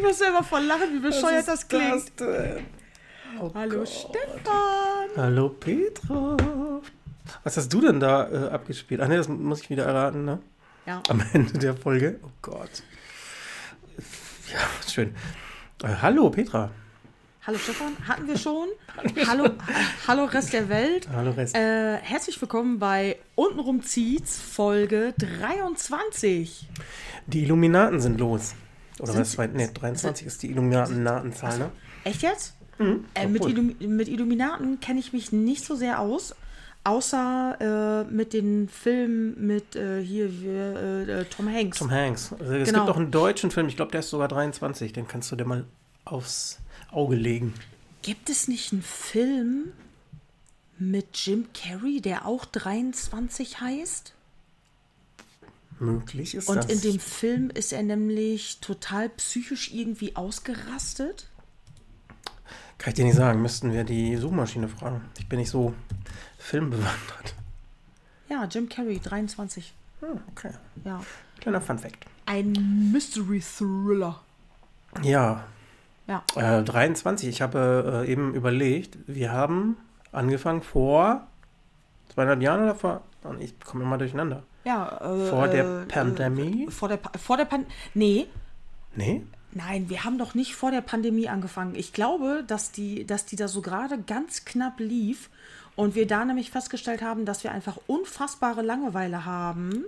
Ich muss selber voll lachen, wie bescheuert das, klingt. Oh Hallo Gott. Stefan. Hallo Petra. Was hast du denn da äh, abgespielt? Ach ne, das muss ich wieder erraten, ne? Ja. Am Ende der Folge. Oh Gott. Ja, schön. Äh, hallo Petra. Hallo Stefan, hatten wir schon? hallo, hallo Rest der Welt. Hallo Rest. Äh, herzlich willkommen bei Untenrum zieht's Folge 23. Die Illuminaten sind los. Oder was? sie- Ne, 23 ist die Illuminatenzahl, ne? Echt jetzt? Äh, mit. Illumi mit Illuminaten kenne ich mich nicht so sehr aus. Außer äh, mit den Filmen mit äh, hier wir, äh, Tom Hanks. Tom Hanks. Also, es Genau. gibt auch einen deutschen Film, ich glaube, der ist sogar 23. Den kannst du dir mal aufs Auge legen. Gibt es nicht einen Film mit Jim Carrey, der auch 23 heißt? Möglich ist Und das. in dem Film ist er nämlich total psychisch irgendwie ausgerastet. Kann ich dir nicht sagen, müssten wir die Suchmaschine fragen. Ich bin nicht so filmbewandert. Ja, Jim Carrey, 23. Hm, okay. Ja. Kleiner Fun Fact. Ein Mystery Thriller. Ja, Ja. äh, 23. Ich habe äh, eben überlegt, wir haben angefangen vor zweieinhalb Jahren oder vor. Ich komme immer durcheinander. Ja, äh, Vor der äh, Pandemie? Vor der, vor der Pan Nee, Nee? nein, wir haben doch nicht vor der Pandemie angefangen. Ich glaube, dass die, dass die da so gerade ganz knapp lief und wir da nämlich festgestellt haben, dass wir einfach unfassbare Langeweile haben.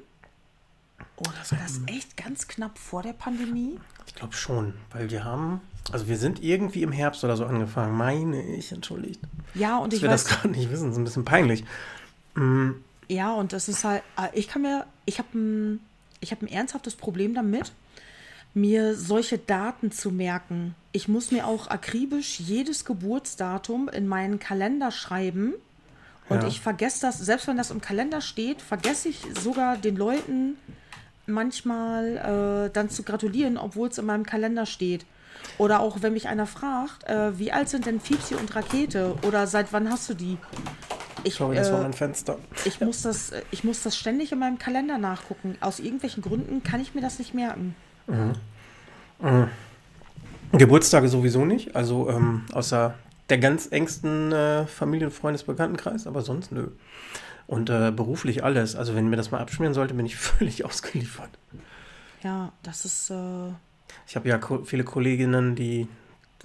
Oder war das echt ganz knapp vor der Pandemie? Ich glaube schon, weil wir haben. Also wir sind irgendwie im Herbst oder so angefangen, meine ich, entschuldigt. Ja, und Dass ich wir weiß, das gerade nicht wissen, ist ein bisschen peinlich. Ja, und das ist halt, äh, ich kann mir, ich habe ein, ich habe ein ernsthaftes Problem damit, mir solche Daten zu merken. Ich muss mir auch akribisch jedes Geburtsdatum in meinen Kalender schreiben. Und Ja. ich vergesse das, selbst wenn das im Kalender steht, vergesse ich sogar den Leuten manchmal äh, dann zu gratulieren, obwohl es in meinem Kalender steht. Oder auch wenn mich einer fragt, äh, wie alt sind denn Fiepsi und Rakete? Oder seit wann hast du die? Ich, Sorry, das äh, war mein Fenster. ich muss, das, äh, ich muss das ständig in meinem Kalender nachgucken. Aus irgendwelchen Gründen kann ich mir das nicht merken. Geburtstage sowieso nicht, also ähm, außer der ganz engsten äh, Familien-, Freundes-, Bekanntenkreis, aber sonst nö. Und äh, beruflich alles. Also wenn mir das mal abschmieren sollte, bin ich völlig ausgeliefert. Ja, das ist. Äh, Ich habe ja ko viele Kolleginnen, die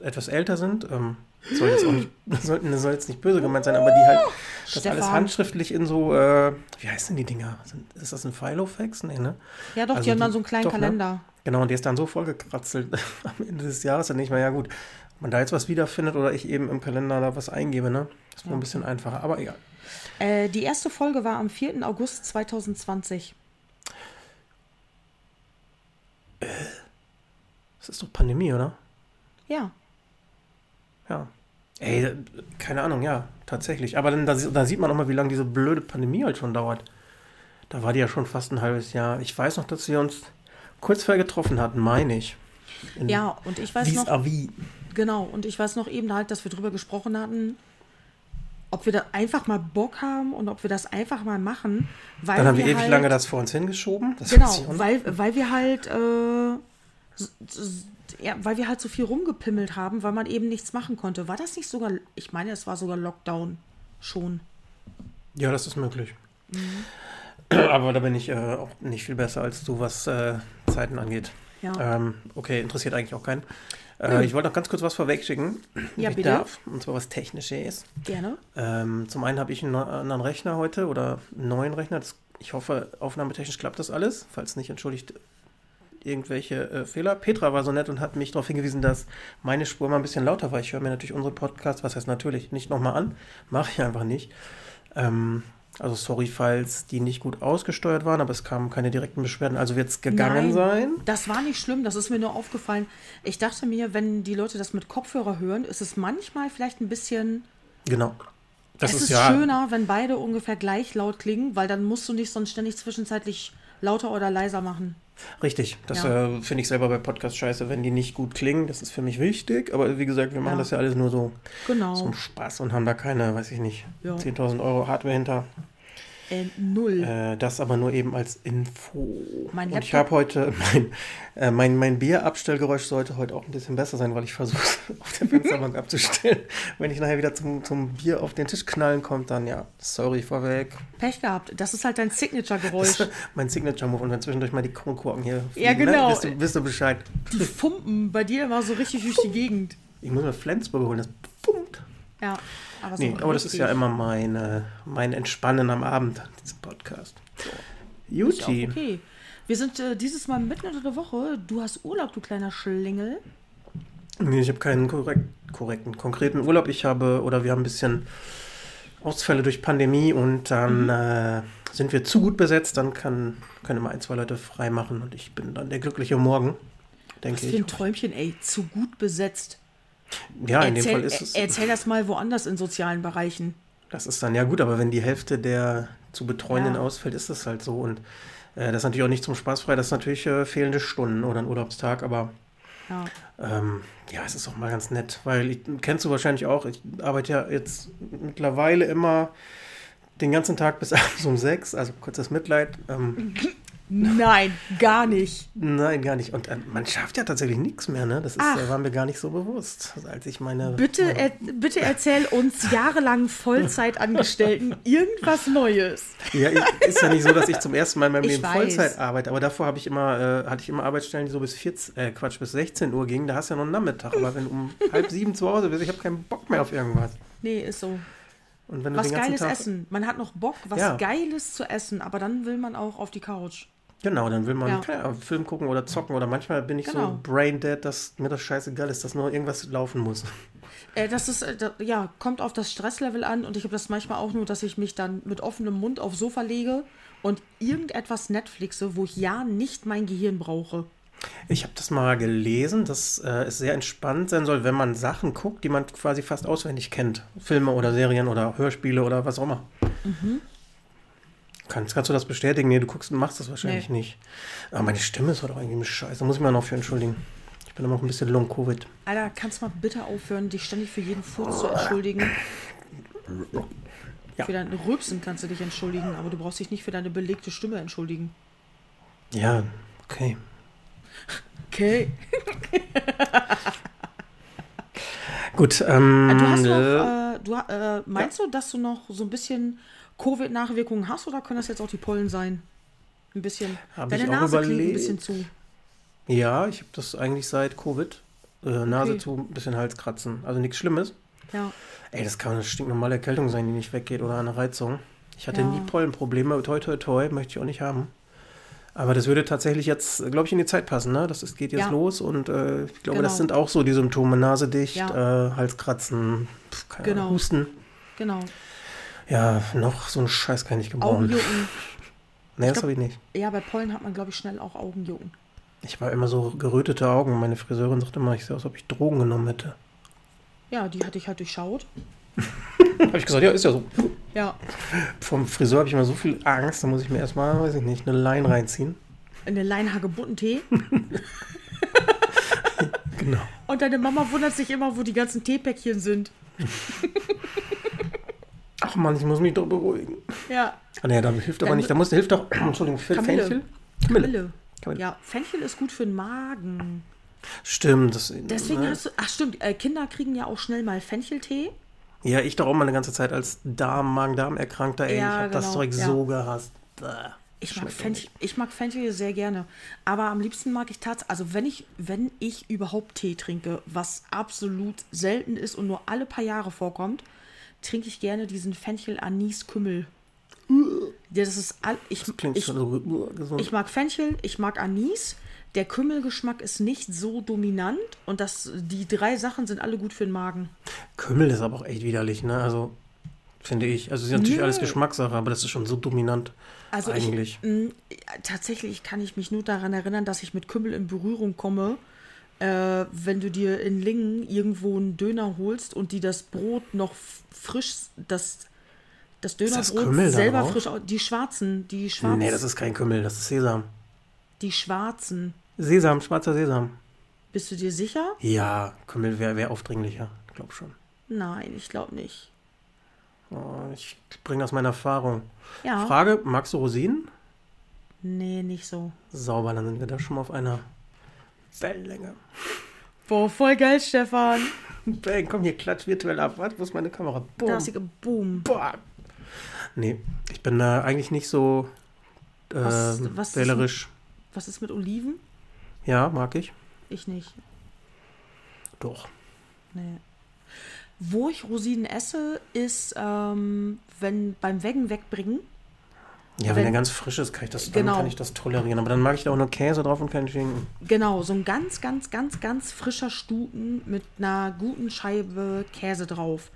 etwas älter sind. Ähm, soll jetzt nicht, soll, soll jetzt nicht böse gemeint sein, aber die halt das alles Stefan. handschriftlich in so, äh, wie heißen die Dinger? Sind, ist das ein Filofax? Nee, ne? ja, doch, Also die haben dann so einen kleinen doch, ne? Kalender. Genau, und der ist dann so vollgekratzelt am Ende des Jahres, dann nicht mehr, ja gut, ob man da jetzt was wiederfindet oder ich eben im Kalender da was eingebe, ne? Das wäre ein bisschen einfacher, aber egal. Äh, die erste Folge war am 4. August 2020. Das ist doch Pandemie, oder? Ja. Ja. Ey, keine Ahnung, ja, tatsächlich. Aber dann, da, da sieht man auch mal, wie lange diese blöde Pandemie halt schon dauert. Da war die ja schon fast ein halbes Jahr. Ich weiß noch, dass wir uns kurz vorher getroffen hatten, meine ich. In Ja, und ich weiß noch. Genau, und ich weiß noch eben halt, dass wir drüber gesprochen hatten, ob wir da einfach mal Bock haben und ob wir das einfach mal machen. Weil Dann haben wir ewig halt, lange das vor uns hingeschoben. Das Genau, weil, weil wir halt, äh, ja, weil wir halt so viel rumgepimmelt haben, weil man eben nichts machen konnte. War das nicht sogar, ich meine, es war sogar Lockdown schon. Ja, das ist möglich. Mhm. Aber da bin ich äh, auch nicht viel besser als du, was äh, Zeiten angeht. Ja. Ähm, okay, interessiert eigentlich auch keinen. Äh, ich wollte noch ganz kurz was vorwegschicken. Ja, ich bitte. darf, und zwar was Technisches. Gerne. Ähm, zum einen habe ich einen anderen Rechner heute oder einen neuen Rechner. Das, ich hoffe, aufnahmetechnisch klappt das alles. Falls nicht, entschuldigt irgendwelche äh, Fehler. Petra war so nett und hat mich darauf hingewiesen, dass meine Spur mal ein bisschen lauter war. Ich höre mir natürlich unsere Podcasts, was heißt natürlich, nicht nochmal an. Mache ich einfach nicht. Ähm, also sorry, falls die nicht gut ausgesteuert waren, aber es kamen keine direkten Beschwerden. Also wird es gegangen Nein, sein. Das war nicht schlimm, das ist mir nur aufgefallen. Ich dachte mir, wenn die Leute das mit Kopfhörer hören, ist es manchmal vielleicht ein bisschen. Genau. Das es ist, ist ja schöner, wenn beide ungefähr gleich laut klingen, weil dann musst du nicht sonst ständig zwischenzeitlich lauter oder leiser machen. Richtig, das Ja. äh, finde ich selber bei Podcasts scheiße, wenn die nicht gut klingen. Das ist für mich wichtig, aber wie gesagt, wir machen Ja. das ja alles nur so Genau. zum Spaß und haben da keine, weiß ich nicht, Ja. 10.000 Euro Hardware hinter. Äh, null. Äh, das aber nur eben als Info. Mein Und ich habe heute, mein, äh, mein, mein Bierabstellgeräusch sollte heute auch ein bisschen besser sein, weil ich versuche, auf der Fensterbank abzustellen. Wenn ich nachher wieder zum, zum Bier auf den Tisch knallen kommt, dann ja, sorry vorweg. Pech gehabt. Das ist halt dein Signature-Geräusch. mein Signature-Move. Und wenn zwischendurch mal die Kronkorken hier Ja, fliegen, genau. Ne, wisst, du, du Bescheid. Die Fumpen bei dir immer so richtig durch die Gegend. Ich muss mir Flensburg holen, das pumpt. Ja, aber so Nee, aber das ist ja immer mein, äh, mein Entspannen am Abend, dieser Podcast. Ist Juti. okay. Wir sind äh, dieses Mal mitten unter der Woche. Du hast Urlaub, du kleiner Schlingel. Nee, ich habe keinen korrekt, korrekten, konkreten Urlaub. Ich habe, oder wir haben ein bisschen Ausfälle durch Pandemie und dann Mhm. äh, sind wir zu gut besetzt. Dann kann, können immer ein, zwei Leute frei machen und ich bin dann der glückliche Morgen, Was denke für ich. ein Träumchen, ey. Zu gut besetzt. Ja, in dem erzähl, Fall ist es. er- erzähl das mal woanders in sozialen Bereichen. Das ist dann ja gut, aber wenn die Hälfte der zu Betreuenden Ja. ausfällt, ist das halt so. Und äh, das ist natürlich auch nicht zum Spaß frei, das ist natürlich äh, fehlende Stunden oder ein Urlaubstag, aber Ja. ähm, ja, es ist auch mal ganz nett, weil ich, kennst du wahrscheinlich auch, ich arbeite ja jetzt mittlerweile immer den ganzen Tag bis abends um sechs, also kurzes Mitleid. Ähm, Nein, gar nicht. nein, gar nicht. Und äh, man schafft ja tatsächlich nichts mehr, ne? Das ist, Ach. äh, war mir gar nicht so bewusst, als ich meine. Bitte, meine, er, bitte erzähl uns jahrelang Vollzeitangestellten irgendwas Neues. Ja, ist ja nicht so, dass ich zum ersten Mal in meinem Ich Leben weiß. Vollzeit arbeite, aber davor habe ich immer, äh, hatte ich immer Arbeitsstellen, die so bis 14, äh, Quatsch, bis 16 Uhr gingen. Da hast du ja noch einen Nachmittag. Aber wenn du um halb sieben zu Hause bist, ich habe keinen Bock mehr auf irgendwas. Nee, ist so. Was Geiles Tag, essen. Man hat noch Bock, was Ja. Geiles zu essen, aber dann will man auch auf die Couch. Genau, dann will man Ja. Ahnung, Film gucken oder zocken oder manchmal bin ich Genau. so brain dead, dass mir das scheißegal ist, dass nur irgendwas laufen muss. Äh, das ist, äh, ja, kommt auf das Stresslevel an und ich habe das manchmal auch nur, dass ich mich dann mit offenem Mund aufs Sofa lege und irgendetwas Netflixe, wo ich ja nicht mein Gehirn brauche. Ich habe das mal gelesen, dass äh, es sehr entspannt sein soll, wenn man Sachen guckt, die man quasi fast auswendig kennt. Filme oder Serien oder Hörspiele oder was auch immer. Mhm. Kannst, kannst du das bestätigen? Nee, du guckst und machst das wahrscheinlich Nee. nicht. Aber meine Stimme ist heute auch irgendwie scheiße. Da muss ich mir noch für entschuldigen. Ich bin immer noch ein bisschen Long-Covid. Alter, kannst du mal bitte aufhören, dich ständig für jeden Furz zu entschuldigen? Ja. Für dein Rülpsen kannst du dich entschuldigen, aber du brauchst dich nicht für deine belegte Stimme entschuldigen. Ja, okay. Okay. Gut, ähm, Du hast noch, äh, äh, du, äh, meinst du, dass du noch so ein bisschen Covid-Nachwirkungen hast oder können das jetzt auch die Pollen sein? Ein bisschen. Hab Deine ich auch Nase klingt ein bisschen zu. ja, ich habe das eigentlich seit Covid. Äh, Nase Okay. zu, ein bisschen Halskratzen. Also nichts Schlimmes. Ja. Ey, das kann eine stinknormale Erkältung sein, die nicht weggeht oder eine Reizung. Ich hatte Ja. nie Pollenprobleme. Toi, toi, toi, möchte ich auch nicht haben. Aber das würde tatsächlich jetzt, glaube ich, in die Zeit passen, ne? Das ist, geht jetzt Ja. los und äh, ich glaube, Genau. das sind auch so die Symptome. Nase dicht, Ja. äh, Halskratzen, pf, keine Genau. Ahnung, Husten. Genau. Ja, noch so einen Scheiß kann ich gebrauchen. Augenjucken. Nee, das habe ich nicht. Ja, bei Pollen hat man, glaube ich, schnell auch Augenjucken. Ich war immer so gerötete Augen. Meine Friseurin sagte immer, ich sehe aus, als ob ich Drogen genommen hätte. Ja, die hatte ich halt durchschaut. habe ich gesagt, ja, ist ja so. Ja. Vom Friseur habe ich immer so viel Angst, da muss ich mir erstmal, weiß ich nicht, eine Line reinziehen. Eine Leinhagebuttentee. Genau. Und deine Mama wundert sich immer, wo die ganzen Teepäckchen sind. Ach man, ich muss mich doch beruhigen. Ja. Ah, nee, da hilft aber nicht. Da muss, hilft doch, Entschuldigung, Kamille. Fenchel? Kamille. Kamille. Ja, Fenchel ist gut für den Magen. Stimmt. Das, Deswegen ne? hast du. Ach, stimmt. Äh, Kinder kriegen ja auch schnell mal Fencheltee. Ja, ich doch auch mal eine ganze Zeit als Darm, Magen-Darm-Erkrankter. Ey, Ja, ich das genau, Zeug ja. so gehasst. Bäh. Ich mag, Fenchel, ich mag Fenchel sehr gerne. Aber am liebsten mag ich tatsächlich, also wenn ich, wenn ich überhaupt Tee trinke, was absolut selten ist und nur alle paar Jahre vorkommt, trinke ich gerne diesen Fenchel-Anis-Kümmel. Ja, das ist all, ich, Klingt ich, schon so gesund. ich mag Fenchel, ich mag Anis. Der Kümmelgeschmack ist nicht so dominant und das, die drei Sachen sind alle gut für den Magen. Kümmel ist aber auch echt widerlich, ne? Also, finde ich. Also, es ist natürlich Nö. alles Geschmackssache, aber das ist schon so dominant. Also Eigentlich. Ich, mh, tatsächlich kann ich mich nur daran erinnern, dass ich mit Kümmel in Berührung komme, äh, wenn du dir in Lingen irgendwo einen Döner holst und die das Brot noch frisch, das, das das Dönerbrot Kümmel da selber frisch, die schwarzen, die schwarzen, Nee, das ist kein Kümmel, das ist Sesam. die schwarzen. Sesam, schwarzer Sesam. Bist du dir sicher? Ja, Kümmel wäre wär aufdringlicher. Ich glaube schon. Nein, ich glaube nicht. Oh, ich bringe aus meiner Erfahrung. Ja. Frage, magst du Rosinen? Nee, nicht so. Sauber, dann sind wir da schon mal auf einer Wellenlänge. Boah, voll geil, Stefan. Bang, komm hier, klatsch virtuell ab. Warte, wo ist meine Kamera? Boom. Da ist sie Boom. Boah. Nee, ich bin da eigentlich nicht so äh, Was- was ist wählerisch. Was ist mit Oliven? Ja, mag ich. Ich nicht. Doch. Nee. Wo ich Rosinen esse, ist, ähm, wenn beim Weggen wegbringen. Ja, wenn, Wenn- der ganz frisch ist, kann ich, das, dann Genau. kann ich das tolerieren. Aber dann mag ich da auch nur Käse drauf und keinen Schinken. Genau, so ein ganz, ganz, ganz, ganz frischer Stuten mit einer guten Scheibe Käse drauf.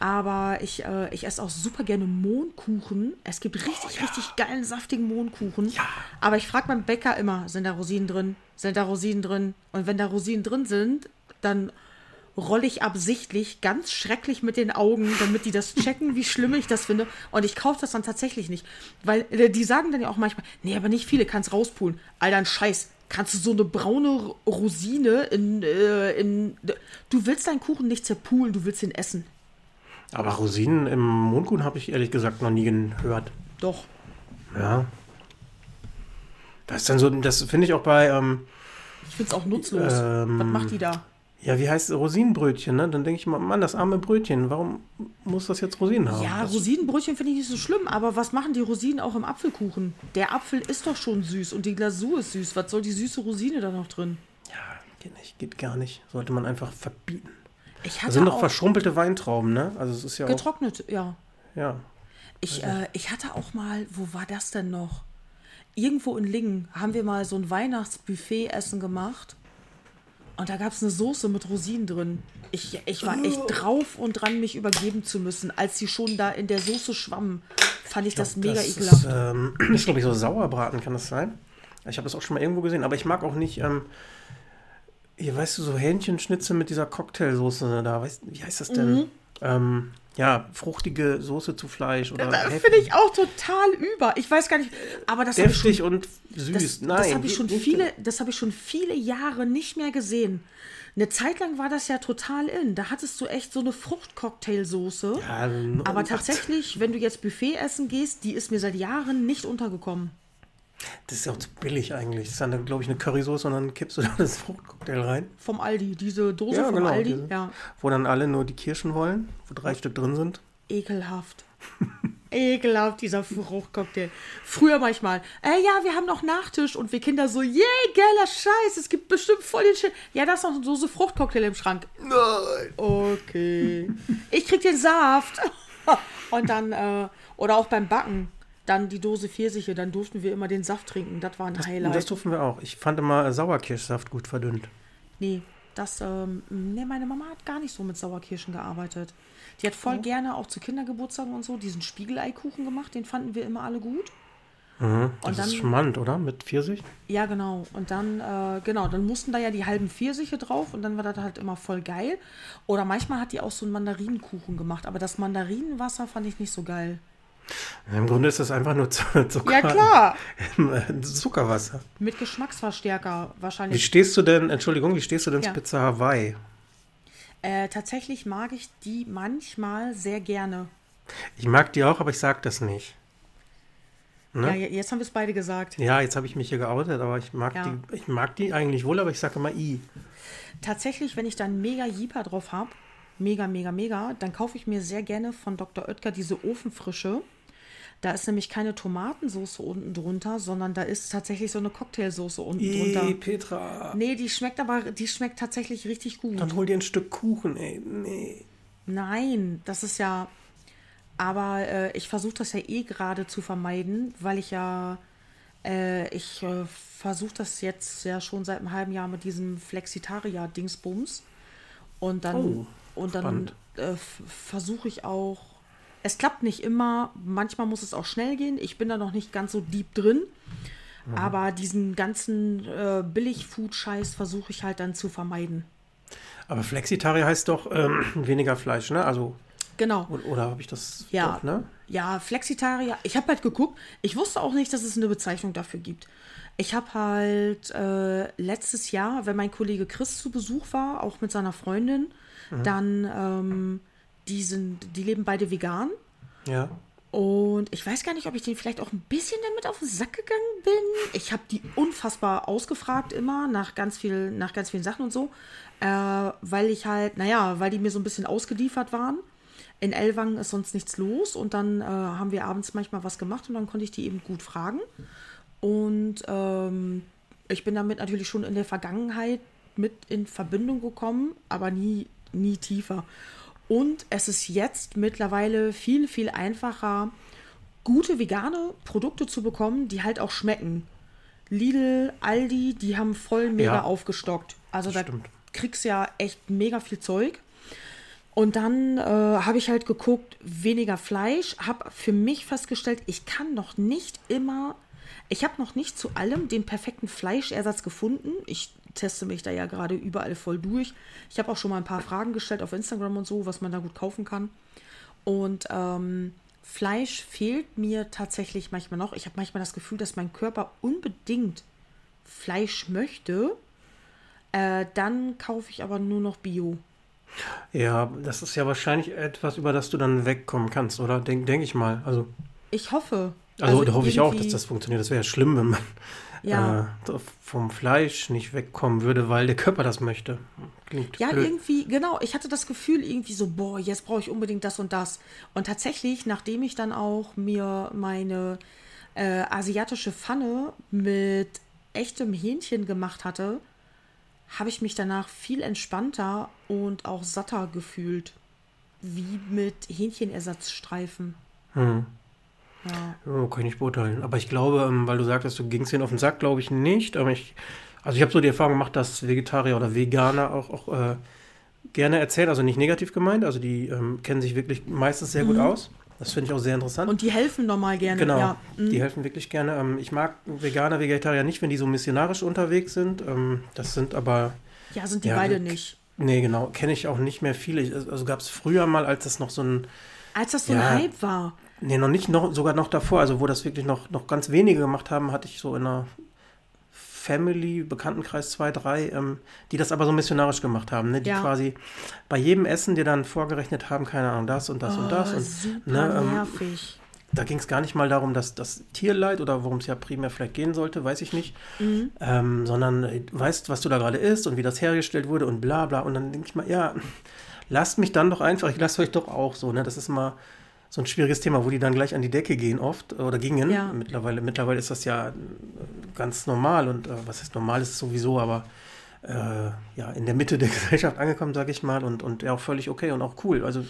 Aber ich, äh, ich esse auch super gerne Mohnkuchen. Es gibt richtig, richtig geilen, saftigen Mohnkuchen. Ja. Aber ich frage beim Bäcker immer, sind da Rosinen drin? Sind da Rosinen drin? Und wenn da Rosinen drin sind, dann rolle ich absichtlich ganz schrecklich mit den Augen, damit die das checken, wie schlimm ich das finde. Und ich kaufe das dann tatsächlich nicht. Weil äh, die sagen dann ja auch manchmal, nee, aber nicht viele, kannst rauspulen. Alter, ein Scheiß. Kannst du so eine braune Rosine in, äh, in. Du willst deinen Kuchen nicht zerpulen, du willst ihn essen. Aber Rosinen im Mondkuchen habe ich ehrlich gesagt noch nie gehört. Doch. Ja. Das ist dann so, das finde ich auch bei, ähm, Ich finde es auch nutzlos. Ähm, Was macht die da? Ja, wie heißt es, Rosinenbrötchen, ne? Dann denke ich mal, Mann, das arme Brötchen, warum muss das jetzt Rosinen haben? Ja, das, Rosinenbrötchen finde ich nicht so schlimm, aber was machen die Rosinen auch im Apfelkuchen? Der Apfel ist doch schon süß und die Glasur ist süß. Was soll die süße Rosine da noch drin? ja, geht nicht, geht gar nicht. Sollte man einfach verbieten. Ich Das hatte sind doch auch verschrumpelte Weintrauben, ne? Also es ist ja auch, getrocknet, ja. ja. Ich, äh, ich hatte auch mal, wo war das denn noch? Irgendwo in Lingen haben wir mal so ein Weihnachtsbuffet-Essen gemacht. Und da gab es eine Soße mit Rosinen drin. Ich, ich war echt drauf und dran, mich übergeben zu müssen. Als sie schon da in der Soße schwammen, fand ich das mega das ekelhaft. ist, ähm, ist glaube ich, so Sauerbraten, kann das sein? Ich habe das auch schon mal irgendwo gesehen, aber ich mag auch nicht, ähm, hier, weißt du, so Hähnchenschnitzel mit dieser Cocktailsoße da, weißt, wie heißt das denn? Mhm. Ähm, ja, fruchtige Soße zu Fleisch oder finde ich auch total über. Ich weiß gar nicht, aber das schon deftig und süß. Das, Nein, das habe ich schon viele, das habe ich schon viele Jahre nicht mehr gesehen. Eine Zeit lang war das ja total in. Da hattest du echt so eine Fruchtcocktailsoße. Ja, Aber tatsächlich, wenn du jetzt Buffet essen gehst, die ist mir seit Jahren nicht untergekommen. Das ist ja auch zu billig eigentlich. Das ist dann, glaube ich, eine Currysoße und dann kippst du da das Fruchtcocktail rein. Vom Aldi, diese Dose Ja, vom genau, Aldi. diese. Ja, Wo dann alle nur die Kirschen wollen, wo drei Stück drin sind. ekelhaft. Ekelhaft, dieser Fruchtcocktail. Früher manchmal, äh, ja, wir haben noch Nachtisch und wir Kinder so, yay, geiler Scheiß, es gibt bestimmt voll den Shit. Ja, da ist noch eine Dose Fruchtcocktail im Schrank. Nein. Okay. Ich krieg den Saft. Und dann, äh, oder auch beim Backen, dann die Dose Pfirsiche, dann durften wir immer den Saft trinken. Das war ein das Highlight. durften wir auch. Ich fand immer Sauerkirschsaft gut verdünnt. nee, das, ähm, nee, meine Mama hat gar nicht so mit Sauerkirschen gearbeitet. Die hat voll gerne auch zu Kindergeburtstagen und so diesen Spiegeleikuchen gemacht, den fanden wir immer alle gut. Das Und dann- ist schmand, oder? Mit Pfirsich? Ja, genau. Und dann, äh, genau, dann mussten da ja die halben Pfirsiche drauf und dann war das halt immer voll geil. Oder manchmal hat die auch so einen Mandarinenkuchen gemacht, aber das Mandarinenwasser fand ich nicht so geil. Im Grunde ist das einfach nur Zucker, Ja, klar. im Zuckerwasser. Mit Geschmacksverstärker Wie wahrscheinlich. stehst du denn, Entschuldigung, wie stehst du denn Ja. zu Pizza Hawaii? Äh, tatsächlich mag ich die manchmal sehr gerne. Ich mag die auch, aber ich sag das nicht. Ne? Ja, je- jetzt haben wir es beide gesagt. Ja, jetzt habe ich mich hier geoutet, aber ich mag, Ja. die, ich mag die eigentlich wohl, aber ich sage immer I. Tatsächlich, wenn ich dann mega Jeeper drauf habe, mega, mega, mega, dann kaufe ich mir sehr gerne von Dr. Oetker diese Ofenfrische. Da ist nämlich keine Tomatensauce unten drunter, sondern da ist tatsächlich so eine Cocktailsoße unten I, drunter. Petra. Nee, die schmeckt aber, die schmeckt tatsächlich richtig gut. Dann hol dir ein Stück Kuchen, ey. Nee. Nein, das ist ja. Aber äh, ich versuche das ja eh gerade zu vermeiden, weil ich ja. Äh, ich äh, versuche das jetzt ja schon seit einem halben Jahr mit diesem Flexitaria-Dingsbums. Und dann, Oh, und dann äh, versuche ich auch. Es klappt nicht immer, manchmal muss es auch schnell gehen. Ich bin da noch nicht ganz so deep drin. Aber diesen ganzen äh, Billig-Food-Scheiß versuche ich halt dann zu vermeiden. Aber Flexitarier heißt doch ähm, weniger Fleisch, ne? Also, Genau. o- oder habe ich das Ja. doch, ne? Ja, Flexitarier. Ich habe halt geguckt. Ich wusste auch nicht, dass es eine Bezeichnung dafür gibt. Ich habe halt äh, letztes Jahr, wenn mein Kollege Chris zu Besuch war, auch mit seiner Freundin, dann, ähm, die sind, die leben beide vegan. Ja. Und ich weiß gar nicht, ob ich den vielleicht auch ein bisschen damit auf den Sack gegangen bin. Ich habe die unfassbar ausgefragt immer nach ganz viel, nach ganz vielen Sachen und so, äh, weil ich halt, naja, weil die mir so ein bisschen ausgeliefert waren. In Ellwangen ist sonst nichts los und dann äh, haben wir abends manchmal was gemacht und dann konnte ich die eben gut fragen. Und ähm, ich bin damit natürlich schon in der Vergangenheit mit in Verbindung gekommen, aber nie, nie tiefer. Und es ist jetzt mittlerweile viel, viel einfacher, gute vegane Produkte zu bekommen, die halt auch schmecken. Lidl, Aldi, die haben voll mega Ja. aufgestockt. Also da Stimmt. kriegst du ja echt mega viel Zeug. Und dann äh, habe ich halt geguckt, weniger Fleisch, habe für mich festgestellt, ich kann noch nicht immer, ich habe noch nicht zu allem den perfekten Fleischersatz gefunden. Ich teste mich da ja gerade überall voll durch. Ich habe auch schon mal ein paar Fragen gestellt auf Instagram und so, was man da gut kaufen kann. Und ähm, Fleisch fehlt mir tatsächlich manchmal noch. Ich habe manchmal das Gefühl, dass mein Körper unbedingt Fleisch möchte. Äh, dann kaufe ich aber nur noch Bio. Ja, das ist ja wahrscheinlich etwas, über das du dann wegkommen kannst, oder? Denke denk ich mal. Also, Ich hoffe. also, da hoffe ich auch, dass das funktioniert. Das wäre ja schlimm, wenn man Ja, äh, vom Fleisch nicht wegkommen würde, weil der Körper das möchte. Klingt ja blöd. irgendwie, genau. Ich hatte das Gefühl, irgendwie so, boah, jetzt brauche ich unbedingt das und das. Und tatsächlich, nachdem ich dann auch mir meine äh, asiatische Pfanne mit echtem Hähnchen gemacht hatte, habe ich mich danach viel entspannter und auch satter gefühlt. Wie mit Hähnchenersatzstreifen. Hm. Ja. Oh, kann ich nicht beurteilen. Aber ich glaube, ähm, weil du sagtest, du gingst denen auf den Sack, glaube ich nicht. Aber ich, also ich habe so die Erfahrung gemacht, dass Vegetarier oder Veganer auch, auch äh, gerne erzählen, also nicht negativ gemeint. Also die ähm, kennen sich wirklich meistens sehr gut aus. Das finde ich auch sehr interessant. Mhm. Und die helfen normal gerne. Genau, Ja. mhm. die helfen wirklich gerne. Ähm, ich mag Veganer, Vegetarier nicht, wenn die so missionarisch unterwegs sind. Ähm, das sind aber, ja, sind die Ja, beide nicht. nee, genau, kenne ich auch nicht mehr viele. Also gab es früher mal, als das noch so ein, Als das so Ja. ein Hype war. Nee, noch nicht, noch, sogar noch davor, also wo das wirklich noch, noch ganz wenige gemacht haben, hatte ich so in einer Family, Bekanntenkreis zwei, drei, ähm, die das aber so missionarisch gemacht haben, ne? die Ja. quasi bei jedem Essen dir dann vorgerechnet haben, keine Ahnung, das und das und das. Oh, Und, super ne, ähm, nervig. da ging es gar nicht mal darum, dass das Tierleid oder worum es ja primär vielleicht gehen sollte, weiß ich nicht, Mhm. ähm, sondern äh, weißt, was du da gerade isst und wie das hergestellt wurde und bla bla. Und dann denke ich mal, ja, lasst mich dann doch einfach, ich lasse euch doch auch so. Ne? Das ist immer so ein schwieriges Thema, wo die dann gleich an die Decke gehen oft oder gingen. Ja. Mittlerweile, mittlerweile ist das ja äh, ganz normal und äh, was heißt normal ist es sowieso, aber äh, ja, in der Mitte der Gesellschaft angekommen, sage ich mal, und, und ja auch völlig okay und auch cool. Also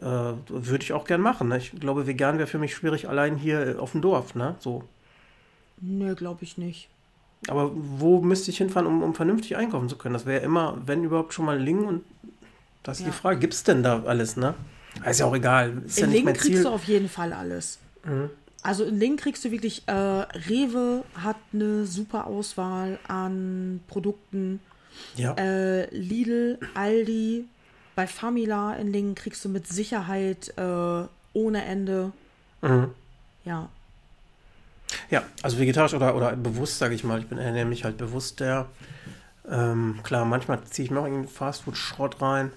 äh, würde ich auch gern machen. Ne? Ich glaube, vegan wäre für mich schwierig allein hier äh, auf dem Dorf, ne? So. Nö, glaube ich nicht. Aber wo müsste ich hinfahren, um, um vernünftig einkaufen zu können? Das wäre immer, wenn überhaupt, schon mal Lingen und das ist Ja. die Frage, gibt es denn da alles, ne? Ist ja auch egal. Ist ja in nicht Lingen mein kriegst du auf jeden Fall alles. Mhm. Also in Lingen kriegst du wirklich, äh, Rewe hat eine super Auswahl an Produkten. Ja. Äh, Lidl, Aldi, bei Famila in Lingen kriegst du mit Sicherheit äh, ohne Ende. Mhm. Ja. Ja, also vegetarisch oder, oder bewusst, sage ich mal. Ich bin mich halt bewusst der. Ähm, klar, manchmal ziehe ich mir auch irgendeinen Fastfood-Schrott rein.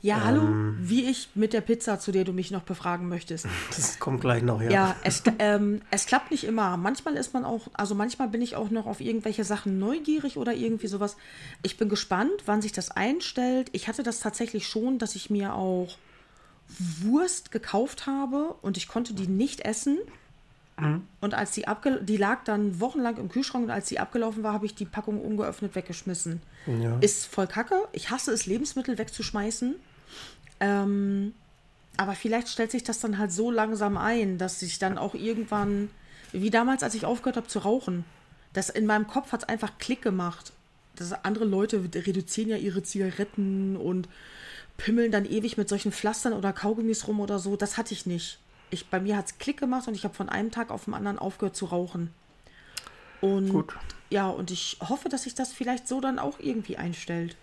Ja, hallo, Ähm. wie ich mit der Pizza, zu der du mich noch befragen möchtest. Das kommt gleich noch, ja. Ja, es, ähm, es klappt nicht immer. Manchmal ist man auch, also manchmal bin ich auch noch auf irgendwelche Sachen neugierig oder irgendwie sowas. Ich bin gespannt, wann sich das einstellt. Ich hatte das tatsächlich schon, dass ich mir auch Wurst gekauft habe und ich konnte die nicht essen. Und als die abge die lag dann wochenlang im Kühlschrank und als die abgelaufen war, habe ich die Packung ungeöffnet weggeschmissen. Ja. Ist voll kacke. Ich hasse es, Lebensmittel wegzuschmeißen. Ähm, aber vielleicht stellt sich das dann halt so langsam ein, dass ich dann auch irgendwann, wie damals, als ich aufgehört habe zu rauchen, das in meinem Kopf hat es einfach Klick gemacht. Das andere Leute reduzieren ja ihre Zigaretten und pimmeln dann ewig mit solchen Pflastern oder Kaugummis rum oder so. Das hatte ich nicht. Ich, bei mir hat es Klick gemacht und ich habe von einem Tag auf den anderen aufgehört zu rauchen. Und Gut. ja, und ich hoffe, dass sich das vielleicht so dann auch irgendwie einstellt.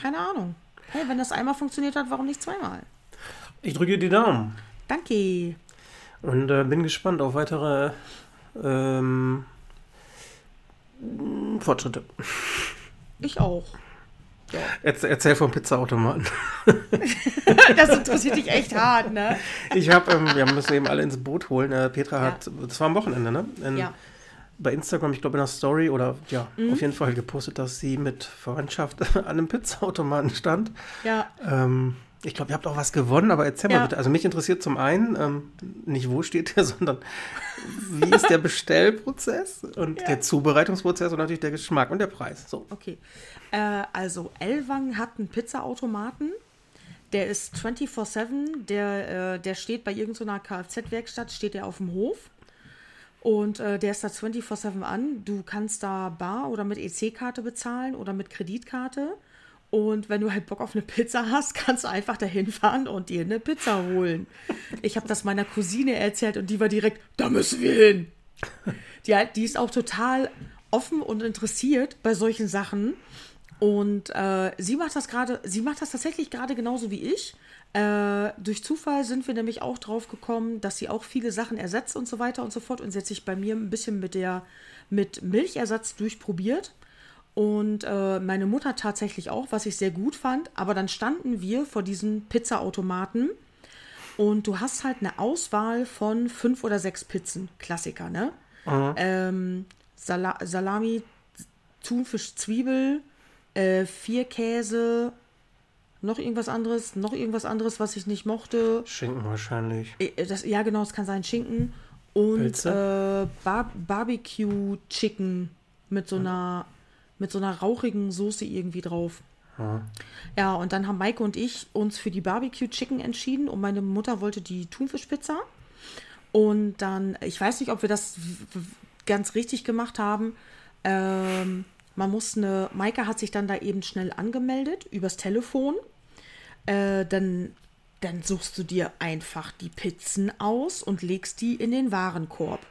Keine Ahnung. Hey, wenn das einmal funktioniert hat, warum nicht zweimal? Ich drücke dir die Daumen Danke. und äh, bin gespannt auf weitere ähm, Fortschritte. Ich auch. Erzähl, erzähl vom Pizzaautomaten. das interessiert dich echt hart, ne? Ich habe, ähm, wir müssen eben alle ins Boot holen. Äh, Petra hat, das war am Wochenende, ne? In, Ja. Bei Instagram, ich glaube in der Story oder ja, Mhm. auf jeden Fall gepostet, dass sie mit Verwandtschaft an einem Pizzaautomaten stand. Ja, Ähm, ich glaube, ihr habt auch was gewonnen, aber erzähl mal Ja. bitte. Also mich interessiert zum einen ähm, nicht, wo steht der, sondern wie ist der Bestellprozess und Ja. der Zubereitungsprozess und natürlich der Geschmack und der Preis. So. okay. Äh, also, Elwang hat einen Pizzaautomaten. Der ist 24-7. Der, äh, der steht bei irgendeiner Kfz-Werkstatt, steht der auf dem Hof. Und äh, der ist da 24-7 an. Du kannst da bar oder mit EC-Karte bezahlen oder mit Kreditkarte. Und wenn du halt Bock auf eine Pizza hast, kannst du einfach dahin fahren und dir eine Pizza holen. Ich habe das meiner Cousine erzählt und die war direkt, da müssen wir hin. Die, die ist auch total offen und interessiert bei solchen Sachen. Und äh, sie macht das gerade, sie macht das tatsächlich gerade genauso wie ich. Äh, durch Zufall sind wir nämlich auch drauf gekommen, dass sie auch viele Sachen ersetzt und so weiter und so fort. Und sie hat sich bei mir ein bisschen mit der mit Milchersatz durchprobiert. Und äh, meine Mutter tatsächlich auch, was ich sehr gut fand. Aber dann standen wir vor diesen Pizzaautomaten und du hast halt eine Auswahl von fünf oder sechs Pizzen. Klassiker, ne? Ähm, Sala Salami, Thunfisch, Zwiebel, äh, vier Käse, noch irgendwas anderes, noch irgendwas anderes, was ich nicht mochte. Schinken wahrscheinlich. Äh, Das, ja, genau, es kann sein Schinken und äh, Bar Barbecue Chicken mit so einer mit so einer rauchigen Soße irgendwie drauf. Ja, und dann haben Maike und ich uns für die Barbecue Chicken entschieden und meine Mutter wollte die Thunfischpizza. Und dann, ich weiß nicht, ob wir das ganz richtig gemacht haben. Ähm, man muss eine, Maike hat sich dann da eben schnell angemeldet übers Telefon. Äh, dann, dann suchst du dir einfach die Pizzen aus und legst die in den Warenkorb.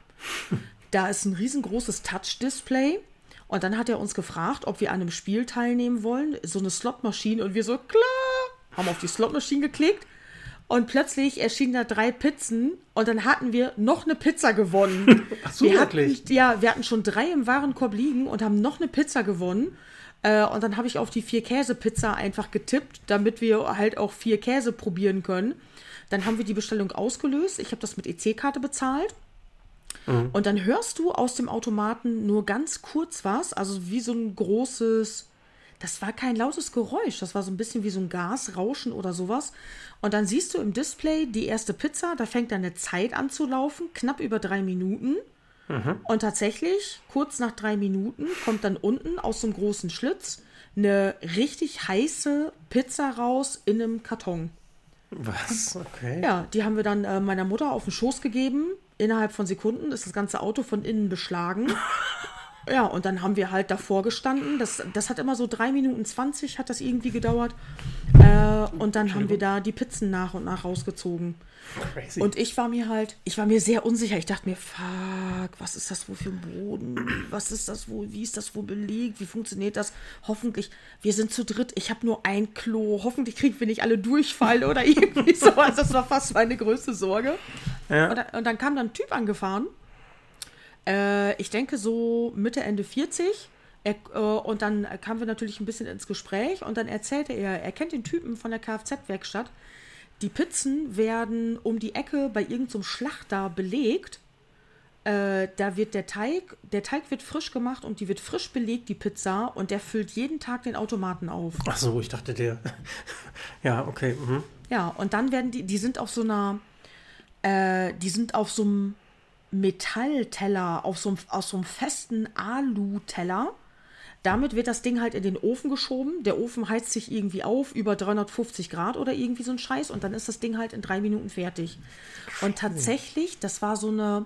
Da ist ein riesengroßes Touch-Display. Und dann hat er uns gefragt, ob wir an einem Spiel teilnehmen wollen. So eine Slotmaschine. Und wir so, klar, haben auf die Slotmaschine geklickt. Und plötzlich erschienen da drei Pizzen. Und dann hatten wir noch eine Pizza gewonnen. Ach so, wir wirklich? Hatten, ja, wir hatten schon drei im Warenkorb liegen und haben noch eine Pizza gewonnen. Äh, und dann habe ich auf die vier Käse-Pizza einfach getippt, damit wir halt auch vier Käse probieren können. Dann haben wir die Bestellung ausgelöst. Ich habe das mit EC-Karte bezahlt. Und dann hörst du aus dem Automaten nur ganz kurz was, also wie so ein großes, das war kein lautes Geräusch, das war so ein bisschen wie so ein Gasrauschen oder sowas. Und dann siehst du im Display die erste Pizza, da fängt dann eine Zeit an zu laufen, knapp über drei Minuten. Und tatsächlich, kurz nach drei Minuten, kommt dann unten aus so einem großen Schlitz eine richtig heiße Pizza raus in einem Karton. Was? Okay. Ja, die haben wir dann äh, meiner Mutter auf den Schoß gegeben. Innerhalb von Sekunden ist das ganze Auto von innen beschlagen. ja, und dann haben wir halt davor gestanden. Das, das hat immer so drei Minuten 20 hat das irgendwie gedauert. Äh, und dann haben wir da die Pizzen nach und nach rausgezogen. Crazy. Und ich war mir halt, ich war mir sehr unsicher. Ich dachte mir, fuck, was ist das wohl für ein Boden? Was ist das wohl? Wie ist das wohl belegt? Wie funktioniert das? Hoffentlich, wir sind zu dritt. Ich habe nur ein Klo. Hoffentlich kriegen wir nicht alle Durchfall oder irgendwie sowas. Das war fast meine größte Sorge. ja. Und, dann, und dann kam dann ein Typ angefahren. Äh, ich denke so Mitte, Ende 40. Er, äh, und dann kamen wir natürlich ein bisschen ins Gespräch und dann erzählte er, er kennt den Typen von der Kfz-Werkstatt. Die Pizzen werden um die Ecke bei irgendeinem so Schlachter belegt. Äh, da wird der Teig, der Teig wird frisch gemacht und die wird frisch belegt, die Pizza, und der füllt jeden Tag den Automaten auf. Ach so, ich dachte der. ja, okay. Mhm. Ja, und dann werden die, die sind auf so einer, äh, die sind auf so einem Metallteller, auf so einem, aus so einem festen Alu-Teller. Damit wird das Ding halt in den Ofen geschoben. Der Ofen heizt sich irgendwie auf, über 350 Grad oder irgendwie so ein Scheiß. Und dann ist das Ding halt in drei Minuten fertig. Und tatsächlich, das war so eine,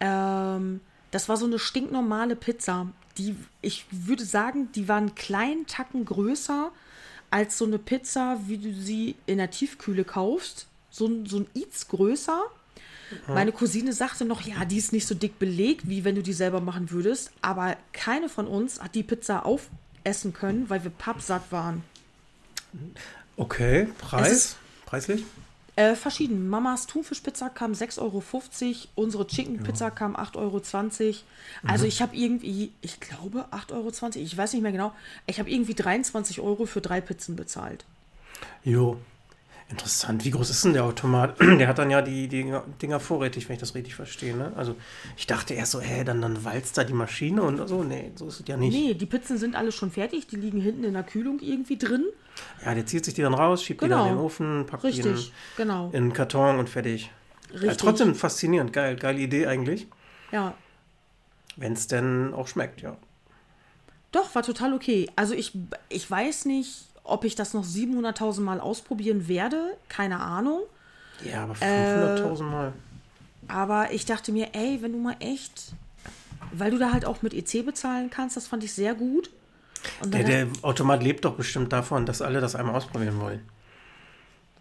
ähm, das war so eine stinknormale Pizza. Die, ich würde sagen, die war einen kleinen Tacken größer als so eine Pizza, wie du sie in der Tiefkühle kaufst. So, ein- so ein Eats größer. Meine Cousine sagte noch, ja, die ist nicht so dick belegt, wie wenn du die selber machen würdest. Aber keine von uns hat die Pizza aufessen können, weil wir pappsatt waren. Okay, Preis? ist- Preislich? Äh, verschieden. Mamas Thunfischpizza kam 6,50 Euro, unsere Chicken Pizza kam 8,20 Euro. Also Mhm. ich habe irgendwie, ich glaube 8,20 Euro, ich weiß nicht mehr genau, ich habe irgendwie 23 Euro für drei Pizzen bezahlt. Jo. Interessant. Wie groß ist denn der Automat? Der hat dann ja die, die Dinger vorrätig, wenn ich das richtig verstehe. Ne? Also ich dachte erst so, hä, dann, dann walzt da die Maschine und so. Nee, so ist es ja nicht. Nee, die Pizzen sind alle schon fertig, die liegen hinten in der Kühlung irgendwie drin. Ja, der zieht sich die dann raus, schiebt die dann Genau. in den Ofen, packt die in, Richtig, genau. in einen Karton und fertig. Ja, Richtig. trotzdem faszinierend, geil, geile Idee eigentlich. Ja, Wenn es denn auch schmeckt, ja. Doch, war total okay. Also ich, ich weiß nicht, ob ich das noch 700.000 Mal ausprobieren werde. Keine Ahnung. Ja, aber Äh, 500.000 Mal. Aber ich dachte mir, ey, wenn du mal echt, weil du da halt auch mit EC bezahlen kannst, das fand ich sehr gut. Der, der Automat lebt doch bestimmt davon, dass alle das einmal ausprobieren wollen.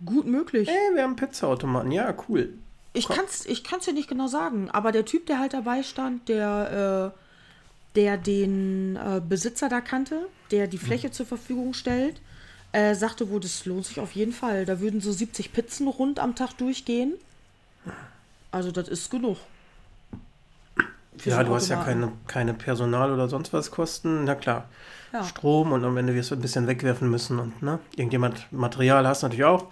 gut möglich. Ey, wir haben Pizzaautomaten. Ja, cool. Ich kann's, ich kann's dir nicht genau sagen, aber der Typ, der halt dabei stand, der, äh, der den äh, Besitzer da kannte, der die Fläche zur Verfügung stellt, äh, sagte wohl, das lohnt sich auf jeden Fall. Da würden so 70 Pizzen rund am Tag durchgehen. Also das ist genug. Für Ja, du hast ja keine, keine Personal oder sonst was Kosten. Na klar. Ja. Strom und am Ende wirst du ein bisschen wegwerfen müssen und ne? Irgendjemand Material hast du natürlich auch.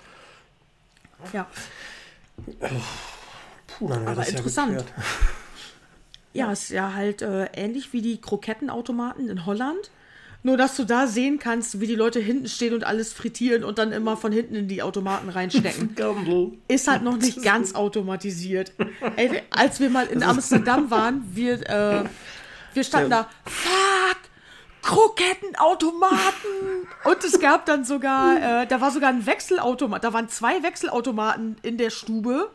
Ja. Puh, dann Aber das ja interessant. geklärt. Ja, ist ja halt äh, ähnlich wie die Krokettenautomaten in Holland. Nur, dass du da sehen kannst, wie die Leute hinten stehen und alles frittieren und dann immer von hinten in die Automaten reinstecken. Ist halt noch nicht ganz automatisiert. Ey, als wir mal in Amsterdam waren, wir, äh, wir standen da, fuck, Krokettenautomaten. Und es gab dann sogar, äh, da war sogar ein Wechselautomat, da waren zwei Wechselautomaten in der Stube.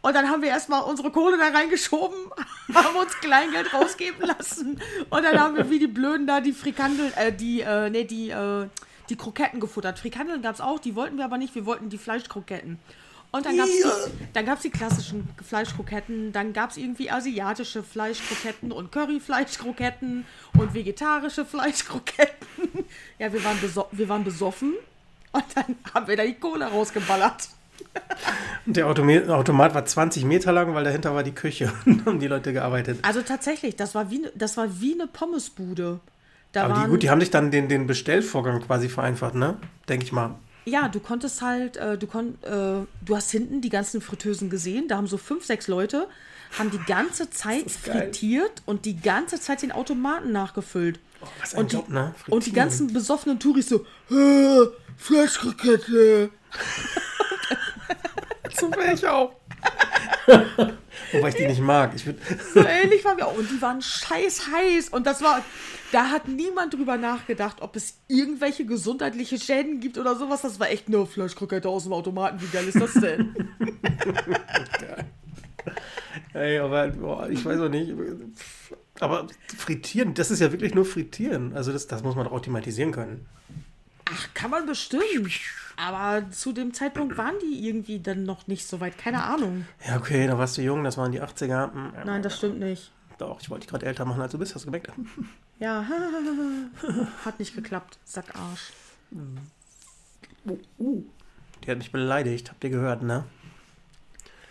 Und dann haben wir erstmal unsere Kohle da reingeschoben, haben uns Kleingeld rausgeben lassen. Und dann haben wir wie die Blöden da die Frikandeln, äh, die, äh, nee, die, äh, die Kroketten gefuttert. Frikandeln gab es auch, die wollten wir aber nicht, wir wollten die Fleischkroketten. Und dann gab es die, dann gab's die klassischen Fleischkroketten, dann gab es irgendwie asiatische Fleischkroketten und Curryfleischkroketten und vegetarische Fleischkroketten. Ja, wir waren, wir waren besoffen und dann haben wir da die Kohle rausgeballert. Und der Automa Automat war 20 Meter lang, weil dahinter war die Küche. und haben die Leute gearbeitet. Also tatsächlich, das war wie, das war wie eine Pommesbude. Da Aber die, gut, die haben sich dann den, den Bestellvorgang quasi vereinfacht, ne? Denke ich mal. Ja, du konntest halt, äh, du kon, äh, du hast hinten die ganzen Fritteusen gesehen. Da haben so fünf, sechs Leute, haben die ganze Zeit frittiert und die ganze Zeit den Automaten nachgefüllt. was ein und, die, Job, ne? und die ganzen besoffenen Touris so, "Äh, Fleischkrokette. So wäre ich auch. Wobei ich die nicht mag. Ich würd, So ähnlich waren wir auch. Und die waren scheiß heiß. Und das war, da hat niemand drüber nachgedacht, ob es irgendwelche gesundheitliche Schäden gibt oder sowas. Das war echt nur Fleischkrokette aus dem Automaten. Wie geil ist das denn? ey, aber boah, ich weiß auch nicht. Aber frittieren, das ist ja wirklich nur frittieren. Also das, das muss man doch automatisieren können. Ach, kann man bestimmt. Aber zu dem Zeitpunkt waren die irgendwie dann noch nicht so weit. Keine Ahnung. Ja, okay, da warst du jung, das waren die 80er. Hm, Nein, das stimmt nicht. Doch, ich wollte dich gerade älter machen, als du bist, hast du gemerkt. Ja, hat nicht geklappt. Sackarsch. Die hat mich beleidigt, habt ihr gehört, ne?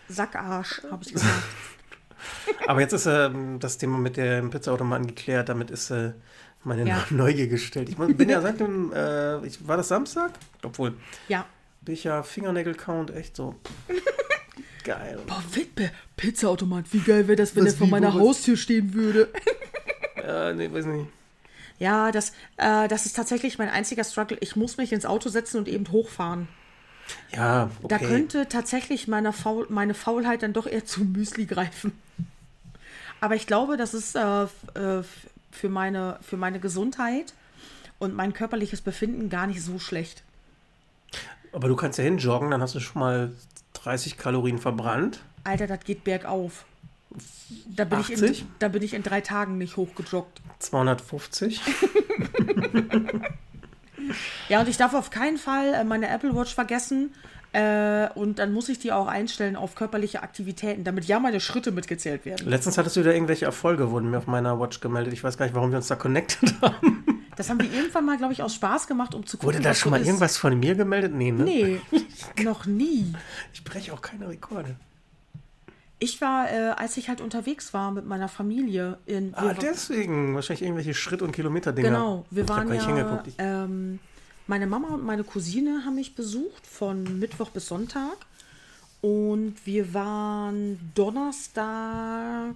Sackarsch, habe ich gesagt. Aber jetzt ist ähm, das Thema mit dem Pizzaautomaten geklärt, damit ist äh, meine Ja. Neugier gestellt. Ich bin ja seit dem, äh, ich, war das Samstag? Obwohl, Ja. bin ich ja Fingernägel-Count echt so geil. Boah, Witbe, Pizzaautomat, wie geil wäre das, wenn Was, der vor meiner? Haustür stehen würde. Äh, nee, weiß nicht. Ja, das, äh, das ist tatsächlich mein einziger Struggle. Ich muss mich ins Auto setzen und eben hochfahren. Ja, okay. Da könnte tatsächlich meine, Faul meine Faulheit dann doch eher zu Müsli greifen. Aber ich glaube, das ist äh, äh, für, meine, für meine Gesundheit und mein körperliches Befinden gar nicht so schlecht. Aber du kannst ja hinjoggen, dann hast du schon mal 30 Kalorien verbrannt. Alter, das geht bergauf. Da bin, ich 80? in, da bin ich in drei Tagen nicht hochgejoggt. 250. Ja, und ich darf auf keinen Fall äh, meine Apple Watch vergessen. Äh, und dann muss ich die auch einstellen auf körperliche Aktivitäten, damit ja meine Schritte mitgezählt werden. Letztens hattest du wieder irgendwelche Erfolge, wurden mir auf meiner Watch gemeldet. Ich weiß gar nicht, warum wir uns da connected haben. Das haben wir irgendwann mal, glaube ich, aus Spaß gemacht, um zu gucken. Wurde da schon mal ist. irgendwas von mir gemeldet? Nee, ne? Nee, noch nie. Ich breche auch keine Rekorde. Ich war, äh, als ich halt unterwegs war mit meiner Familie in. Ah, deswegen. Wahrscheinlich irgendwelche Schritt- und Kilometer-Dinger. Genau, wir Ich hab waren gar nicht ja. hingeguckt. Ich, Ähm, meine Mama und meine Cousine haben mich besucht von Mittwoch bis Sonntag. Und wir waren Donnerstag.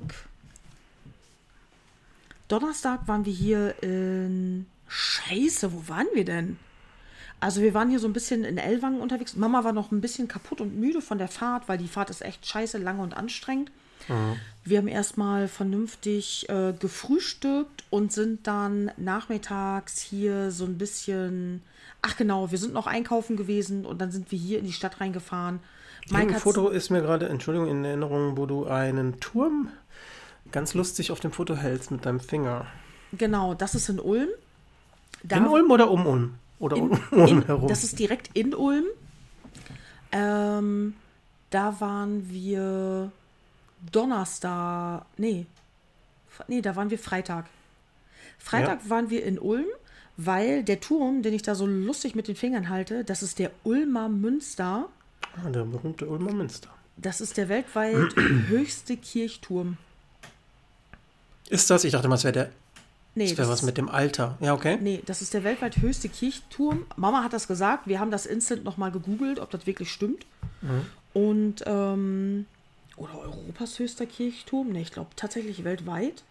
Donnerstag waren wir hier in. Scheiße, wo waren wir denn? Also wir waren hier so ein bisschen in Ellwangen unterwegs. Mama war noch ein bisschen kaputt und müde von der Fahrt, weil die Fahrt ist echt scheiße, lange und anstrengend. Wir haben erstmal vernünftig äh, gefrühstückt und sind dann nachmittags hier so ein bisschen. Ach genau, wir sind noch einkaufen gewesen und dann sind wir hier in die Stadt reingefahren. ein Foto ist mir gerade, Entschuldigung, in Erinnerung, wo du einen Turm ganz lustig auf dem Foto hältst mit deinem Finger. Genau, das ist in Ulm. Da- in Ulm oder um Ulm? Oder in, um Ulm in, herum? Das ist direkt in Ulm. Ähm, da waren wir Donnerstag. Nee. Nee, da waren wir Freitag. Freitag waren wir in Ulm, weil der Turm, den ich da so lustig mit den Fingern halte, das ist der Ulmer Münster. ah, der berühmte Ulmer Münster. Das ist der weltweit höchste Kirchturm. Ist das? Ich dachte mal, es wäre der. Nee, Das wäre was mit dem Alter. Ja, okay. Nee, das ist der weltweit höchste Kirchturm. Mama hat das gesagt. Wir haben das instant nochmal gegoogelt, ob das wirklich stimmt. Und, ähm, oder Europas höchster Kirchturm? Nee, ich glaube tatsächlich weltweit.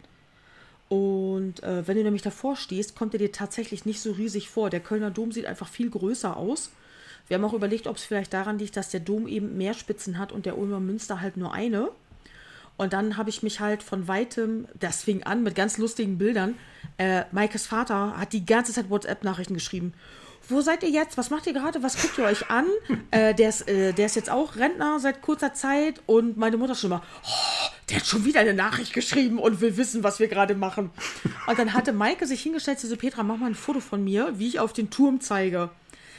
Und äh, wenn du nämlich davor stehst, kommt er dir tatsächlich nicht so riesig vor. Der Kölner Dom sieht einfach viel größer aus. Wir haben auch überlegt, ob es vielleicht daran liegt, dass der Dom eben mehr Spitzen hat und der Ulmer Münster halt nur eine. Und dann habe ich mich halt von weitem, das fing an mit ganz lustigen Bildern. Äh, Maikes Vater hat die ganze Zeit WhatsApp-Nachrichten geschrieben. Wo seid ihr jetzt? Was macht ihr gerade? Was guckt ihr euch an? Äh, der, ist, äh, der ist jetzt auch Rentner seit kurzer Zeit und meine Mutter schon mal, oh, der hat schon wieder eine Nachricht geschrieben und will wissen, was wir gerade machen. Und dann hatte Maike sich hingestellt, sie so, Petra, mach mal ein Foto von mir, wie ich auf den Turm zeige.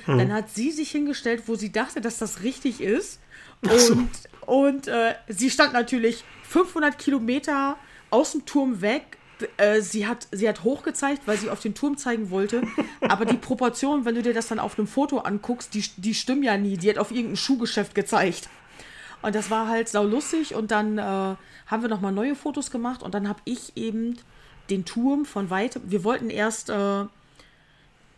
Dann hat sie sich hingestellt, wo sie dachte, dass das richtig ist. Und, und äh, sie stand natürlich 500 Kilometer aus dem Turm weg. Äh, sie, hat, sie hat hochgezeigt, weil sie auf den Turm zeigen wollte. Aber die Proportionen, wenn du dir das dann auf einem Foto anguckst, die, die stimmen ja nie. Die hat auf irgendein Schuhgeschäft gezeigt. Und das war halt sau lustig. Und dann äh, haben wir nochmal neue Fotos gemacht. Und dann habe ich eben den Turm von weitem. Wir wollten erst. Äh,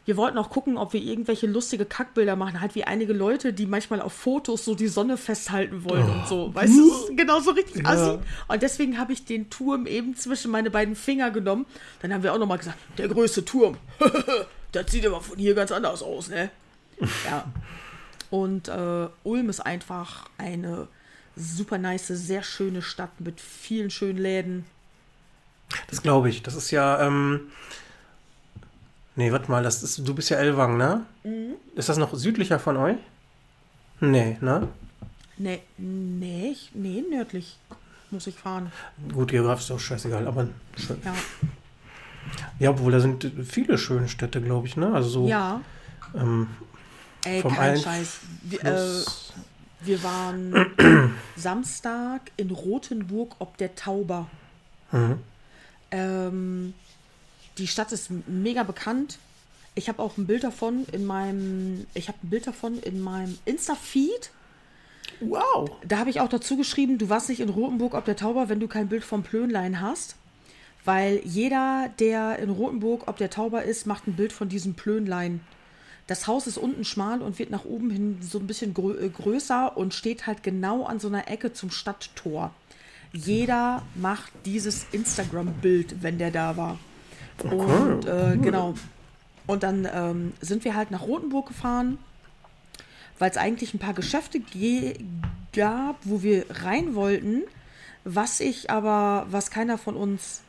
wir wollten auch gucken, ob wir irgendwelche lustige Kackbilder machen, halt wie einige Leute, die manchmal auf Fotos so die Sonne festhalten wollen und so. Weißt du, genau so richtig assi. Und deswegen habe ich den Turm eben zwischen meine beiden Finger genommen. Dann haben wir auch nochmal gesagt, der größte Turm. das sieht aber von hier ganz anders aus, ne? Ja. Und äh, Ulm ist einfach eine super nice, sehr schöne Stadt mit vielen schönen Läden. Das glaube ich. Das ist ja. Ähm, nee, warte mal. Das ist, du bist ja Elwang, ne? Mhm. Ist das noch südlicher von euch? Nee, ne? Nee, nee, ich- nee, nördlich muss ich fahren. Gut, geografisch ist auch scheißegal, aber schön. Ja. Ja, obwohl da sind viele schöne Städte, glaube ich, ne? Also so Ja, ähm, ey, vom kein Scheiß. Wir, äh, wir waren Samstag in Rothenburg ob der Tauber. Mhm. Ähm, die Stadt ist mega bekannt. Ich habe auch ein Bild davon in meinem, ich habe ein Bild davon in meinem Insta-Feed. Wow. Da habe ich auch dazu geschrieben, du warst nicht in Rothenburg ob der Tauber, wenn du kein Bild vom Plönlein hast. Weil jeder, der in Rothenburg ob der Tauber ist, macht ein Bild von diesem Plönlein. Das Haus ist unten schmal und wird nach oben hin so ein bisschen grö äh, größer und steht halt genau an so einer Ecke zum Stadttor. Jeder macht dieses Instagram-Bild, wenn der da war. Und äh, genau. Und dann ähm, sind wir halt nach Rothenburg gefahren, weil es eigentlich ein paar Geschäfte ge- gab, wo wir rein wollten, was ich aber, was keiner von uns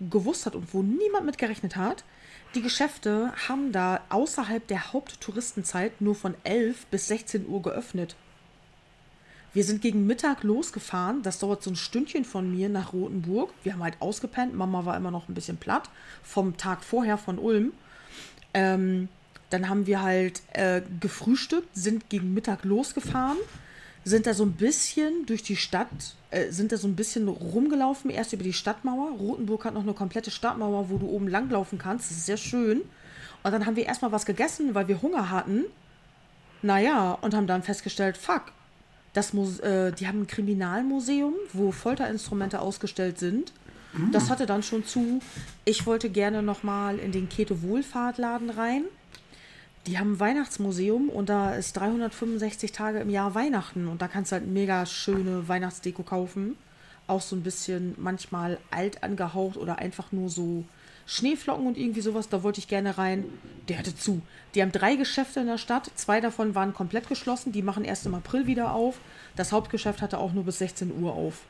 gewusst hat und wo niemand mit gerechnet hat. Die Geschäfte haben da außerhalb der Haupttouristenzeit nur von 11 bis 16 Uhr geöffnet. Wir sind gegen Mittag losgefahren. Das dauert so ein Stündchen von mir nach Rothenburg. Wir haben halt ausgepennt. Mama war immer noch ein bisschen platt vom Tag vorher von Ulm. Ähm, dann haben wir halt äh, gefrühstückt, sind gegen Mittag losgefahren. sind da so ein bisschen durch die Stadt, äh, sind da so ein bisschen rumgelaufen, erst über die Stadtmauer. Rothenburg hat noch eine komplette Stadtmauer, wo du oben langlaufen kannst. Das ist sehr schön. Und dann haben wir erstmal was gegessen, weil wir Hunger hatten. Naja, und haben dann festgestellt, fuck, das Muse äh, die haben ein Kriminalmuseum, wo Folterinstrumente ausgestellt sind. Das hatte dann schon zu. Ich wollte gerne noch mal in den Kete Wohlfahrtladen rein. Die haben ein Weihnachtsmuseum und da ist 365 Tage im Jahr Weihnachten und da kannst du halt mega schöne Weihnachtsdeko kaufen. Auch so ein bisschen manchmal alt angehaucht oder einfach nur so Schneeflocken und irgendwie sowas. Da wollte ich gerne rein. Der hatte zu. Die haben drei Geschäfte in der Stadt. Zwei davon waren komplett geschlossen. Die machen erst im April wieder auf. Das Hauptgeschäft hatte auch nur bis 16 Uhr auf.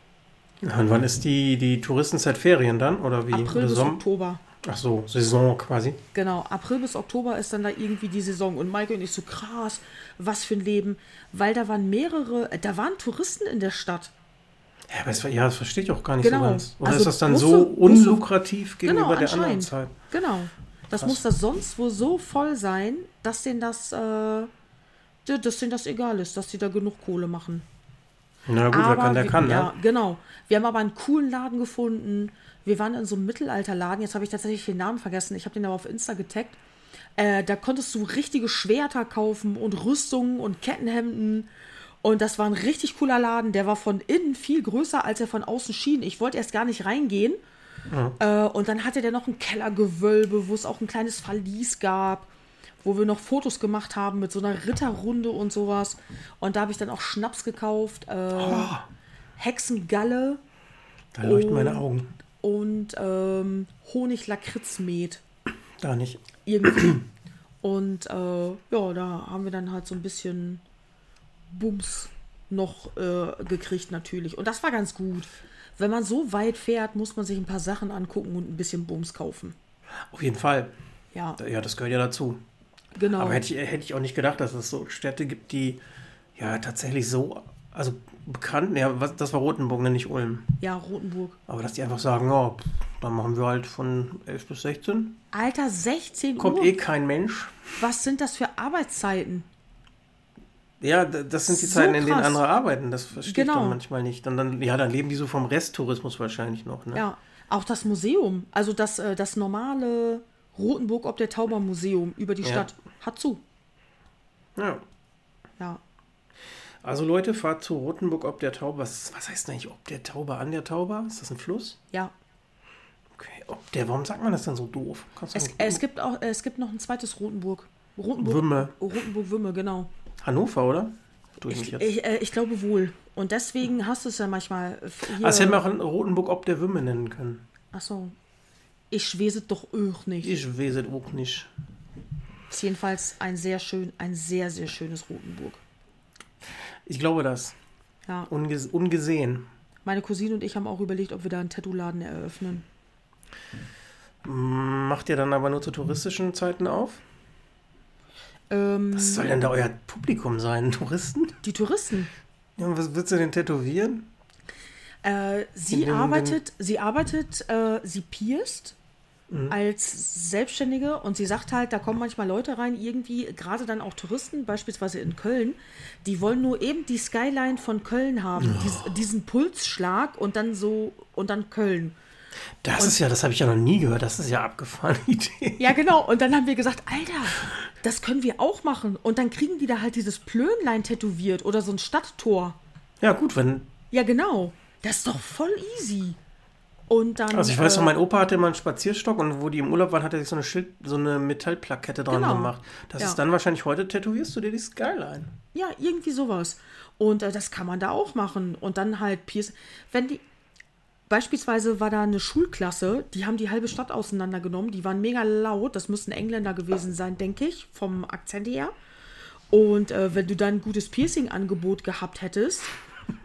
Und wann ist die, die Touristenzeit Ferien dann? Oder wie? April bis Oktober. Ach so, Saison quasi. Genau, April bis Oktober ist dann da irgendwie die Saison. Und Maike und ich so krass, was für ein Leben. Weil da waren mehrere, da waren Touristen in der Stadt. Ja, aber es, ja, das verstehe ich auch gar nicht Genau. so ganz. Oder Also ist das dann so Busse- unlukrativ gegenüber Genau, der anderen. Zeit? Genau. Das Krass. muss das sonst wohl so voll sein, dass denen das, äh, ja, dass denen das egal ist, dass die da genug Kohle machen. Na gut, wer kann, der wir- kann, ja, ne? genau. Wir haben aber einen coolen Laden gefunden. Wir waren in so einem Mittelalterladen. Jetzt habe ich tatsächlich den Namen vergessen. Ich habe den aber auf Insta getaggt. Äh, da konntest du richtige Schwerter kaufen und Rüstungen und Kettenhemden. Und das war ein richtig cooler Laden. Der war von innen viel größer, als er von außen schien. Ich wollte erst gar nicht reingehen. Äh, und dann hatte der noch ein Kellergewölbe, wo es auch ein kleines Verlies gab, wo wir noch Fotos gemacht haben mit so einer Ritterrunde und sowas. Und da habe ich dann auch Schnaps gekauft, äh, Oh, Hexengalle da leuchten Oh. meine Augen. und ähm, Honig-Lakritz-Met. Da nicht. Irgendwie. und äh, ja, da haben wir dann halt so ein bisschen Bums noch äh, gekriegt natürlich. Und das war ganz gut. Wenn man so weit fährt, muss man sich ein paar Sachen angucken und ein bisschen Bums kaufen. Auf jeden Fall. Ja, Ja, das gehört ja dazu. genau. Aber hätte ich, hätte ich auch nicht gedacht, dass es so Städte gibt, die ja tatsächlich so, also bekannt, ja, was, das war Rotenburg, ne, nicht Ulm. Ja, Rotenburg. Aber dass die einfach sagen, ja, dann machen wir halt von 11 bis 16. Alter, 16 Kommt Uhr. eh kein Mensch. Was sind das für Arbeitszeiten? Ja, das sind die So Zeiten, in denen krass. andere arbeiten. Das verstehe ich Genau. dann manchmal nicht. Und dann, ja, dann leben die so vom Resttourismus wahrscheinlich noch. Ne? Ja, auch das Museum, also das, äh, das normale Rotenburg ob der Tauber Museum über die Ja. Stadt hat zu. ja. Ja. Also Leute, fahrt zu Rotenburg ob der Tauber. Was, was heißt denn eigentlich ob der Tauber an der Tauber? Ist das ein Fluss? Ja. Okay, ob der, warum sagt man das denn so doof? Es, es gibt auch, es gibt noch ein zweites Rotenburg. Rotenburg. Wümme. Rotenburg Wümme, genau. Hannover, oder? Ich Ich, äh, ich glaube wohl. Und deswegen hast du es ja manchmal. äh, Hier, Ah, es hätte man auch in Rotenburg ob der Wümme nennen können. Achso. Ich weiß doch auch nicht. Ich weiß auch nicht. Ist jedenfalls ein sehr schön, ein sehr, sehr schönes Rotenburg. Ich glaube das. Ja. Unges ungesehen. Meine Cousine und ich haben auch überlegt, ob wir da einen Tattoo-Laden eröffnen. Macht ihr dann aber nur zu touristischen Zeiten auf? Ähm, Was soll denn da euer Publikum sein? Touristen? die Touristen. Ja, und was willst du denn tätowieren? Äh, sie den- arbeitet, sie arbeitet, äh, sie pierst Mhm. als Selbstständige und sie sagt halt, da kommen manchmal Leute rein, irgendwie, gerade dann auch Touristen, beispielsweise in Köln, die wollen nur eben die Skyline von Köln haben, dies, diesen Pulsschlag und dann so, und dann Köln. Das ist ja, das habe ich ja noch nie gehört. Das ist ja abgefahrene Idee. Ja, genau. Und dann haben wir gesagt, Alter, das können wir auch machen. Und dann kriegen die da halt dieses Plönlein tätowiert oder so ein Stadttor. Ja, gut, wenn. Ja, genau. Das ist doch voll easy. Und dann. Also ich weiß noch, äh, mein Opa hatte mal einen Spazierstock und wo die im Urlaub waren, hat er sich so eine Schild, so eine Metallplakette dran Genau. gemacht. Das Ja. ist dann wahrscheinlich heute tätowierst du dir die Skyline. Ja, irgendwie sowas. Und äh, das kann man da auch machen. Und dann halt Pierce. Wenn die. Beispielsweise war da eine Schulklasse, die haben die halbe Stadt auseinandergenommen. Die waren mega laut. Das müssten Engländer gewesen sein, denke ich, vom Akzent her. Und äh, wenn du dann ein gutes Piercing-Angebot gehabt hättest,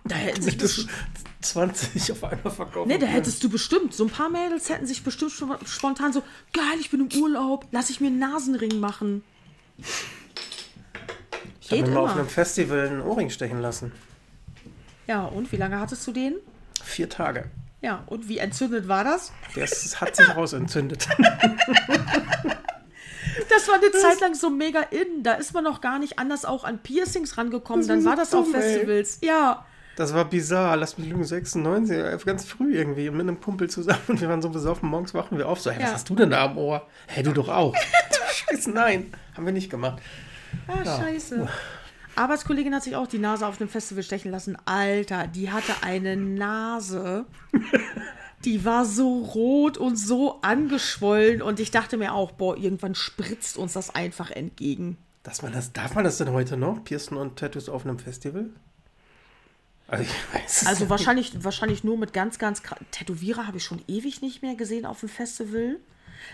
da hätten sich Das bestimmt. 20 auf einmal verkauft. Ne, da hättest du bestimmt, so ein paar Mädels hätten sich bestimmt schon spontan so, geil, ich bin im Urlaub, lass ich mir einen Nasenring machen. Ich habe mir mal auf einem Festival einen Ohrring stechen lassen. Ja, und wie lange hattest du den? Vier Tage. Ja, und wie entzündet war das? Das hat sich rausentzündet. Das war eine Zeit lang so mega in. Da ist man noch gar nicht anders auch an Piercings rangekommen. Das Dann war das auf dumm, ey. Festivals. Ja. Das war bizarr. Lass mich lügen, 96, äh, ganz früh irgendwie, mit einem Kumpel zusammen. Und wir waren so besoffen, morgens wachen wir auf. So, hey, was Ja. hast du denn da am Ohr? Hey, du doch auch. Scheiße, nein. Haben wir nicht gemacht. Ah, Ja. scheiße. Arbeitskollegin hat sich auch die Nase auf einem Festival stechen lassen. Alter, die hatte eine Nase. Die war so rot und so angeschwollen. Und ich dachte mir auch, boah, irgendwann spritzt uns das einfach entgegen. Dass man das, darf man das denn heute noch? Piercen und Tattoos auf einem Festival? Also ich weiß es Also nicht. wahrscheinlich, wahrscheinlich nur mit ganz, ganz Tätowierer habe ich schon ewig nicht mehr gesehen auf dem Festival.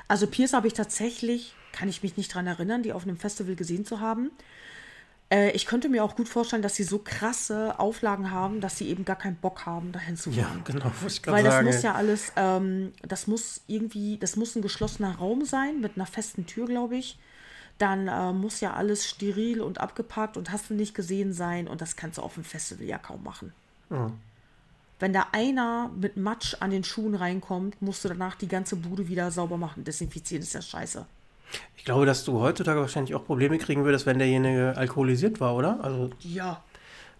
Also Pierce habe ich tatsächlich, kann ich mich nicht dran erinnern, die auf einem Festival gesehen zu haben. Äh, ich könnte mir auch gut vorstellen, dass sie so krasse Auflagen haben, dass sie eben gar keinen Bock haben, dahin zu Ja, fahren. genau, wollte ich gerade Weil das sagen. muss ja alles, ähm, das muss irgendwie, das muss ein geschlossener Raum sein mit einer festen Tür, glaube ich. Dann äh, muss ja alles steril und abgepackt und hast du nicht gesehen sein und das kannst du auf dem Festival ja kaum machen. Wenn da einer mit Matsch an den Schuhen reinkommt, musst du danach die ganze Bude wieder sauber machen. Desinfizieren ist ja scheiße. Ich glaube, dass du heutzutage wahrscheinlich auch Probleme kriegen würdest, wenn derjenige alkoholisiert war, oder? Also Ja,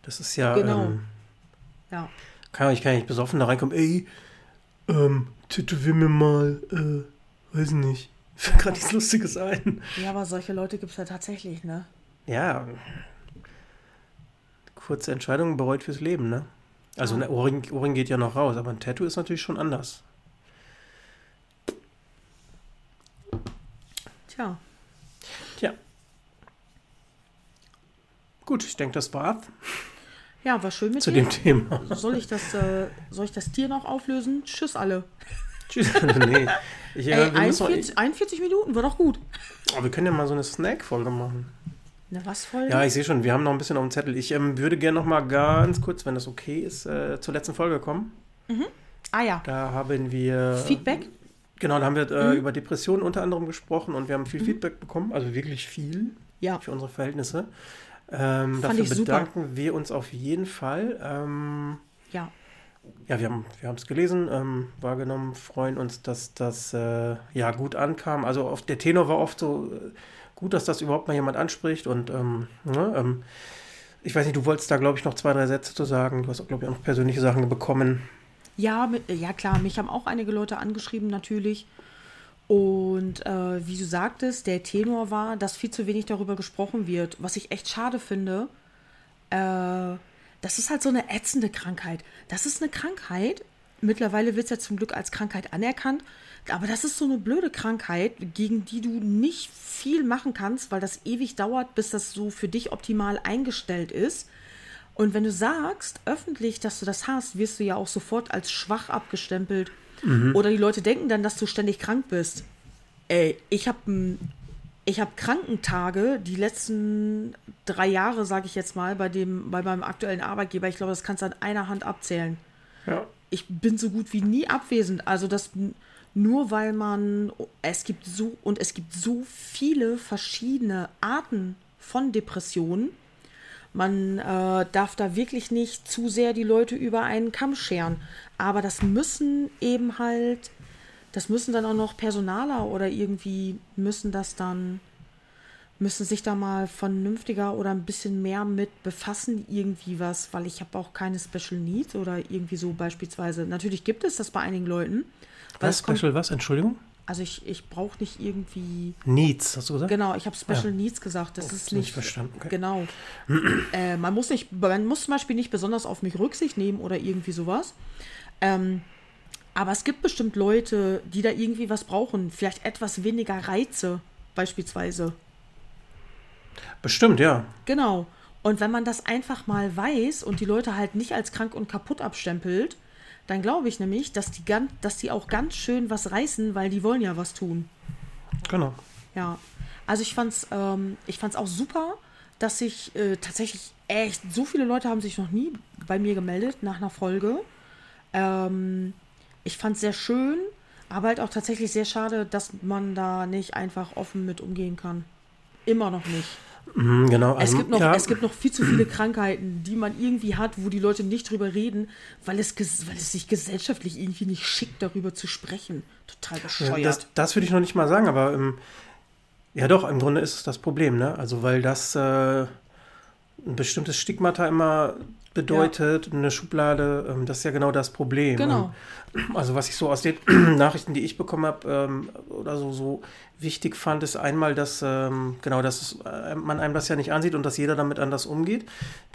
das ist ja... Genau. Ähm, ja. kann ich kann nicht besoffen da reinkommen. Ey, ähm, tätowier mir mal, äh, weiß nicht. Fällt gerade nichts Lustiges ein. Ja, aber solche Leute gibt es ja tatsächlich, ne? Ja. Kurze Entscheidung bereut fürs Leben, ne? Also ein Ohrring, Ohrring geht ja noch raus, aber ein Tattoo ist natürlich schon anders. Tja, Tja. Gut, ich denke, das war's ja, war schön mit zu dir. dem Thema. Soll ich das, äh, soll ich das Tier noch auflösen? Tschüss alle. Tschüss. nee. Ich, äh, Ey, wir, müssen 41, 41 Minuten, war doch gut. mal, oh, wir können ja mal so eine Snack-Folge machen. Na, was voll? Ja, ich sehe schon, wir haben noch ein bisschen auf dem Zettel. Ich ähm, würde gerne noch mal ganz kurz, wenn das okay ist, äh, zur letzten Folge kommen. ah ja, Da haben wir. Feedback. Genau, da haben wir äh, Mhm. über Depressionen unter anderem gesprochen und wir haben viel Feedback bekommen, also wirklich viel Ja, für unsere Verhältnisse. Ähm, dafür ich super. bedanken wir uns auf jeden Fall. Ähm, ja. ja, wir haben wir es gelesen, ähm, wahrgenommen, freuen uns, dass das äh, ja gut ankam. Also oft, der Tenor war oft so äh, gut, dass das überhaupt mal jemand anspricht und ähm, ne, ähm, ich weiß nicht, du wolltest da glaube ich noch zwei, drei Sätze zu sagen. Du hast glaube ich auch noch persönliche Sachen bekommen. Ja, mit, ja, klar, mich haben auch einige Leute angeschrieben, natürlich. Und äh, wie du sagtest, der Tenor war, dass viel zu wenig darüber gesprochen wird. Was ich echt schade finde, äh, das ist halt so eine ätzende Krankheit. Das ist eine Krankheit. Mittlerweile wird es ja zum Glück als Krankheit anerkannt. Aber das ist so eine blöde Krankheit, gegen die du nicht viel machen kannst, weil das ewig dauert, bis das so für dich optimal eingestellt ist. Und wenn du sagst öffentlich, dass du das hast, wirst du ja auch sofort als schwach abgestempelt. Oder die Leute denken dann, dass du ständig krank bist. Ey, ich habe ich hab Krankentage die letzten drei Jahre, sage ich jetzt mal, bei, dem, bei meinem aktuellen Arbeitgeber. Ich glaube, das kannst du an einer Hand abzählen. Ja. Ich bin so gut wie nie abwesend. Also das nur weil man es gibt so und es gibt so viele verschiedene Arten von Depressionen. Man äh, darf da wirklich nicht zu sehr die Leute über einen Kamm scheren. Aber das müssen eben halt, das müssen dann auch noch Personaler oder irgendwie müssen das dann, müssen sich da mal vernünftiger oder ein bisschen mehr mit befassen, irgendwie was, weil ich habe auch keine Special Needs oder irgendwie so beispielsweise. Natürlich gibt es das bei einigen Leuten. Was? es kommt- Special was? Entschuldigung? Also ich, ich brauche nicht irgendwie Needs, hast du gesagt? Genau, ich habe Special Ja. Needs gesagt. Das Oh, ist nicht verstanden, okay. Genau. äh, man muss nicht, man muss zum Beispiel nicht besonders auf mich Rücksicht nehmen oder irgendwie sowas. Ähm, aber es gibt bestimmt Leute, die da irgendwie was brauchen. Vielleicht etwas weniger Reize, beispielsweise. Bestimmt, ja. Genau. Und wenn man das einfach mal weiß und die Leute halt nicht als krank und kaputt abstempelt, dann glaube ich nämlich, dass die, ganz, dass die auch ganz schön was reißen, weil die wollen ja was tun. Genau. Ja, also ich fand's, ähm, ich fand's auch super, dass sich äh, tatsächlich echt so viele Leute haben sich noch nie bei mir gemeldet nach einer Folge. Ähm, ich fand's sehr schön, aber halt auch tatsächlich sehr schade, dass man da nicht einfach offen mit umgehen kann. Immer noch nicht. Mhm, genau. Es also, gibt, noch, ja, es gibt noch viel zu viele Krankheiten, die man irgendwie hat, wo die Leute nicht drüber reden, weil es, weil es sich gesellschaftlich irgendwie nicht schickt, darüber zu sprechen. Total bescheuert. Das, das würde ich noch nicht mal sagen, aber ähm, Ja, doch, im Grunde ist es das Problem, ne? Also, weil das äh, ein bestimmtes Stigmata immer bedeutet, eine Schublade, ähm, das ist ja genau das Problem. Genau. Ähm, also, was ich so aus den Nachrichten, die ich bekommen habe, ähm, oder so, so wichtig fand, ist einmal, dass, genau, dass es, äh, man einem das ja nicht ansieht und dass jeder damit anders umgeht.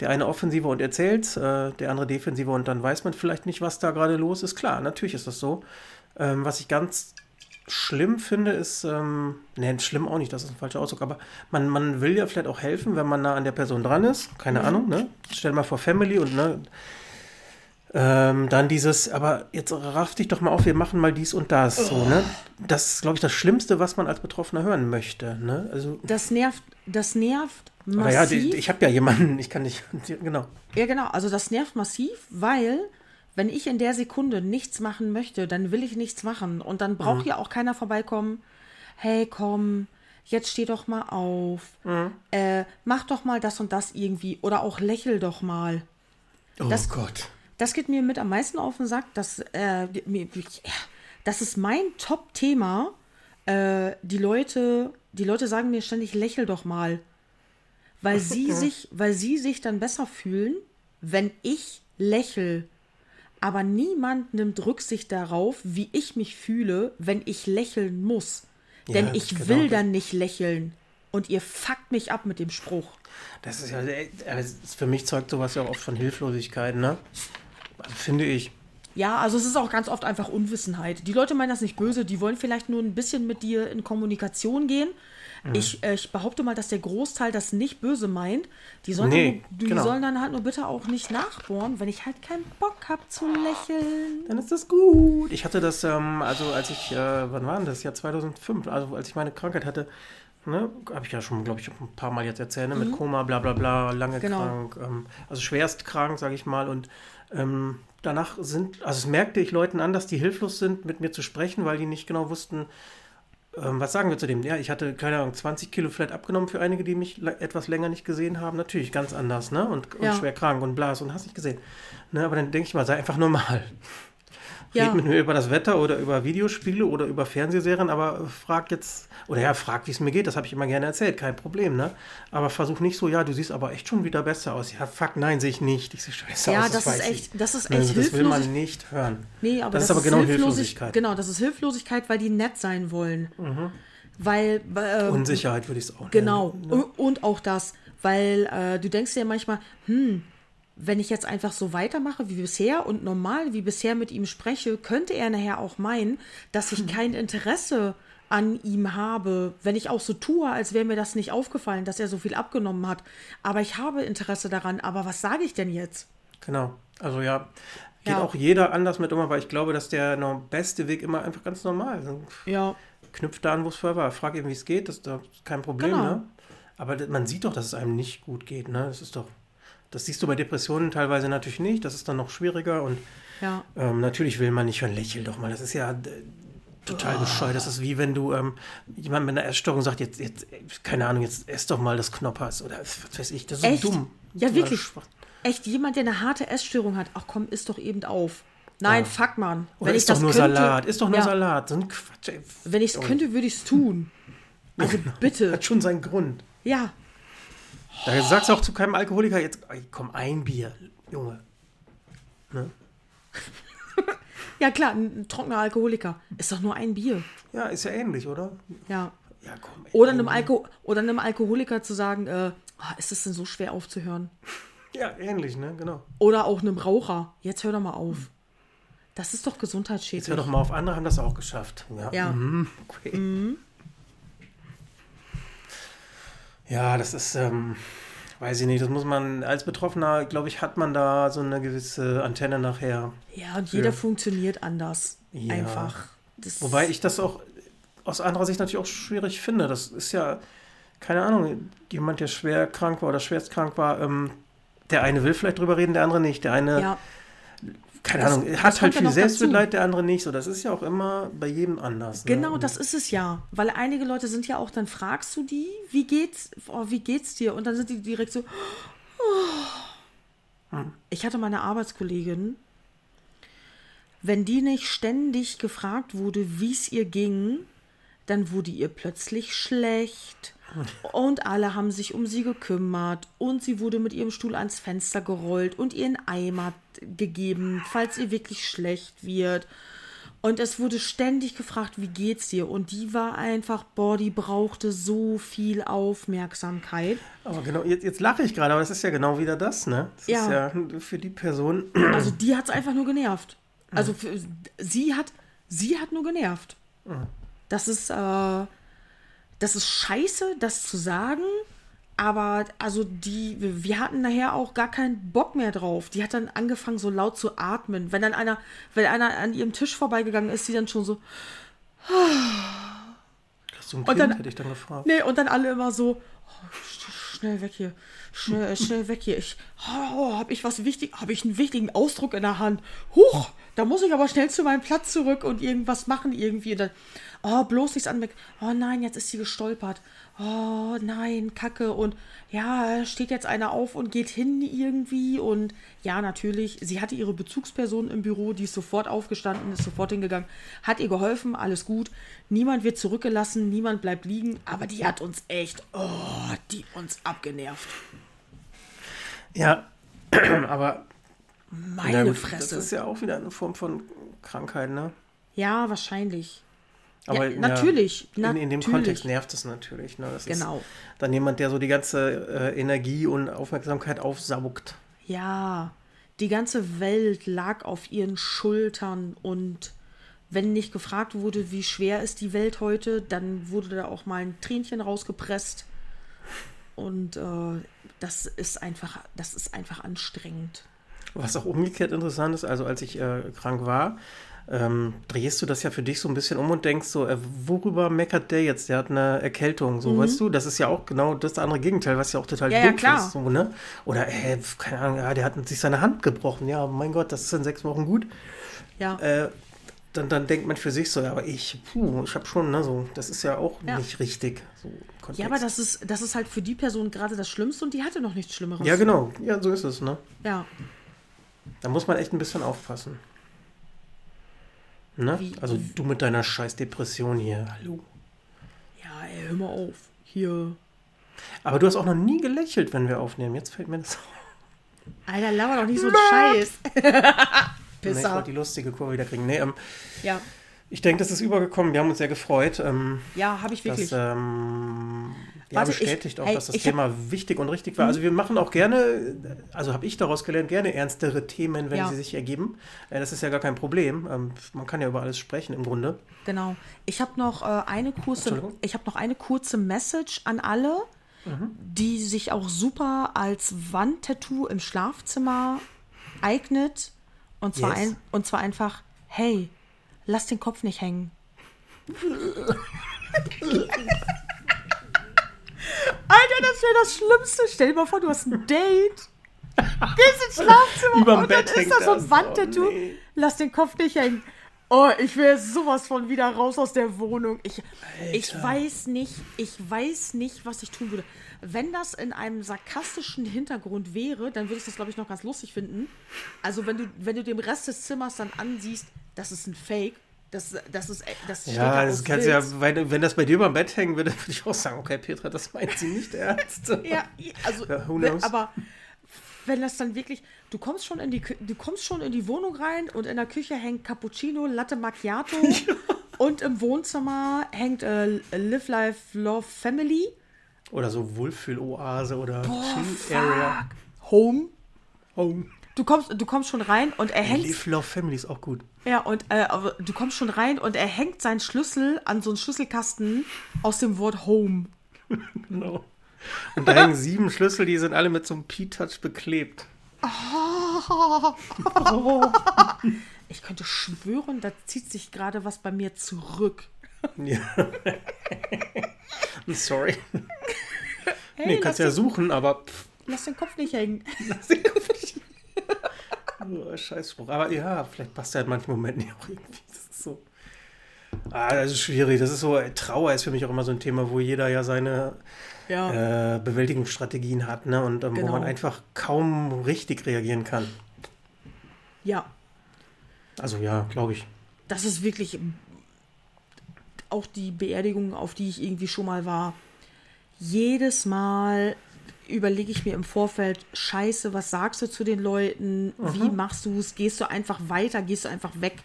Der eine offensiver und erzählt, äh, der andere defensiver und dann weiß man vielleicht nicht, was da gerade los ist. Klar, natürlich ist das so. Was ich ganz schlimm finde, ist, ähm, ne, schlimm auch nicht, das ist ein falscher Ausdruck, aber man, man will ja vielleicht auch helfen, wenn man nah an der Person dran ist. Keine Mhm. Ahnung, ne? Stell mal vor Family und ne, ähm, dann dieses, aber jetzt raff dich doch mal auf, wir machen mal dies und das. So, ne? Das ist, glaube ich, das Schlimmste, was man als Betroffener hören möchte. Ne? Also, Das nervt, das nervt aber ja, massiv. die- ich habe ja jemanden, ich kann nicht, genau. Ja, genau. Also das nervt massiv, weil wenn ich in der Sekunde nichts machen möchte, dann will ich nichts machen. Und dann Mhm. braucht ja auch keiner vorbeikommen. Hey, komm, jetzt steh doch mal auf. Mhm. Äh, mach doch mal das und das irgendwie. Oder auch lächel doch mal. Oh Das- Gott. Das geht mir mit am meisten auf den Sack. Das, äh, mir, das ist mein Top-Thema. Äh, die Leute, die Leute sagen mir ständig, lächel doch mal. Weil sie sich, weil sie sich dann besser fühlen, wenn ich lächel. Aber niemand nimmt Rücksicht darauf, wie ich mich fühle, wenn ich lächeln muss. Denn Ja, ich genau will dann nicht lächeln. Und ihr fuckt mich ab mit dem Spruch. Das ist ja, äh, das ist, für mich zeugt sowas ja auch oft von Hilflosigkeit, ne? Also, finde ich. Ja, also es ist auch ganz oft einfach Unwissenheit. Die Leute meinen das nicht böse, die wollen vielleicht nur ein bisschen mit dir in Kommunikation gehen. Mhm. Ich, äh, ich behaupte mal, dass der Großteil das nicht böse meint. Die sollen, Nee, dann, die genau. sollen dann halt nur bitte auch nicht nachbohren, wenn ich halt keinen Bock habe zu lächeln. Dann ist das gut. Ich hatte das, ähm, also als ich, äh, wann war denn das? Ja, 2005, also als ich meine Krankheit hatte, ne, habe ich ja schon, glaube ich, ein paar Mal jetzt erzählt, ne, mit Koma, bla bla bla, lange Mhm. Genau. krank, ähm, also schwerst krank, sage ich mal. Und ähm, danach sind, also es merkte ich Leuten an, dass die hilflos sind, mit mir zu sprechen, weil die nicht genau wussten, ähm, was sagen wir zu dem? Ja, ich hatte, keine Ahnung, 20 Kilo vielleicht abgenommen für einige, die mich etwas länger nicht gesehen haben. Natürlich, ganz anders, ne? Und, und Ja. schwer krank und blas und hast nicht gesehen. Ne? Aber dann denke ich mal, sei einfach normal. Ja. Red mit mir über das Wetter oder über Videospiele oder über Fernsehserien, aber frag jetzt, oder ja, frag, wie es mir geht, das habe ich immer gerne erzählt, kein Problem, ne? Aber versuch nicht so, ja, du siehst aber echt schon wieder besser aus. Ja, fuck, nein, sehe ich nicht. Ich sehe scheiße Ja, aus, das, weiß ist ich. echt, das ist Ne, echt das will man nicht hören. Nee, aber das, das, ist aber genau Hilflosig- Hilflosigkeit. Genau, das ist Hilflosigkeit, weil die nett sein wollen. Weil. ähm, Unsicherheit würde ich es auch Genau. nennen. ne? Und- Und auch das, weil äh, du denkst dir manchmal, hm, wenn ich jetzt einfach so weitermache wie bisher und normal wie bisher mit ihm spreche, könnte er nachher auch meinen, dass Hm. ich kein Interesse an ihm habe, wenn ich auch so tue, als wäre mir das nicht aufgefallen, dass er so viel abgenommen hat. Aber ich habe Interesse daran. Aber was sage ich denn jetzt? Genau. Also ja, geht Ja. auch jeder anders mit um, aber ich glaube, dass der beste Weg immer einfach ganz normal ist. Ja. Knüpft da an, wo es vorher war. Frag ihn, wie es geht, das ist kein Problem, Genau. ne? Aber man sieht doch, dass es einem nicht gut geht, ne? Das ist doch. Das siehst du bei Depressionen teilweise natürlich nicht. Das ist dann noch schwieriger und Ja. ähm, natürlich will man nicht hören, lächel doch mal. Das ist ja äh, total Oh. bescheuert. Das ist wie wenn du ähm, jemand mit einer Essstörung sagt, jetzt, jetzt, keine Ahnung, jetzt ess doch mal das Knoppers oder was weiß ich. Das ist Echt? dumm. Ja, wirklich. Echt, jemand, der eine harte Essstörung hat, ach komm, isst doch eben auf. Nein, Ja. fuck, Mann. Oder ist doch nur Salat, ist doch nur ja, Salat. So ein Quatsch, ey. Wenn ich es könnte, würde ich es tun. Also bitte. Hat schon seinen Grund. Ja. Da sagst du auch zu keinem Alkoholiker, jetzt komm, ein Bier, Junge. Ne? Ja, klar, ein, trockener Alkoholiker. Ist doch nur ein Bier. Ja, ist ja ähnlich, oder? Ja. Ja, komm. Ey, Oder ein einem. Alko oder einem Alkoholiker zu sagen, äh, ah, ist das denn so schwer aufzuhören? Ja, ähnlich, ne? Genau. Oder auch einem Raucher. Jetzt hör doch mal auf. Das ist doch Jetzt hör gesundheitsschädlich. doch mal auf, andere haben das auch geschafft. Ja, Ja. mhm, okay. Ja, das ist, ähm, weiß ich nicht, das muss man, als Betroffener, glaube ich, hat man da so eine gewisse Antenne nachher. Ja, und jeder Ja. funktioniert anders. Ja. Einfach. Das Wobei ich das auch aus anderer Sicht natürlich auch schwierig finde. Das ist ja, keine Ahnung, jemand, der schwer krank war oder schwerst krank war, ähm, der eine will vielleicht drüber reden, der andere nicht. Der eine, ja, keine das- Ahnung, das hat halt viel dazu. Selbstmitleid, der andere nicht. So, das ist ja auch immer bei jedem anders. ne? Genau, das ist es ja. Weil einige Leute sind ja auch, dann fragst du die, wie geht's, oh, wie geht's dir? Und dann sind die direkt so. Oh. Ich hatte meine Arbeitskollegin, wenn die nicht ständig gefragt wurde, wie es ihr ging, dann wurde ihr plötzlich schlecht. Und alle haben sich um sie gekümmert und sie wurde mit ihrem Stuhl ans Fenster gerollt und ihr einen Eimer gegeben, falls ihr wirklich schlecht wird. Und es wurde ständig gefragt, wie geht's dir? Und die war einfach, boah, die brauchte so viel Aufmerksamkeit. Aber genau, jetzt, jetzt lache ich gerade, aber das ist ja genau wieder das, ne? Das Ja. ist ja für die Person. Also die hat's einfach nur genervt. Also für, sie hat, sie hat nur genervt. Das ist, äh, das ist scheiße, das zu sagen. Aber also die, wir hatten nachher auch gar keinen Bock mehr drauf. Die hat dann angefangen, so laut zu atmen. Wenn dann einer, wenn einer an ihrem Tisch vorbeigegangen ist, sie dann schon so, Hast du ein Und Kind, dann- hätte ich dann gefragt. Nee, und dann alle immer so, oh, schnell weg hier, schnell, schnell weg hier. Ich, oh, habe ich was wichtig, habe ich einen wichtigen Ausdruck in der Hand. Huch, da muss ich aber schnell zu meinem Platz zurück und irgendwas machen irgendwie. Dann, oh, bloß nichts anmerken. Oh nein, jetzt ist sie gestolpert. Oh nein, Kacke. Und ja, steht jetzt einer auf und geht hin irgendwie. Und ja, natürlich, sie hatte ihre Bezugsperson im Büro, die ist sofort aufgestanden, ist sofort hingegangen, hat ihr geholfen, alles gut. Niemand wird zurückgelassen, niemand bleibt liegen, aber die hat uns echt, oh, die uns abgenervt. Ja, aber Meine gut, Fresse. das ist ja auch wieder eine Form von Krankheit, ne? ja, wahrscheinlich. Aber ja, natürlich. In, in dem natürlich. Kontext nervt es natürlich. Ne? Das Genau. dann jemand, der so die ganze äh, Energie und Aufmerksamkeit aufsaugt. Ja, die ganze Welt lag auf ihren Schultern und wenn nicht gefragt wurde, wie schwer ist die Welt heute, dann wurde da auch mal ein Tränchen rausgepresst. Und äh, das ist einfach, das ist einfach anstrengend. Was auch umgekehrt interessant ist, also als ich äh, krank war, ähm, drehst du das ja für dich so ein bisschen um und denkst so, äh, worüber meckert der jetzt? Der hat eine Erkältung, Mhm. so weißt du? Das ist ja auch genau das andere Gegenteil, was ja auch total Ja, ja, ist. So, ne? Oder, äh, keine Ahnung, ja, der hat sich seine Hand gebrochen. Ja, mein Gott, das ist in sechs Wochen gut. Ja, Äh, dann, dann denkt man für sich so, ja, aber ich, puh, ich habe schon, ne, so, das ist ja auch Ja. nicht richtig. So, ja aber das ist, das ist halt für die Person gerade das Schlimmste und die hatte noch nichts Schlimmeres. Ja, genau, ja, so ist es, ne? Ja, Da muss man echt ein bisschen aufpassen. Ne? Wie- also du mit deiner scheiß Depression hier, hallo. ja, ey, hör mal auf. Hier. Aber du hast auch noch nie gelächelt, wenn wir aufnehmen. Jetzt fällt mir das auf. Alter, laber doch nicht so einen Scheiß. Nee, ich Pisser. wollte die lustige Kurve wieder kriegen. Nee, ähm, Ja, ich denke, das ist übergekommen. Wir haben uns sehr gefreut. Ähm, ja, habe ich wirklich. Das ähm, ja, Warte, ich- bestätigt auch, dass das ich Mhm. Thema wichtig und richtig war. Also wir machen auch gerne, also habe ich daraus gelernt, gerne ernstere Themen, wenn Ja. sie sich ergeben. Äh, das ist ja gar kein Problem. Ähm, man kann ja über alles sprechen im Grunde. Genau. Ich habe noch äh, eine kurze, ich habe noch eine kurze Message an alle, die sich auch super als Wandtattoo im Schlafzimmer eignet. Und zwar, Yes. ein, und zwar einfach, hey, lass den Kopf nicht hängen. Alter, das wäre das Schlimmste. Stell dir mal vor, du hast ein Date. Gehst ins Schlafzimmer Überm und Bett dann ist da so ein Wandtattoo. Oh, nee. Lass den Kopf nicht hängen. Oh, ich wäre sowas von wieder raus aus der Wohnung. Ich, ich weiß nicht, ich weiß nicht, was ich tun würde. Wenn das in einem sarkastischen Hintergrund wäre, dann würde ich das, glaube ich, noch ganz lustig finden. Also, wenn du, wenn du dem Rest des Zimmers dann ansiehst, das ist ein Fake. Das, das ist, das steht Ja, da das kannst Witz. ja, wenn, wenn das bei dir über dem Bett hängen würde, würde ich auch sagen, okay, Petra, das meint sie nicht ernst. Ja, also, Ja, wenn, aber wenn das dann wirklich, du kommst schon in die, du kommst schon in die Wohnung rein und in der Küche hängt Cappuccino, Latte Macchiato und im Wohnzimmer hängt äh, Live Life Love Family, Oder so Wohlfühloase oder Oh, Chill Area. Home. Home. Du kommst, du kommst schon rein und er hängt, Live Love Family ist auch gut. ja und äh, du kommst schon rein und er hängt seinen Schlüssel an so einen Schlüsselkasten aus dem Wort Home. Genau. Und da hängen sieben Schlüssel, die sind alle mit so einem P-Touch beklebt. Ich könnte schwören, da zieht sich gerade was bei mir zurück. Ja. Sorry. Hey, nee, lass, kannst ja den, suchen, aber pff, lass den Kopf nicht hängen. Oh, Scheißspruch. Aber ja, vielleicht passt der in manchen Momenten ja auch irgendwie. Das ist so. Ah, das ist schwierig. Das ist so, Trauer ist für mich auch immer so ein Thema, wo jeder ja seine Ja. äh, Bewältigungsstrategien hat, ne? Und ähm, Genau. wo man einfach kaum richtig reagieren kann. Ja, Also ja, glaube ich. das ist wirklich. auch die Beerdigungen, auf die ich irgendwie schon mal war, jedes Mal überlege ich mir im Vorfeld, scheiße, was sagst du zu den Leuten? Wie machst du es? Gehst du einfach weiter? Gehst du einfach weg?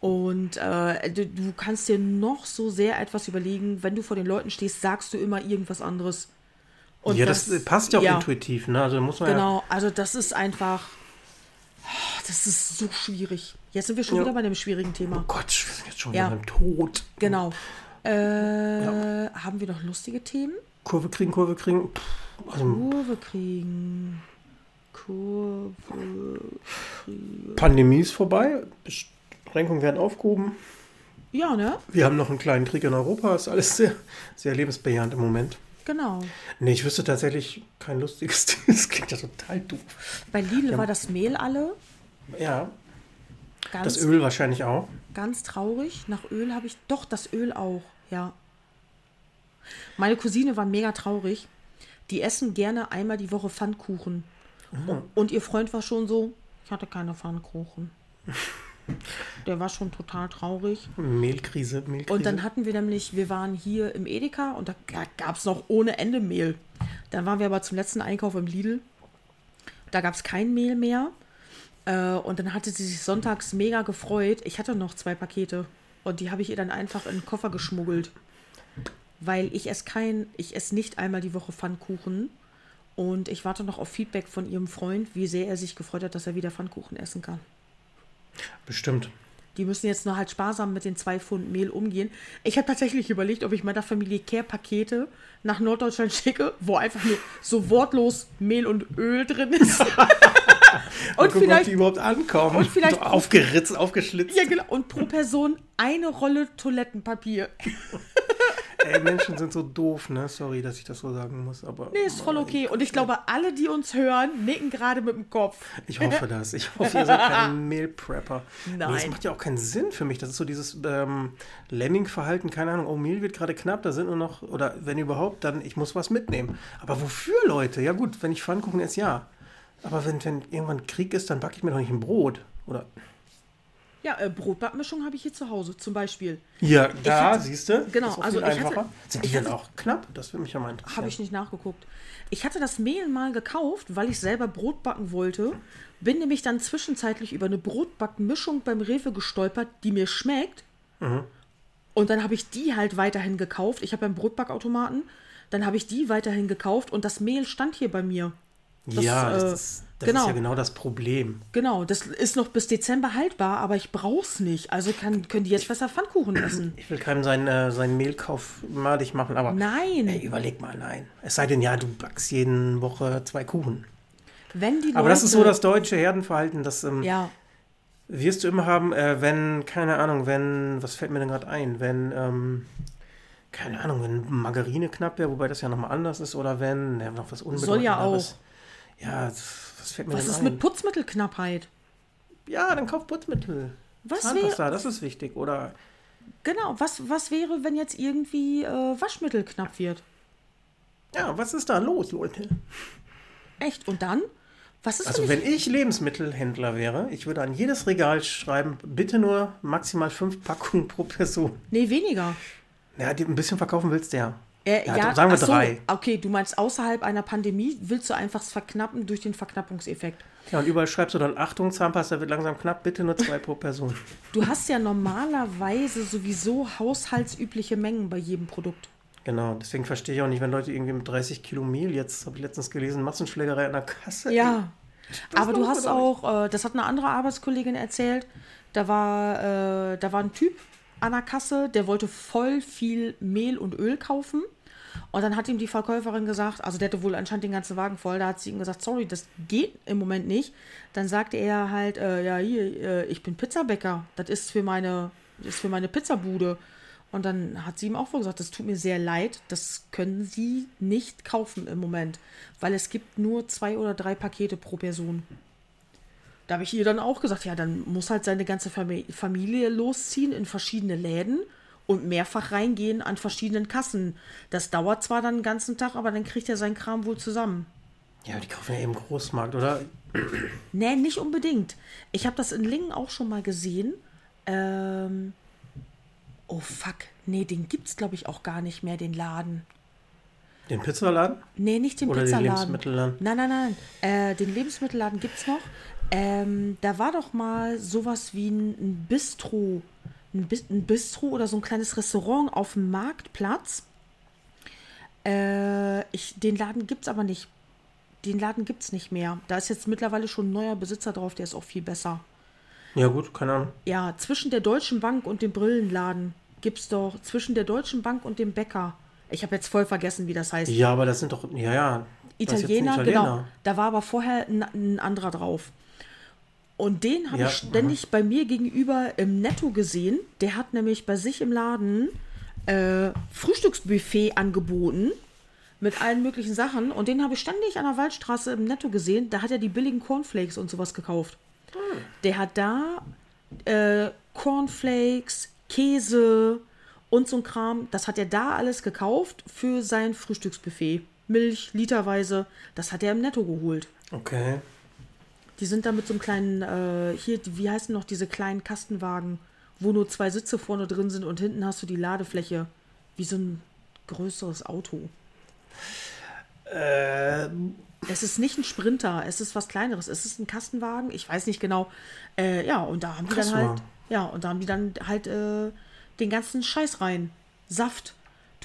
Und äh, du, du kannst dir noch so sehr etwas überlegen, wenn du vor den Leuten stehst, sagst du immer irgendwas anderes. Und ja, das, passt ja auch intuitiv, ne? Also muss man Genau, also das ist einfach, das ist so schwierig. Jetzt sind wir schon Ja. wieder bei dem schwierigen Thema. Oh Gott, wir sind jetzt schon Ja. wieder beim Tod. Genau. Äh, Haben wir noch lustige Themen? Kurve kriegen, Kurve kriegen. Pff, Kurve kriegen. Kurve. Pandemie ist vorbei. Beschränkungen werden aufgehoben. Ja, ne? Wir haben noch einen kleinen Krieg in Europa. Ist alles sehr, sehr lebensbejahend im Moment. Genau. Nee, ich wüsste tatsächlich kein lustiges Ding. Das klingt ja total doof. Bei Lidl war das Mehl alle. Ja, Ganz, das Öl wahrscheinlich auch. ganz traurig. Nach Öl habe ich. Doch, das Öl auch. Ja. Meine Cousine war mega traurig. Die essen gerne einmal die Woche Pfannkuchen. Und ihr Freund war schon so, ich hatte keine Pfannkuchen. Der war schon total traurig. Mehlkrise, Mehlkrise. Und dann hatten wir nämlich, wir waren hier im Edeka und da gab es noch ohne Ende Mehl. Dann waren wir aber zum letzten Einkauf im Lidl. Da gab es kein Mehl mehr. Äh, und dann hatte sie sich sonntags mega gefreut. Ich hatte noch zwei Pakete und die habe ich ihr dann einfach in den Koffer geschmuggelt. Weil ich esse kein, ich esse nicht einmal die Woche Pfannkuchen. Und ich warte noch auf Feedback von ihrem Freund, wie sehr er sich gefreut hat, dass er wieder Pfannkuchen essen kann. Bestimmt. Die müssen jetzt nur halt sparsam mit den zwei Pfund Mehl umgehen. Ich habe tatsächlich überlegt, ob ich meiner Familie Care-Pakete nach Norddeutschland schicke, wo einfach nur so wortlos Mehl und Öl drin ist. Und und gucken, ob vielleicht die überhaupt ankommen. und vielleicht- aufgeritzt, aufgeschlitzt. ja, genau, und pro Person eine Rolle Toilettenpapier. Ey, Menschen sind so doof, ne? Sorry, dass ich das so sagen muss, aber. Nee, ist voll okay. Und ich glaube, alle, die uns hören, nicken gerade mit dem Kopf. Ich hoffe das. Ich hoffe, ihr seid keine Mehlprepper. Nein. Nee, das macht ja auch keinen Sinn für mich. Das ist so dieses ähm, Lemming-Verhalten, keine Ahnung, oh, Mehl wird gerade knapp, da sind nur noch, oder wenn überhaupt, dann ich muss was mitnehmen. Aber wofür, Leute? Ja gut, wenn ich Pfannkuchen esse, ja. Aber wenn, wenn irgendwann Krieg ist, dann backe ich mir doch nicht ein Brot. Oder. Ja, äh, Brotbackmischung habe ich hier zu Hause, zum Beispiel. Ja, da, hatte- siehst du? genau, Das ist auch also ich hatte- einfacher. Sind die ich denn hatte- auch knapp? Das würde mich ja mal interessieren. Habe ich nicht nachgeguckt. Ich hatte das Mehl mal gekauft, weil ich selber Brot backen wollte. Bin nämlich dann zwischenzeitlich über eine Brotbackmischung beim Rewe gestolpert, die mir schmeckt. Und dann habe ich die halt weiterhin gekauft. Ich habe einen Brotbackautomaten. Dann habe ich die weiterhin gekauft und das Mehl stand hier bei mir. Das, ja, das, äh, ist, das genau. ist ja genau das Problem. Genau, das ist noch bis Dezember haltbar, aber ich brauch's nicht. Also kann, können die jetzt besser Pfannkuchen essen. Ich will keinem seinen, äh, seinen Mehlkauf madig machen, aber Nein. ey, überleg mal, nein. Es sei denn, ja, du backst jeden Woche zwei Kuchen. Wenn die Aber das ist so Leute- das deutsche Herdenverhalten, das ähm, Ja, wirst du immer haben, äh, wenn, keine Ahnung, wenn, was fällt mir denn gerade ein, wenn, ähm, keine Ahnung, wenn Margarine knapp wäre, wobei das ja nochmal anders ist, oder wenn, ja, noch was Soll ja Unbedeutenderes. Ja, was fällt mir was ist ein? mit Putzmittelknappheit? ja, dann kauf Putzmittel. Was Zahnpasta, das ist wichtig. Oder Genau, was, was wäre, wenn jetzt irgendwie äh, Waschmittel knapp wird? ja, was ist da los, Leute? Echt? Und dann? Was ist, Also wenn ich Lebensmittelhändler wäre, ich würde an jedes Regal schreiben, bitte nur maximal fünf Packungen pro Person. Nee, weniger. Ja, die ein bisschen verkaufen willst du ja. Äh, Ja, sagen wir ach so, drei. Okay, du meinst außerhalb einer Pandemie willst du einfach es verknappen durch den Verknappungseffekt. Ja, und überall schreibst du dann, Achtung, Zahnpasta wird langsam knapp, bitte nur zwei pro Person. Du hast ja normalerweise sowieso haushaltsübliche Mengen bei jedem Produkt. Genau, deswegen verstehe ich auch nicht, wenn Leute irgendwie mit 30 Kilo Mehl, jetzt habe ich letztens gelesen, Massenschlägerei an der Kasse. Ja. Aber du hast auch, äh, das hat eine andere Arbeitskollegin erzählt, da war, äh, da war ein Typ an der Kasse, der wollte voll viel Mehl und Öl kaufen. Und dann hat ihm die Verkäuferin gesagt, also der hatte wohl anscheinend den ganzen Wagen voll, da hat sie ihm gesagt, sorry, das geht im Moment nicht. Dann sagte er halt, äh, ja, hier, äh, ich bin Pizzabäcker, das ist für meine, ist für meine Pizzabude. Und dann hat sie ihm auch wohl gesagt, das tut mir sehr leid, das können Sie nicht kaufen im Moment, weil es gibt nur zwei oder drei Pakete pro Person. Da habe ich ihr dann auch gesagt, ja, dann muss halt seine ganze Fami- Familie losziehen in verschiedene Läden und mehrfach reingehen an verschiedenen Kassen. Das dauert zwar dann den ganzen Tag, aber dann kriegt er seinen Kram wohl zusammen. Ja, die kaufen ja eben Großmarkt, oder? Nee, nicht unbedingt. Ich habe das in Lingen auch schon mal gesehen. Ähm, Oh fuck. Nee, den gibt's, glaube ich, auch gar nicht mehr, den Laden. Den Pizzaladen? Nee, nicht den Oder den Pizzaladen. Lebensmittelladen? Nein, nein, nein. Äh, den Lebensmittelladen gibt's noch. Ähm, da war doch mal sowas wie ein, ein Bistro. Ein, Bis ein Bistro oder so ein kleines Restaurant auf dem Marktplatz. Äh, ich, den Laden gibt's aber nicht. Den Laden gibt's nicht mehr. Da ist jetzt mittlerweile schon ein neuer Besitzer drauf, der ist auch viel besser. Ja, gut, keine Ahnung. Ja, zwischen der Deutschen Bank und dem Brillenladen gibt's doch, zwischen der Deutschen Bank und dem Bäcker. Ich habe jetzt voll vergessen, wie das heißt. Ja, aber das sind doch, ja, ja. ein Italiener, genau. Da war aber vorher ein, ein anderer drauf. Und den habe Ja, ich ständig bei mir gegenüber im Netto gesehen. Der hat nämlich bei sich im Laden äh, Frühstücksbuffet angeboten mit allen möglichen Sachen. Und den habe ich ständig an der Waldstraße im Netto gesehen. Da hat er die billigen Cornflakes und sowas gekauft. Der hat da äh, Cornflakes, Käse und so ein Kram. Das hat er da alles gekauft für sein Frühstücksbuffet. Milch, literweise. Das hat er im Netto geholt. Okay. Die sind da mit so einem kleinen, äh, hier, wie heißen noch diese kleinen Kastenwagen, wo nur zwei Sitze vorne drin sind und hinten hast du die Ladefläche. Wie so ein größeres Auto. Äh, Es ist nicht ein Sprinter, es ist was kleineres. Es ist ein Kastenwagen, ich weiß nicht genau. Äh, ja, und da haben die dann halt, ja, und da haben die dann halt äh, den ganzen Scheiß rein. Saft.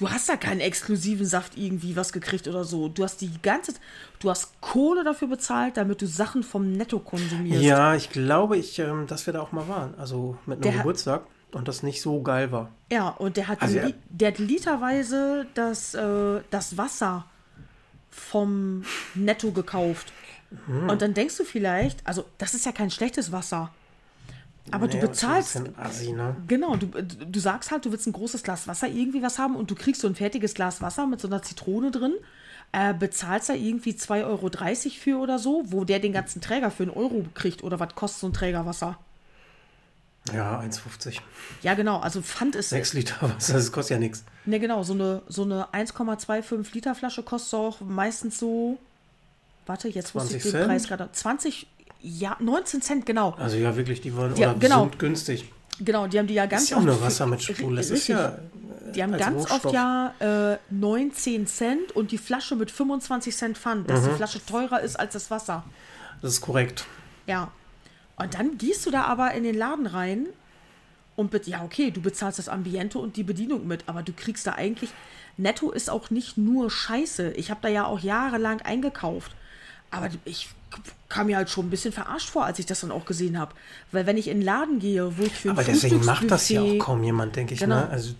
Du hast da keinen exklusiven Saft irgendwie was gekriegt oder so. Du hast die ganze, du hast Kohle dafür bezahlt, damit du Sachen vom Netto konsumierst. ja, ich glaube, ich, ähm, dass wir da auch mal waren. Also mit einem Der hat- Geburtstag und das nicht so geil war. Ja, und der hat, Also li der hat literweise das, äh, das Wasser vom Netto gekauft. Mhm. Und dann denkst du vielleicht, also das ist ja kein schlechtes Wasser. Aber du Nee, bezahlst, Das ist ein Assi, ne? genau, du, du sagst halt, du willst ein großes Glas Wasser irgendwie was haben und du kriegst so ein fertiges Glas Wasser mit so einer Zitrone drin, äh, bezahlst da irgendwie 2,30 Euro für oder so, wo der den ganzen Träger für einen Euro kriegt oder was kostet so ein Träger Wasser? Ja, 1,50. Ja, genau, also Pfand ist 6 Liter Wasser, das kostet ja nichts. Ne, genau, so eine, so eine 1,25 Liter Flasche kostet auch meistens so. Warte, jetzt wusste ich 20 den Cent? Preis gerade. 20, ja, 19 Cent, genau. Also ja, wirklich, die waren Ja, oder genau. sind günstig. Genau, die haben die ja ganz ist ja auch nur für- Wasser mit Sprudel. Das ist ja. Die haben als ganz Rohstoff. oft ja äh, 19 Cent und die Flasche mit 25 Cent Pfand, dass Mhm. die Flasche teurer ist als das Wasser. Das ist korrekt. Ja. Und dann gehst du da aber in den Laden rein und ja, okay, du bezahlst das Ambiente und die Bedienung mit, aber du kriegst da eigentlich. Netto ist auch nicht nur Scheiße. Ich habe da ja auch jahrelang eingekauft. Aber ich kam mir halt schon ein bisschen verarscht vor, als ich das dann auch gesehen habe. Weil wenn ich in den Laden gehe, wo ich für ein Aber deswegen macht das ja auch kaum jemand, denke ich. Genau. Ne? Also,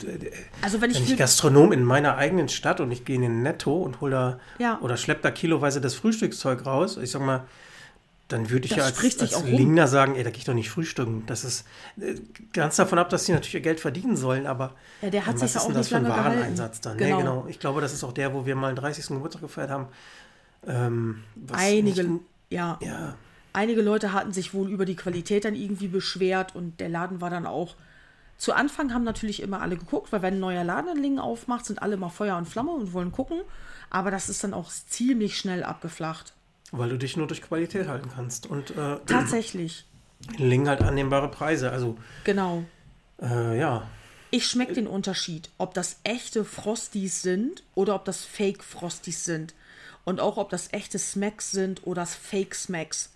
Also wenn ich wenn ich für, Gastronom in meiner eigenen Stadt und ich gehe in den Netto und hole da Ja. oder schlepp da kiloweise das Frühstückszeug raus, ich sag mal, dann würde ich Das ja als, als. Lingner sagen, ey, da gehe ich doch nicht frühstücken. Das ist äh, ganz davon ab, dass die natürlich ihr Geld verdienen sollen, aber Ja, der hat sich ja ist auch denn das für ein. Wareneinsatz dann? Genau. Nee, genau. Ich glaube, das ist auch der, wo wir mal einen 30. Geburtstag gefeiert haben. Ähm, was einige, nicht- ja, ja, einige Leute hatten sich wohl über die Qualität dann irgendwie beschwert und der Laden war dann auch. Zu Anfang haben natürlich immer alle geguckt, weil wenn ein neuer Laden in Lingen aufmacht, sind alle mal Feuer und Flamme und wollen gucken. Aber das ist dann auch ziemlich schnell abgeflacht. weil du dich nur durch Qualität halten kannst. Und äh, Tatsächlich, in Lingen halt annehmbare Preise. Also, genau. äh, ja. Ich schmecke den Unterschied, ob das echte Frosties sind oder ob das Fake Frosties sind. Und auch ob das echte Smacks sind oder Fake Smacks.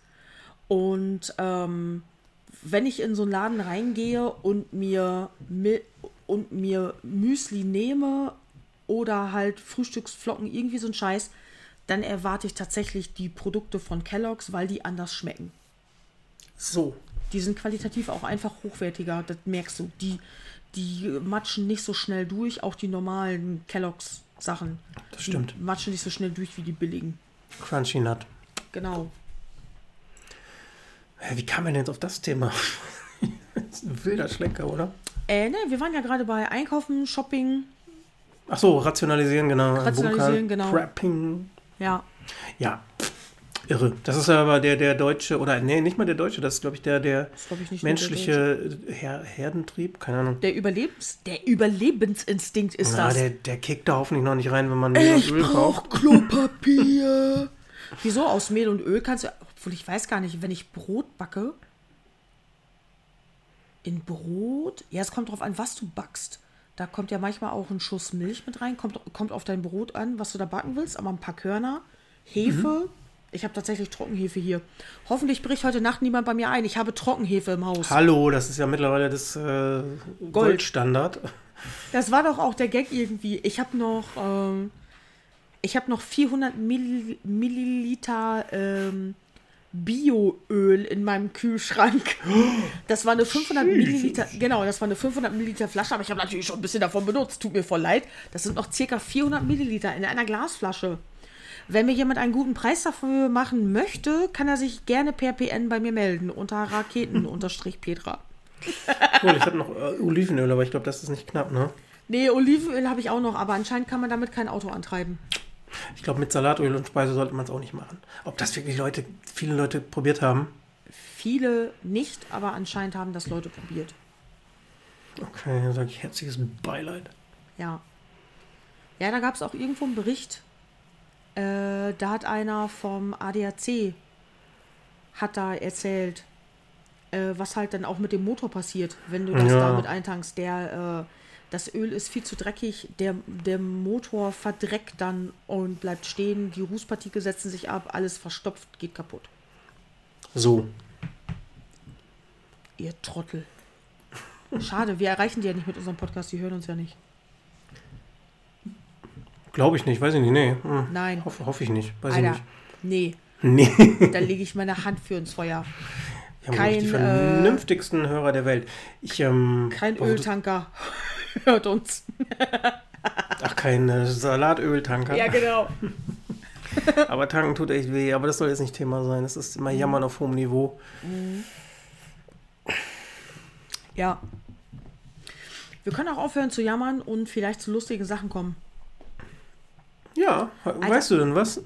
Und ähm, wenn ich in so einen Laden reingehe und mir, Mi- und mir Müsli nehme oder halt Frühstücksflocken, irgendwie so ein Scheiß, dann erwarte ich tatsächlich die Produkte von Kellogg's, weil die anders schmecken. So. Die sind qualitativ auch einfach hochwertiger, das merkst du. Die, die matschen nicht so schnell durch, auch die normalen Kellogg's Sachen. Das stimmt. Die matschen nicht so schnell durch wie die billigen. Crunchy Nut. Genau. Wie kam man denn jetzt auf das Thema? das ist ein wilder Schlenker, oder? Äh, ne, wir waren ja gerade bei Einkaufen, Shopping. Ach so, rationalisieren, genau. Rationalisieren, genau. Prepping. Ja. Ja, irre. Das ist aber der, der deutsche, oder nee, nicht mal der deutsche, das ist, glaube ich, der, der ich nicht. nur der menschliche Her Herdentrieb, keine Ahnung. Der, Überlebens, der Überlebensinstinkt ist Na, das. der, der kickt da hoffentlich noch nicht rein, wenn man Mehl ich und Öl kauft. brauch Klopapier. Wieso? Aus Mehl und Öl kannst du, obwohl ich weiß gar nicht, wenn ich Brot backe, In Brot? Ja, es kommt drauf an, was du backst. Da kommt ja manchmal auch ein Schuss Milch mit rein. Kommt, kommt auf dein Brot an, was du da backen willst. Aber ein paar Körner, Hefe. Mhm. Ich habe tatsächlich Trockenhefe hier. Hoffentlich bricht heute Nacht niemand bei mir ein. Ich habe Trockenhefe im Haus. Hallo, das ist ja mittlerweile das äh, Goldstandard. Das war doch auch der Gag irgendwie. Ich habe noch, ähm, ich habe noch 400 Mill Milliliter ähm, Bioöl in meinem Kühlschrank. Das war eine 500 Milliliter, genau, das war eine 500 Milliliter Flasche, aber ich habe natürlich schon ein bisschen davon benutzt. Tut mir voll leid. Das sind noch circa 400 Milliliter in einer Glasflasche. Wenn mir jemand einen guten Preis dafür machen möchte, kann er sich gerne per PN bei mir melden unter Raketen-Petra. Cool, ich habe noch äh, Olivenöl, aber ich glaube, das ist nicht knapp, ne? Nee, Olivenöl habe ich auch noch, aber anscheinend kann man damit kein Auto antreiben. Ich glaube, mit Salatöl und Speise sollte man es auch nicht machen. Ob das wirklich Leute, viele Leute probiert haben? Viele nicht, aber anscheinend haben das Leute probiert. Okay, dann sage ich herzliches Beileid. Ja. Ja, da gab es auch irgendwo einen Bericht. Äh, da hat einer vom ADAC hat da erzählt, äh, was halt dann auch mit dem Motor passiert, wenn du das Ja. damit eintankst. Der, äh, das Öl ist viel zu dreckig, der, der Motor verdreckt dann und bleibt stehen, die Rußpartikel setzen sich ab, alles verstopft, geht kaputt. So. Ihr Trottel. Schade, wir erreichen die ja nicht mit unserem Podcast, die hören uns ja nicht. Glaube ich nicht, weiß ich nicht. Nee. Hm. Nein. Hoffe, hoffe ich nicht. Weiß Alter, ich nee, nicht. Nee. da lege ich meine Hand für ins Feuer. Wir haben Kein, die äh, vernünftigsten Hörer der Welt. Ich, ähm, Kein du- Öltanker hört uns. Ach, kein äh, Salatöltanker. Ja, genau. Aber tanken tut echt weh. Aber das soll jetzt nicht Thema sein. Das ist immer Jammern auf hohem Niveau. Ja. Wir können auch aufhören zu jammern und vielleicht zu lustigen Sachen kommen. Ja, weißt du denn was?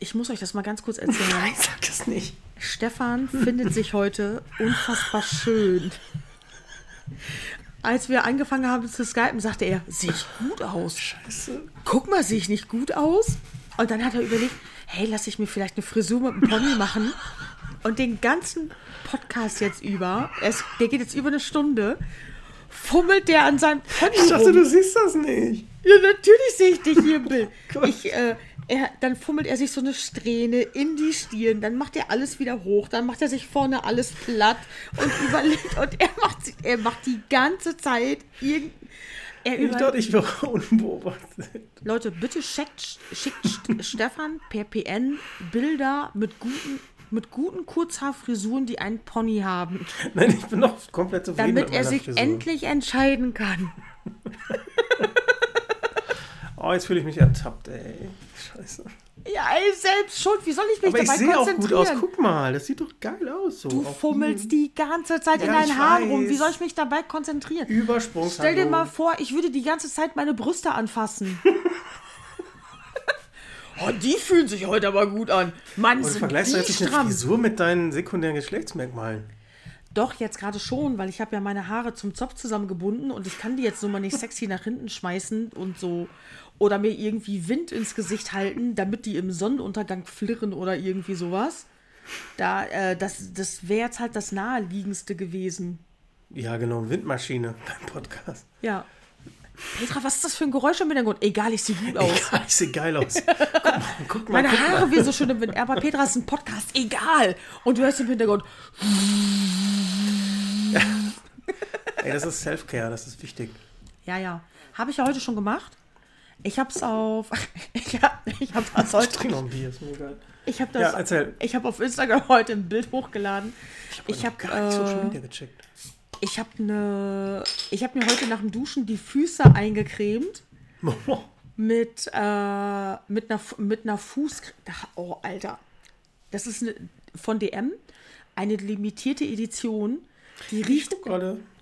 Ich muss euch das mal ganz kurz erzählen. Nein, sag das nicht. Stefan findet sich heute unfassbar schön. Als wir angefangen haben zu skypen, sagte er, sehe ich gut aus. Scheiße. Guck mal, sehe ich nicht gut aus? Und dann hat er überlegt, hey, lass ich mir vielleicht eine Frisur mit einem Pony machen. Und den ganzen Podcast jetzt über, es, der geht jetzt über eine Stunde, fummelt der an seinem Pony Ich dachte, rum. du siehst das nicht. Ja, natürlich sehe ich dich hier im Bild. Ich, äh, er, dann fummelt er sich so eine Strähne in die Stirn, dann macht er alles wieder hoch, dann macht er sich vorne alles platt und überlegt und er macht, er macht die ganze Zeit irgend, er Ich dachte, ich wäre unbeobachtet. Leute, bitte schickt, schickt St- Stefan per PN Bilder mit guten, mit guten Kurzhaarfrisuren, die einen Pony haben, Nein, ich bin noch komplett zufrieden damit mit er sich Frisur. endlich entscheiden kann. Oh, jetzt fühle ich mich ertappt, ey. Scheiße. Ja, ey, selbst schuld. Wie soll ich mich Aber ich dabei sehe auch gut konzentrieren? aus. Guck mal, das sieht doch geil aus. So. Du fummelst die ganze Zeit in Ja, deinen ich Haaren rum. Wie soll ich mich dabei konzentrieren? Übersprungs. Stell dir mal vor, ich würde die ganze Zeit meine Brüste anfassen. oh, die fühlen sich heute aber gut an. Mann, Und sind vergleichst du die jetzt nicht eine. Frisur mit deinen sekundären Geschlechtsmerkmalen? Doch, jetzt gerade schon, weil ich habe ja meine Haare zum Zopf zusammengebunden und ich kann die jetzt so mal nicht sexy nach hinten schmeißen und so. Oder mir irgendwie Wind ins Gesicht halten, damit die im Sonnenuntergang flirren oder irgendwie sowas. Da, äh, das, das wäre jetzt halt das Naheliegendste gewesen. Ja, genau, Windmaschine beim Podcast. Ja. Petra, was ist das für ein Geräusch im Hintergrund? Egal, ich sehe gut aus. Ja, ich sehe geil aus. Guck mal, guck mal. Meine guck Haare wären so schön im Wind. Aber Petra ist ein Podcast. Egal. Und du hörst im Hintergrund. Ey, das ist Self-Care, das ist wichtig. Ja, ja. Habe ich ja heute schon gemacht. Ich hab's auf. Ich hab, ich hab das Ich heute. trinke noch ein Bier, ist mir egal. Ich hab Ja, das. erzähl. Ich habe auf Instagram heute ein Bild hochgeladen. Ich habe Gar nicht Social äh, Media gecheckt. Ich habe eine ich habe mir heute nach dem Duschen die Füße eingecremt mit äh, mit einer mit einer Fuß oh Alter. Das ist eine, von DM eine limitierte Edition. Die riecht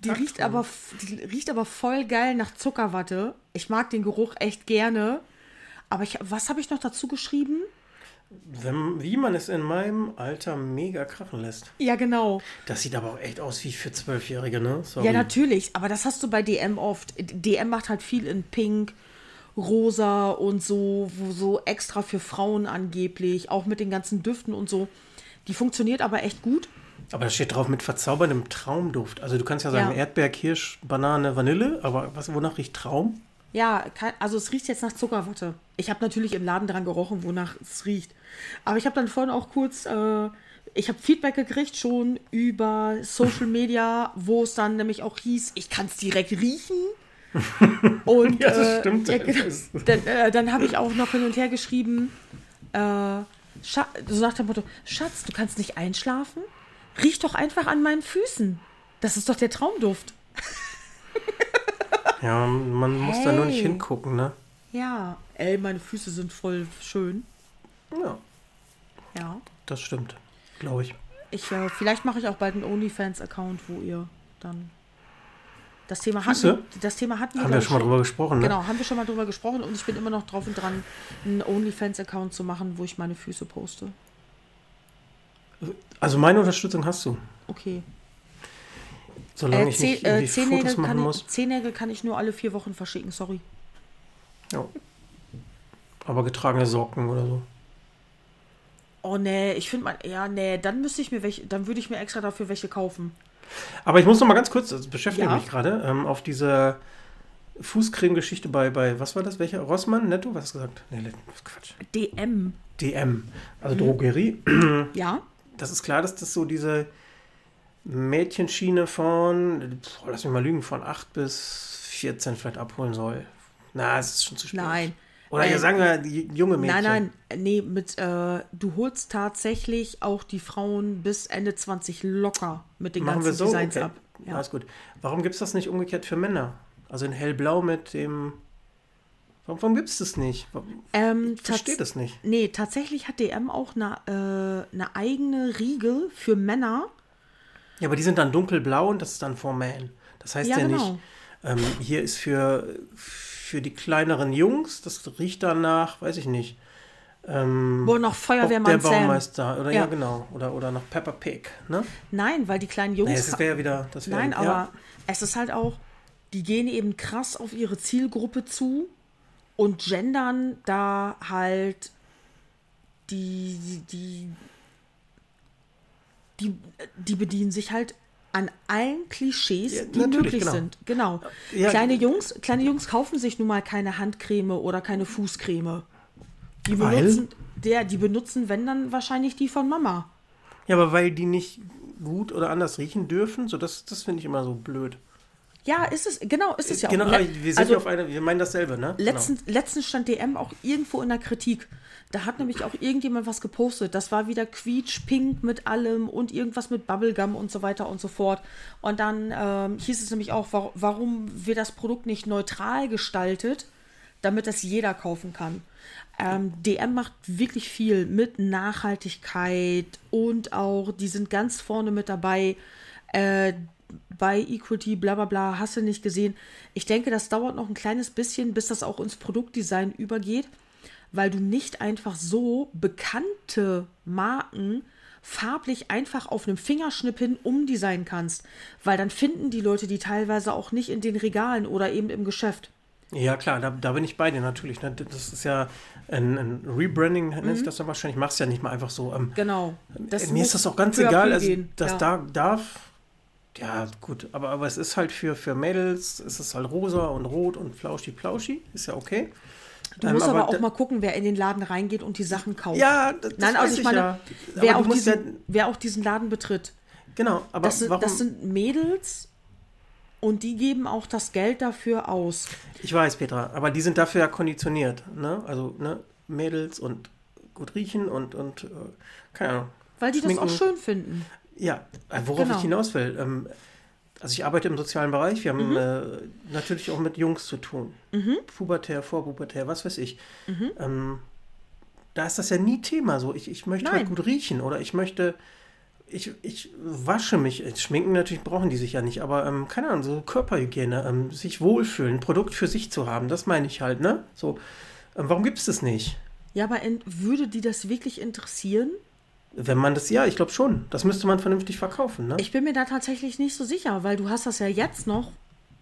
die riecht aber die riecht aber voll geil nach Zuckerwatte. Ich mag den Geruch echt gerne. Aber ich, was habe ich noch dazu geschrieben? Wenn, wie man es in meinem Alter mega krachen lässt. Ja, genau. Das sieht aber auch echt aus wie für Zwölfjährige, ne? Sorry. Ja, natürlich, aber das hast du bei DM oft. DM macht halt viel in Pink, Rosa und so, wo so extra für Frauen angeblich, auch mit den ganzen Düften und so. Die funktioniert aber echt gut. Aber da steht drauf mit verzauberndem Traumduft. Also du kannst ja sagen Ja. Erdbeer, Kirsch, Banane, Vanille, aber was, wonach riecht Traum? Ja, also es riecht jetzt nach Zuckerwatte. Ich habe natürlich im Laden dran gerochen, wonach es riecht. Aber ich habe dann vorhin auch kurz, äh, ich habe Feedback gekriegt schon über Social Media, wo es dann nämlich auch hieß, ich kann es direkt riechen. Und Ja, das äh, stimmt. Ja, genau. dann äh, dann habe ich auch noch hin und her geschrieben, äh, Scha so nach dem Motto, Schatz, du kannst nicht einschlafen? Riech doch einfach an meinen Füßen. Das ist doch der Traumduft. Ja, man muss da nur nicht hingucken, ne? Ja, ey, meine Füße sind voll schön. Ja, Ja. das stimmt, glaube ich. Ich, äh, vielleicht mache ich auch bald einen OnlyFans-Account, wo ihr dann. Das Thema Füße? hatten, das Thema hatten Haben wir schon mal drüber gesprochen, ne? Genau, haben wir schon mal drüber gesprochen und ich bin immer noch drauf und dran, einen OnlyFans-Account zu machen, wo ich meine Füße poste. Also meine Unterstützung hast du. Okay. Solange Äh, ich Zeh- nicht äh, Zehennägel, Fotos machen kann muss. ich, Zehennägel kann ich nur alle vier Wochen verschicken, sorry. Ja. Aber getragene Socken oder so. Oh nee, ich finde mal, ja, nee, dann müsste ich mir welche, dann würde ich mir extra dafür welche kaufen. Aber ich muss noch mal ganz kurz, das beschäftigt Ja. mich gerade, ähm, auf diese Fußcreme-Geschichte bei, bei, was war das, welcher? Rossmann, Netto, was hast du gesagt? Nee, Quatsch. DM. DM, also Mhm. Drogerie. Ja? Das ist klar, dass das so diese Mädchenschiene von, boah, lass mich mal lügen, von 8 bis 14 vielleicht abholen soll. Na, es ist schon zu spät. Nein. Oder Äh, ja, sagen wir junge Mädchen. Nein, nein, nee, mit, äh, du holst tatsächlich auch die Frauen bis Ende 20 locker mit den Machen ganzen so? Designs okay. ab. Ja. Alles gut. Warum gibt es das nicht umgekehrt für Männer? Also in hellblau mit dem. Warum, warum gibt es das nicht? Ähm, Ich verstehe das nicht. Nee, tatsächlich hat DM auch eine, äh, eine eigene Riege für Männer. Ja, aber die sind dann dunkelblau und das ist dann for Man. Das heißt ja, Ja, nicht, genau. ähm, hier ist für, für die kleineren Jungs, das riecht dann nach, weiß ich nicht. Ähm, Boah, noch Feuerwehrmann der Sam. Baumeister. Oder ja. Ja. genau. Oder, oder nach Peppa Pig. Ne? Nein, weil die kleinen Jungs. Nee, das wäre ja wieder. Das wär, Nein, ja. aber es ist halt auch, die gehen eben krass auf ihre Zielgruppe zu und gendern da halt die, die, die, die bedienen sich halt an allen Klischees, Ja, die möglich genau. sind. Genau. Ja, kleine Jungs, kleine Jungs kaufen sich nun mal keine Handcreme oder keine Fußcreme. Die Weil? benutzen, der, die benutzen, wenn dann wahrscheinlich die von Mama. ja, aber weil die nicht gut oder anders riechen dürfen, so das, das finde ich immer so blöd. Ja, ist es, genau, ist es ja genau, auch. aber Le- wir sind also- auf eine, wir meinen dasselbe, ne? Letztens, letztens stand DM auch irgendwo in der Kritik. Da hat nämlich auch irgendjemand was gepostet. Das war wieder quietschpink mit allem und irgendwas mit Bubblegum und so weiter und so fort. Und dann ähm, hieß es nämlich auch, wa warum wird das Produkt nicht neutral gestaltet, damit das jeder kaufen kann. Ähm, DM macht wirklich viel mit Nachhaltigkeit und auch, die sind ganz vorne mit dabei. Äh, bei Equity, bla bla bla, hast du nicht gesehen. Ich denke, das dauert noch ein kleines bisschen, bis das auch ins Produktdesign übergeht, weil du nicht einfach so bekannte Marken farblich einfach auf einem Fingerschnipp hin umdesignen kannst, weil dann finden die Leute die teilweise auch nicht in den Regalen oder eben im Geschäft. Ja, klar, da, da bin ich bei dir natürlich. Ne? Das ist ja ein, ein Rebranding, nennt sich das dann wahrscheinlich. Machst ja nicht mal einfach so. Ähm, Genau. Äh, mir ist das auch ganz egal. Also, das Ja. da darf. Ja, gut, aber, aber es ist halt für, für Mädels, es ist halt rosa und rot und flauschi flauschi, ist ja okay. Du Ähm, musst aber, da- auch mal gucken, wer in den Laden reingeht und die Sachen kauft. Ja, das, das Nein, weiß also ich meine, ja. wer, aber auch diesen, ja, wer auch diesen Laden betritt. genau, aber Das sind, warum, das sind Mädels und die geben auch das Geld dafür aus. ich weiß, Petra, aber die sind dafür ja konditioniert, ne? Also, ne, Mädels und gut riechen und, und äh, keine Ahnung. Weil die Schminken. das auch schön finden. Ja, äh, worauf Genau. ich hinaus will. Ähm, also ich arbeite im sozialen Bereich. Wir haben Mhm. äh, natürlich auch mit Jungs zu tun. Pubertär, Vorpubertär, was weiß ich. Mhm. Ähm, da ist das ja nie Thema. So, ich, ich möchte halt Nein. gut riechen oder ich möchte, ich, ich wasche mich. Schminken natürlich brauchen die sich ja nicht, aber ähm, keine Ahnung, so Körperhygiene, ähm, sich wohlfühlen, ein Produkt für sich zu haben, das meine ich halt, ne? So, ähm, warum gibt es das nicht? Ja, aber würde die das wirklich interessieren? Wenn man das, ja, ich glaube schon. Das müsste man vernünftig verkaufen, ne? Ich bin mir da tatsächlich nicht so sicher, weil du hast das ja jetzt noch,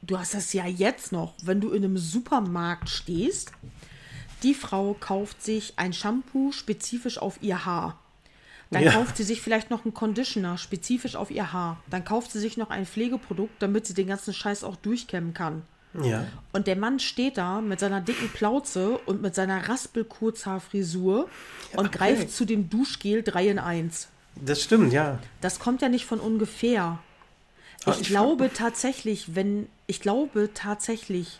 du hast das ja jetzt noch, wenn du in einem Supermarkt stehst, die Frau kauft sich ein Shampoo spezifisch auf ihr Haar. Dann Ja. kauft sie sich vielleicht noch einen Conditioner, spezifisch auf ihr Haar. Dann kauft sie sich noch ein Pflegeprodukt, damit sie den ganzen Scheiß auch durchkämmen kann. Ja. Und der Mann steht da mit seiner dicken Plauze und mit seiner Raspel-Kurzhaarfrisur und okay. greift zu dem Duschgel 3 in 1. Das stimmt, ja. Das kommt ja nicht von ungefähr. Ich ich glaube tatsächlich, wenn, ich glaube tatsächlich,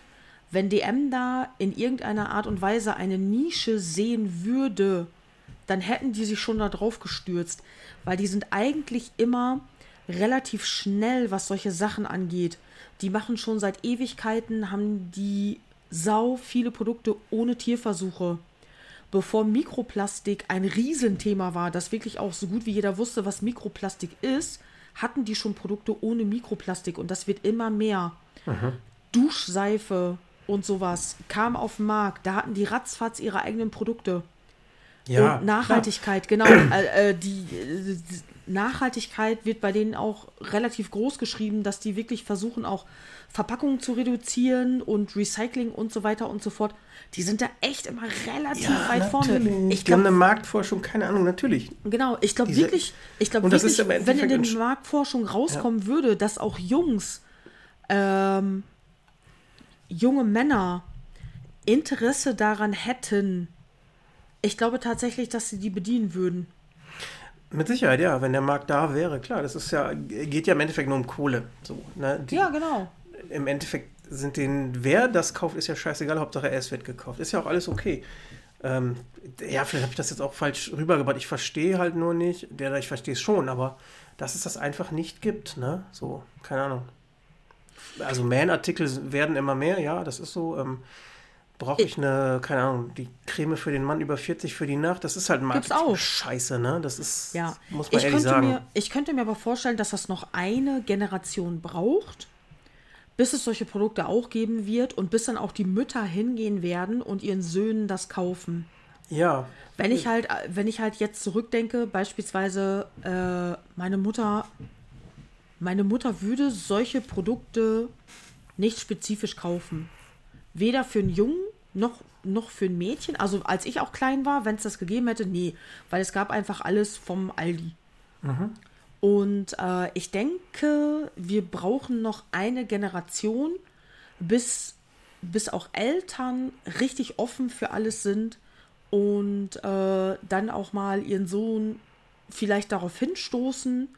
wenn DM da in irgendeiner Art und Weise eine Nische sehen würde, dann hätten die sich schon da drauf gestürzt. Weil die sind eigentlich immer relativ schnell, was solche Sachen angeht. Die machen schon seit Ewigkeiten, haben die sau viele Produkte ohne Tierversuche. Bevor Mikroplastik ein Riesenthema war, das wirklich auch so gut wie jeder wusste, was Mikroplastik ist, hatten die schon Produkte ohne Mikroplastik und das wird immer mehr. Duschseife und sowas kam auf den Markt. Da hatten die ratzfatz ihre eigenen Produkte. Ja. und Nachhaltigkeit, genau. Äh, äh, die, äh, die Nachhaltigkeit wird bei denen auch relativ groß geschrieben, dass die wirklich versuchen, auch Verpackungen zu reduzieren und Recycling und so weiter und so fort. Die sind da echt immer relativ Ja, weit vorne. natürlich. Ich die haben glaube, eine Marktforschung, keine Ahnung, natürlich. Genau, ich glaube wirklich, ich glaube wirklich, wenn in Sch- Marktforschung rauskommen würde, dass auch Jungs, ähm, junge Männer Interesse daran hätten, ich glaube tatsächlich, dass sie die bedienen würden. Mit Sicherheit, ja, wenn der Markt da wäre, klar, das ist ja, geht ja im Endeffekt nur um Kohle. So, ne? Die, Ja, genau. Im Endeffekt sind denen, wer das kauft, ist ja scheißegal, Hauptsache es wird gekauft. Ist ja auch alles okay. Ähm, ja, vielleicht habe ich das jetzt auch falsch rübergebracht. Ich verstehe halt nur nicht, der, ich verstehe es schon, aber dass es das einfach nicht gibt, ne? So, keine Ahnung. Also Man-Artikel werden immer mehr, ja, das ist so. Ähm, Brauche ich eine, keine Ahnung, die Creme für den Mann über 40 für die Nacht? Das ist halt auch. Scheiße, ne? Das ist, Ja, muss man ich ehrlich könnte, sagen. mir, ich könnte mir aber vorstellen, dass das noch eine Generation braucht, bis es solche Produkte auch geben wird und bis dann auch die Mütter hingehen werden und ihren Söhnen das kaufen. ja, Wenn ich halt, wenn ich halt jetzt zurückdenke, beispielsweise äh, meine Mutter, meine Mutter würde solche Produkte nicht spezifisch kaufen. Weder für einen Jungen noch, noch für ein Mädchen. Also als ich auch klein war, wenn es das gegeben hätte, nee. Weil es gab einfach alles vom Aldi. Und äh, ich denke, wir brauchen noch eine Generation, bis, bis auch Eltern richtig offen für alles sind und äh, dann auch mal ihren Sohn vielleicht darauf hinstoßen.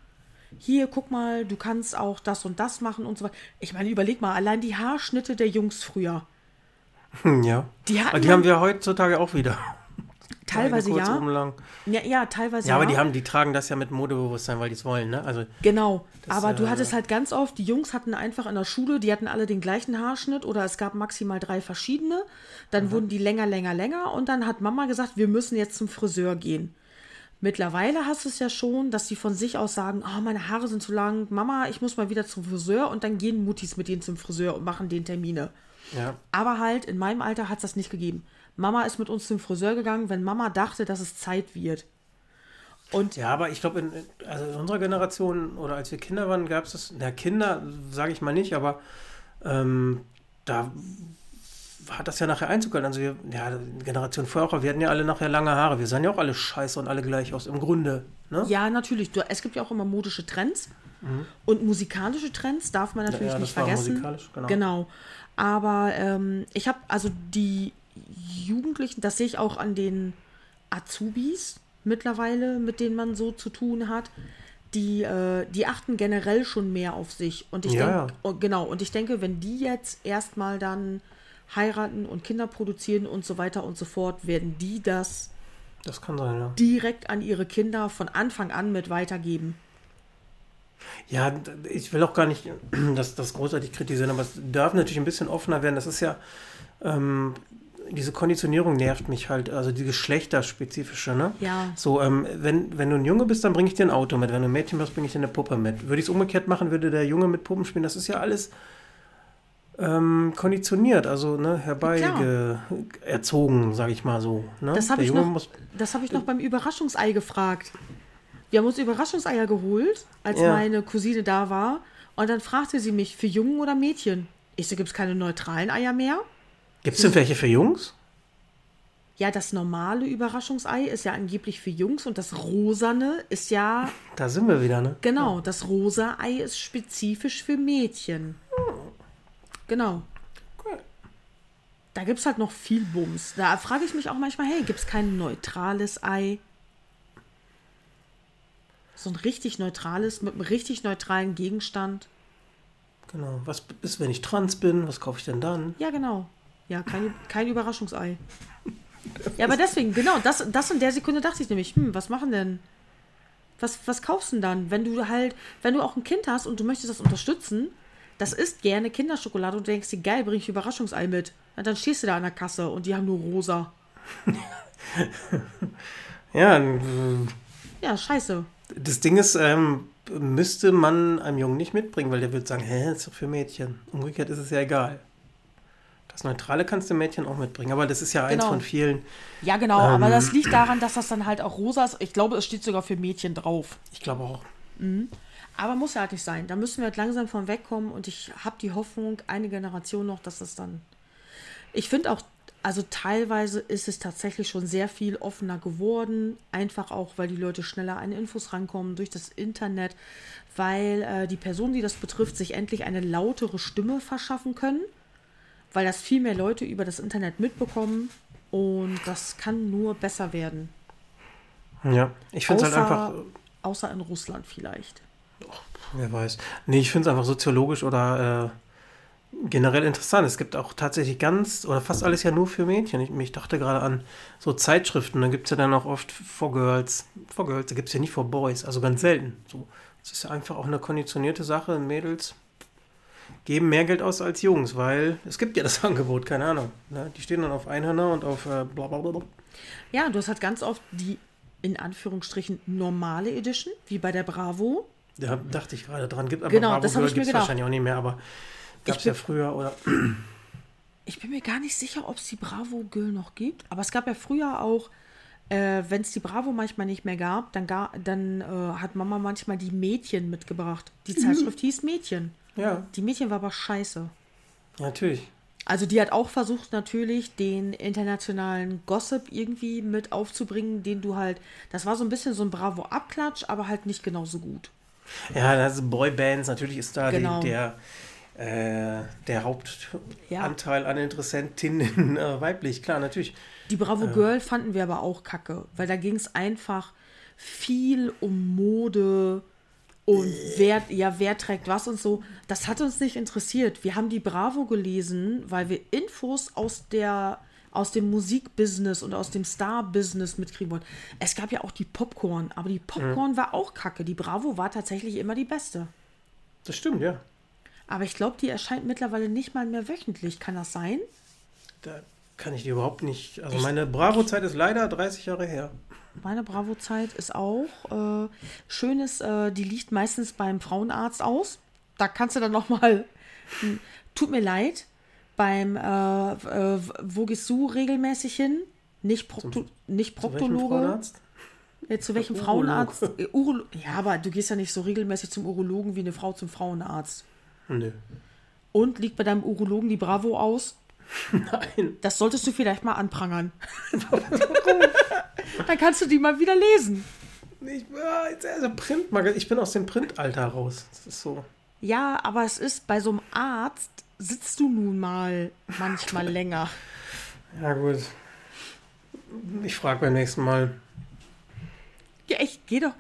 Hier, guck mal, du kannst auch das und das machen und so weiter. Ich meine, überleg mal, allein die Haarschnitte der Jungs früher. Hm, ja. Die aber die haben wir heutzutage auch wieder. Teilweise kurz ja. oben lang. ja. Ja, teilweise Ja, aber die haben, die tragen das ja mit Modebewusstsein, weil die es wollen, ne? Also, Genau, Das, aber du äh, hattest halt ganz oft, die Jungs hatten einfach in der Schule, die hatten alle den gleichen Haarschnitt oder es gab maximal drei verschiedene. Dann Mhm. wurden die länger, länger, länger und dann hat Mama gesagt, wir müssen jetzt zum Friseur gehen. Mittlerweile hast du es ja schon, dass die von sich aus sagen, oh, meine Haare sind zu lang, Mama, ich muss mal wieder zum Friseur und dann gehen Muttis mit denen zum Friseur und machen den Termine. Ja. Aber halt, in meinem Alter hat es das nicht gegeben. Mama ist mit uns zum Friseur gegangen, wenn Mama dachte, dass es Zeit wird. Und Ja, aber ich glaube, in, also in unserer Generation oder als wir Kinder waren, gab es das, na Kinder sage ich mal nicht, aber ähm, da hat das ja nachher Einzug gehalten. Also wir, ja, die Generation vorher auch, wir hatten ja alle nachher lange Haare. Wir sahen ja auch alle scheiße und alle gleich aus, im Grunde. Ne? Ja, natürlich. Du, es gibt ja auch immer modische Trends. Und musikalische Trends darf man natürlich ja, nicht das war vergessen. musikalisch, genau. genau. Aber ähm, ich habe also die Jugendlichen, das sehe ich auch an den Azubis mittlerweile, mit denen man so zu tun hat. Die, äh, die achten generell schon mehr auf sich. Und ich Ja, denke, oh, genau, und ich denke, wenn die jetzt erstmal dann heiraten und Kinder produzieren und so weiter und so fort, werden die das Das sein, ja. direkt an ihre Kinder von Anfang an mit weitergeben. Ja, ich will auch gar nicht das, das großartig kritisieren, aber es darf natürlich ein bisschen offener werden. Das ist ja, ähm, diese Konditionierung nervt mich halt, also die geschlechterspezifische, ne? Ja. So, ähm, wenn, wenn du ein Junge bist, dann bringe ich dir ein Auto mit. Wenn du ein Mädchen bist, bringe ich dir eine Puppe mit. Würde ich es umgekehrt machen, würde der Junge mit Puppen spielen. Das ist ja alles ähm, konditioniert, also ne, herbei erzogen, sage ich mal so. Ne? Das habe ich, Junge noch- muss das hab ich noch beim Überraschungsei gefragt. Wir haben uns Überraschungseier geholt, als Ja. meine Cousine da war. Und dann fragte sie mich, für Jungen oder Mädchen? Ich so, gibt es keine neutralen Eier mehr? Gibt es denn welche für Jungs? Ja, das normale Überraschungsei ist ja angeblich für Jungs und das rosane ist ja, Da sind wir wieder, ne? genau, das rosa Ei ist spezifisch für Mädchen. Genau. Cool. Da gibt es halt noch viel Bums. Da frage ich mich auch manchmal, hey, gibt es kein neutrales Ei? So ein richtig neutrales, mit einem richtig neutralen Gegenstand. Genau. Was ist, wenn ich trans bin? Was kaufe ich denn dann? Ja, genau. Ja, kein, kein Überraschungsei. Ja, aber deswegen, genau, das, das in der Sekunde dachte ich nämlich, hm, was machen denn? Was, was kaufst du denn dann? Wenn du halt, wenn du auch ein Kind hast und du möchtest das unterstützen, das isst gerne Kinderschokolade und du denkst dir, geil, bring ich Überraschungsei mit. Und dann stehst du da an der Kasse und die haben nur rosa. Ja, Ja, scheiße. Das Ding ist, ähm, müsste man einem Jungen nicht mitbringen, weil der wird sagen, hä, ist doch für Mädchen. Umgekehrt ist es ja egal. Das Neutrale kannst du Mädchen auch mitbringen, aber das ist ja eins Genau. von vielen. Ja, genau, aber Ähm. das liegt daran, dass das dann halt auch rosa ist. Ich glaube, es steht sogar für Mädchen drauf. Ich glaube auch. Aber muss ja halt nicht sein. Da müssen wir halt langsam von wegkommen und ich habe die Hoffnung, eine Generation noch, dass das dann. Ich finde auch, also teilweise ist es tatsächlich schon sehr viel offener geworden. Einfach auch, weil die Leute schneller an Infos rankommen durch das Internet, weil äh, die Personen, die das betrifft, sich endlich eine lautere Stimme verschaffen können, weil das viel mehr Leute über das Internet mitbekommen und das kann nur besser werden. Ja, ich finde es halt einfach, außer in Russland vielleicht. wer weiß. Nee, ich finde es einfach soziologisch oder äh, generell interessant. Es gibt auch tatsächlich ganz, oder fast alles ja nur für Mädchen. Ich, ich dachte gerade an so Zeitschriften, da gibt es ja dann auch oft for Girls. For Girls, da gibt es ja nicht for Boys, also ganz selten. So, es ist ja einfach auch eine konditionierte Sache. Mädels geben mehr Geld aus als Jungs, weil es gibt ja das Angebot, keine Ahnung. Ne? Die stehen dann auf Einhörner und auf äh, bla bla bla. bla. Ja, du hast halt ganz oft die in Anführungsstrichen normale Edition, wie bei der Bravo. Da dachte ich gerade dran. Gibt aber Genau, Bravo das Girl ich mir gibt's gedacht. wahrscheinlich auch nicht mehr, aber gab es ja früher oder Ich bin mir gar nicht sicher, ob es die Bravo Girl noch gibt, aber es gab ja früher auch, äh, wenn es die Bravo manchmal nicht mehr gab, dann, ga, dann äh, hat Mama manchmal die Mädchen mitgebracht. Die Zeitschrift hieß Mädchen. ja, Die Mädchen war aber scheiße. natürlich. Also die hat auch versucht natürlich den internationalen Gossip irgendwie mit aufzubringen, den du halt, das war so ein bisschen so ein Bravo-Abklatsch, aber halt nicht genauso gut. Ja, also Boybands, natürlich ist da Genau. die, der, äh, der Ja. Hauptanteil an Interessentinnen äh, weiblich, klar, natürlich. Die Bravo Girl fanden wir aber auch kacke, weil da ging es einfach viel um Mode und wer, ja, wer trägt was und so. Das hat uns nicht interessiert. Wir haben die Bravo gelesen, weil wir Infos aus der aus dem Musikbusiness und aus dem Star-Business mitkriegen wollten. Es gab ja auch die Popcorn, aber die Popcorn war auch kacke. Die Bravo war tatsächlich immer die beste. Das stimmt, ja. Aber ich glaube, die erscheint mittlerweile nicht mal mehr wöchentlich. Kann das sein? Da kann ich dir überhaupt nicht. Also Ich- meine Bravo-Zeit ist leider 30 Jahre her. Meine Bravo-Zeit ist auch äh, schön ist, äh, die liegt meistens beim Frauenarzt aus. Da kannst du dann noch mal. hm, Tut mir leid. Beim äh, äh, wo gehst du regelmäßig hin? Nicht, Prokto nicht Zu welchem Proktologe. Frauenarzt? Äh, zu welchem. Frauenarzt? Äh, Uro ja, aber du gehst ja nicht so regelmäßig zum Urologen wie eine Frau zum Frauenarzt. Nö. Und liegt bei deinem Urologen die Bravo aus? Nein. Das solltest du vielleicht mal anprangern. Dann kannst du die mal wieder lesen. Ich, ah, also Print, ich bin aus dem Printalter raus. Das ist so. Ja, aber es ist bei so einem Arzt sitzt du nun mal manchmal länger. Ja, gut. Ich frage beim nächsten Mal. Ja, echt, geh doch,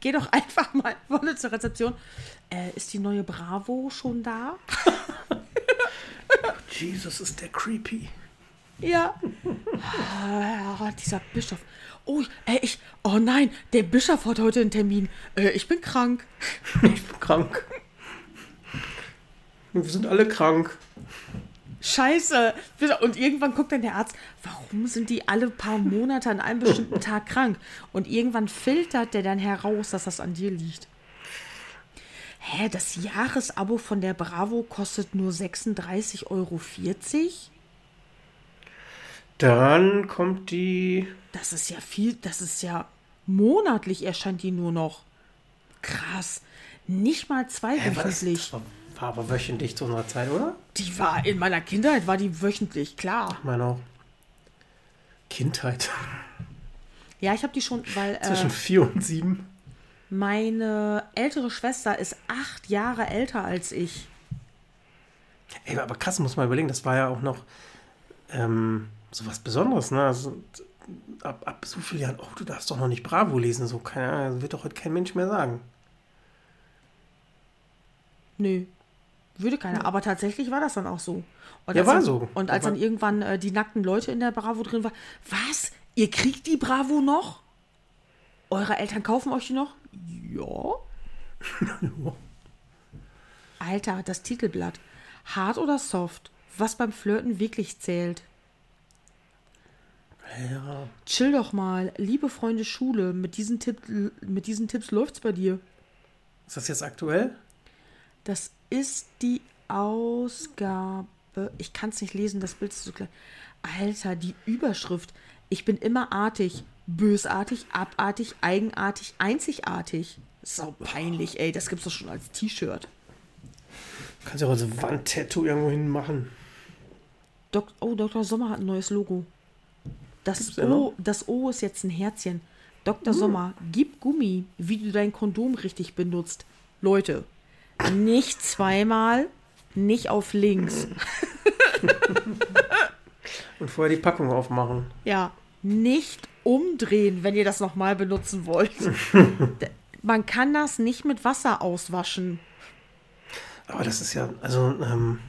geh doch einfach mal vorne zur Rezeption. Äh, ist die neue Bravo schon da? Jesus, ist der creepy. Ja. Ah, dieser Bischof. Oh, äh, ich, oh nein, der Bischof hat heute einen Termin. Äh, ich bin krank. Ich bin krank. Wir sind alle krank. Scheiße. Und irgendwann guckt dann der Arzt, warum sind die alle paar Monate an einem bestimmten Tag krank? Und irgendwann filtert der dann heraus, dass das an dir liegt. Hä, das Jahresabo von der Bravo kostet nur 36,40 Euro? Dann kommt die. Das ist ja viel, das ist ja monatlich erscheint die nur noch. Krass. Nicht mal zweiwöchentlich. War, war aber wöchentlich zu unserer Zeit, oder? Die war in meiner Kindheit war die wöchentlich, klar. Ich meine auch. Kindheit. Ja, ich habe die schon, weil Zwischen äh, vier und sieben. Meine ältere Schwester ist acht Jahre älter als ich. Ey, aber krass, muss man überlegen, das war ja auch noch ähm, so was Besonderes, ne? Also, ab, ab so vielen Jahren, oh, du darfst doch noch nicht Bravo lesen, so, keine Ahnung, das wird doch heute kein Mensch mehr sagen. Nö. Würde keiner. Aber tatsächlich war das dann auch so. Und Ja, als war dann, so. Und als Aber- dann irgendwann äh, die nackten Leute in der Bravo drin waren, was? Ihr kriegt die Bravo noch? Eure Eltern kaufen euch die noch? Ja. Alter, das Titelblatt. Hart oder soft? Was beim Flirten wirklich zählt. Ja, Chill doch mal. Liebe Freunde Schule, mit diesen, Tipp, mit diesen Tipps läuft's bei dir. ist das jetzt aktuell? Das ist die Ausgabe. Ich kann es nicht lesen, das Bild ist so klein. Alter, die Überschrift. Ich bin immer artig. Bösartig, abartig, eigenartig, einzigartig. Sau peinlich, ey. Das gibt's doch schon als T-Shirt. Kannst ja auch so ein Wandtattoo irgendwo hin machen. Dok oh, Dr. Sommer hat ein neues Logo. Das o, das o ist jetzt ein Herzchen. Dr. Sommer, gib Gummi, wie du dein Kondom richtig benutzt. Leute, nicht zweimal, nicht auf links. Und vorher die Packung aufmachen. Ja, nicht umdrehen, wenn ihr das nochmal benutzen wollt. Man kann das nicht mit Wasser auswaschen. Aber das ist ja, also, ähm,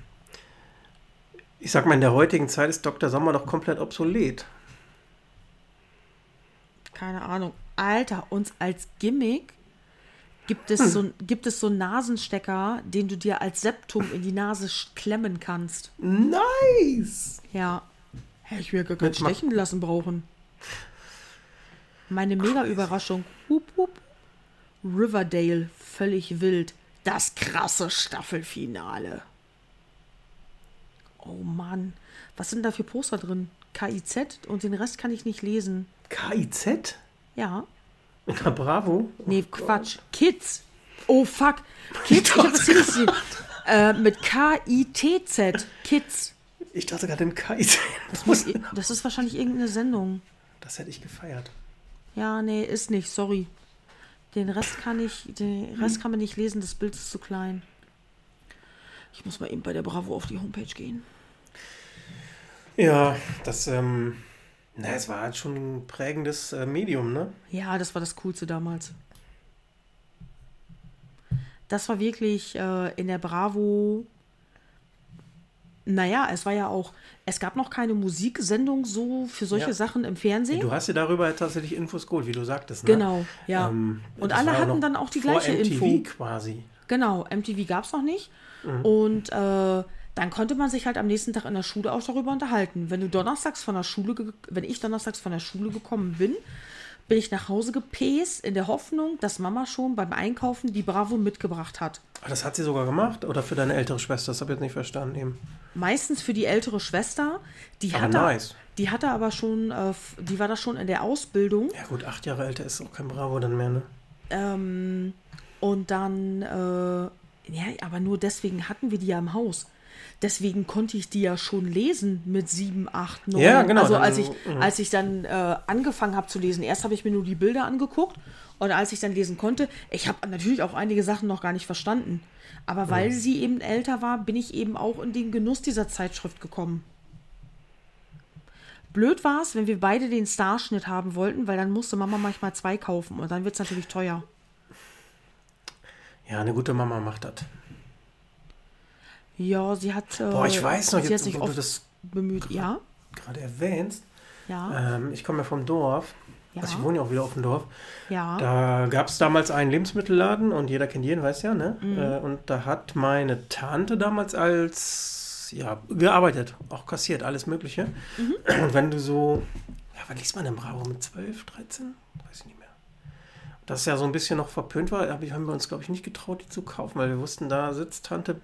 ich sag mal, in der heutigen Zeit ist Dr. Sommer doch komplett obsolet. Keine Ahnung. Alter, uns als Gimmick gibt es, so, gibt es so einen Nasenstecker, den du dir als Septum in die Nase klemmen kannst. Nice! Ja. Hätte ich mir gar kein Stechen lassen brauchen. Meine Mega-Überraschung. Hup, hup. Riverdale, völlig wild. Das krasse Staffelfinale. Oh Mann. Was sind da für Poster drin? KIZ und den Rest kann ich nicht lesen. KIZ? Ja. Na, bravo. Nee, Quatsch. Kids. Oh, fuck. Kids, ich hab das hier nicht gesehen. Äh, mit K-I-T-Z. Kids. Ich dachte gerade in KIZ. Das, muss, das ist wahrscheinlich irgendeine Sendung. Das hätte ich gefeiert. Ja, nee, ist nicht, sorry. Den Rest kann ich, den Rest kann man nicht lesen, das Bild ist zu klein. Ich muss mal eben bei der Bravo auf die Homepage gehen. Ja, das, ähm, na, es war halt schon ein prägendes äh, Medium, ne? Ja, das war das Coolste damals. Das war wirklich äh, in der Bravo. Naja, es war ja auch, es gab noch keine Musiksendung so für solche Ja. Sachen im Fernsehen. Du hast ja darüber tatsächlich Infos geholt, wie du sagtest, ne? Genau, ja. Ähm, Und alle hatten dann auch die gleiche MTV Info. quasi. Genau, MTV gab es noch nicht. Und äh, dann konnte man sich halt am nächsten Tag in der Schule auch darüber unterhalten. Wenn du donnerstags von der Schule, wenn ich donnerstags von der Schule gekommen bin, bin ich nach Hause gepäst in der Hoffnung, dass Mama schon beim Einkaufen die Bravo mitgebracht hat. Ah, das hat sie sogar gemacht? Oder für deine ältere Schwester? Das habe ich jetzt nicht verstanden eben. Meistens für die ältere Schwester, die Aber hatte, nice. die hatte aber schon, äh, die war da schon in der Ausbildung. Ja gut, acht Jahre älter ist auch kein Bravo dann mehr, ne? Ähm, und dann, äh, ja, aber nur deswegen hatten wir die ja im Haus. Deswegen konnte ich die ja schon lesen mit sieben, acht, neun. Ja, genau, Also als ich, mhm. als ich dann äh, angefangen habe zu lesen, erst habe ich mir nur die Bilder angeguckt und als ich dann lesen konnte, ich habe natürlich auch einige Sachen noch gar nicht verstanden. Aber weil Mhm. sie eben älter war, bin ich eben auch in den Genuss dieser Zeitschrift gekommen. Blöd war es, wenn wir beide den Starschnitt haben wollten, weil dann musste Mama manchmal zwei kaufen und dann wird es natürlich teuer. Ja, eine gute Mama macht das. Ja, sie hat. Äh, Boah, ich weiß noch, sie jetzt, hat sich wo du das bemüht. Ja, gerade erwähnst. ja, Ähm, ich komme ja vom Dorf. Ja. Also ich wohne ja auch wieder auf dem Dorf. ja. Da gab es damals einen Lebensmittelladen und jeder kennt jeden, weiß ja, ne? Mhm. Äh, und da hat meine Tante damals als, ja, gearbeitet, auch kassiert, alles Mögliche. Mhm. Und wenn du so, ja, wann liest man denn Bravo? Mit 12, 13? Weiß ich nicht mehr. Das ja so ein bisschen noch verpönt war, hab ich- haben wir uns, glaube ich, nicht getraut, die zu kaufen, weil wir wussten, da sitzt Tante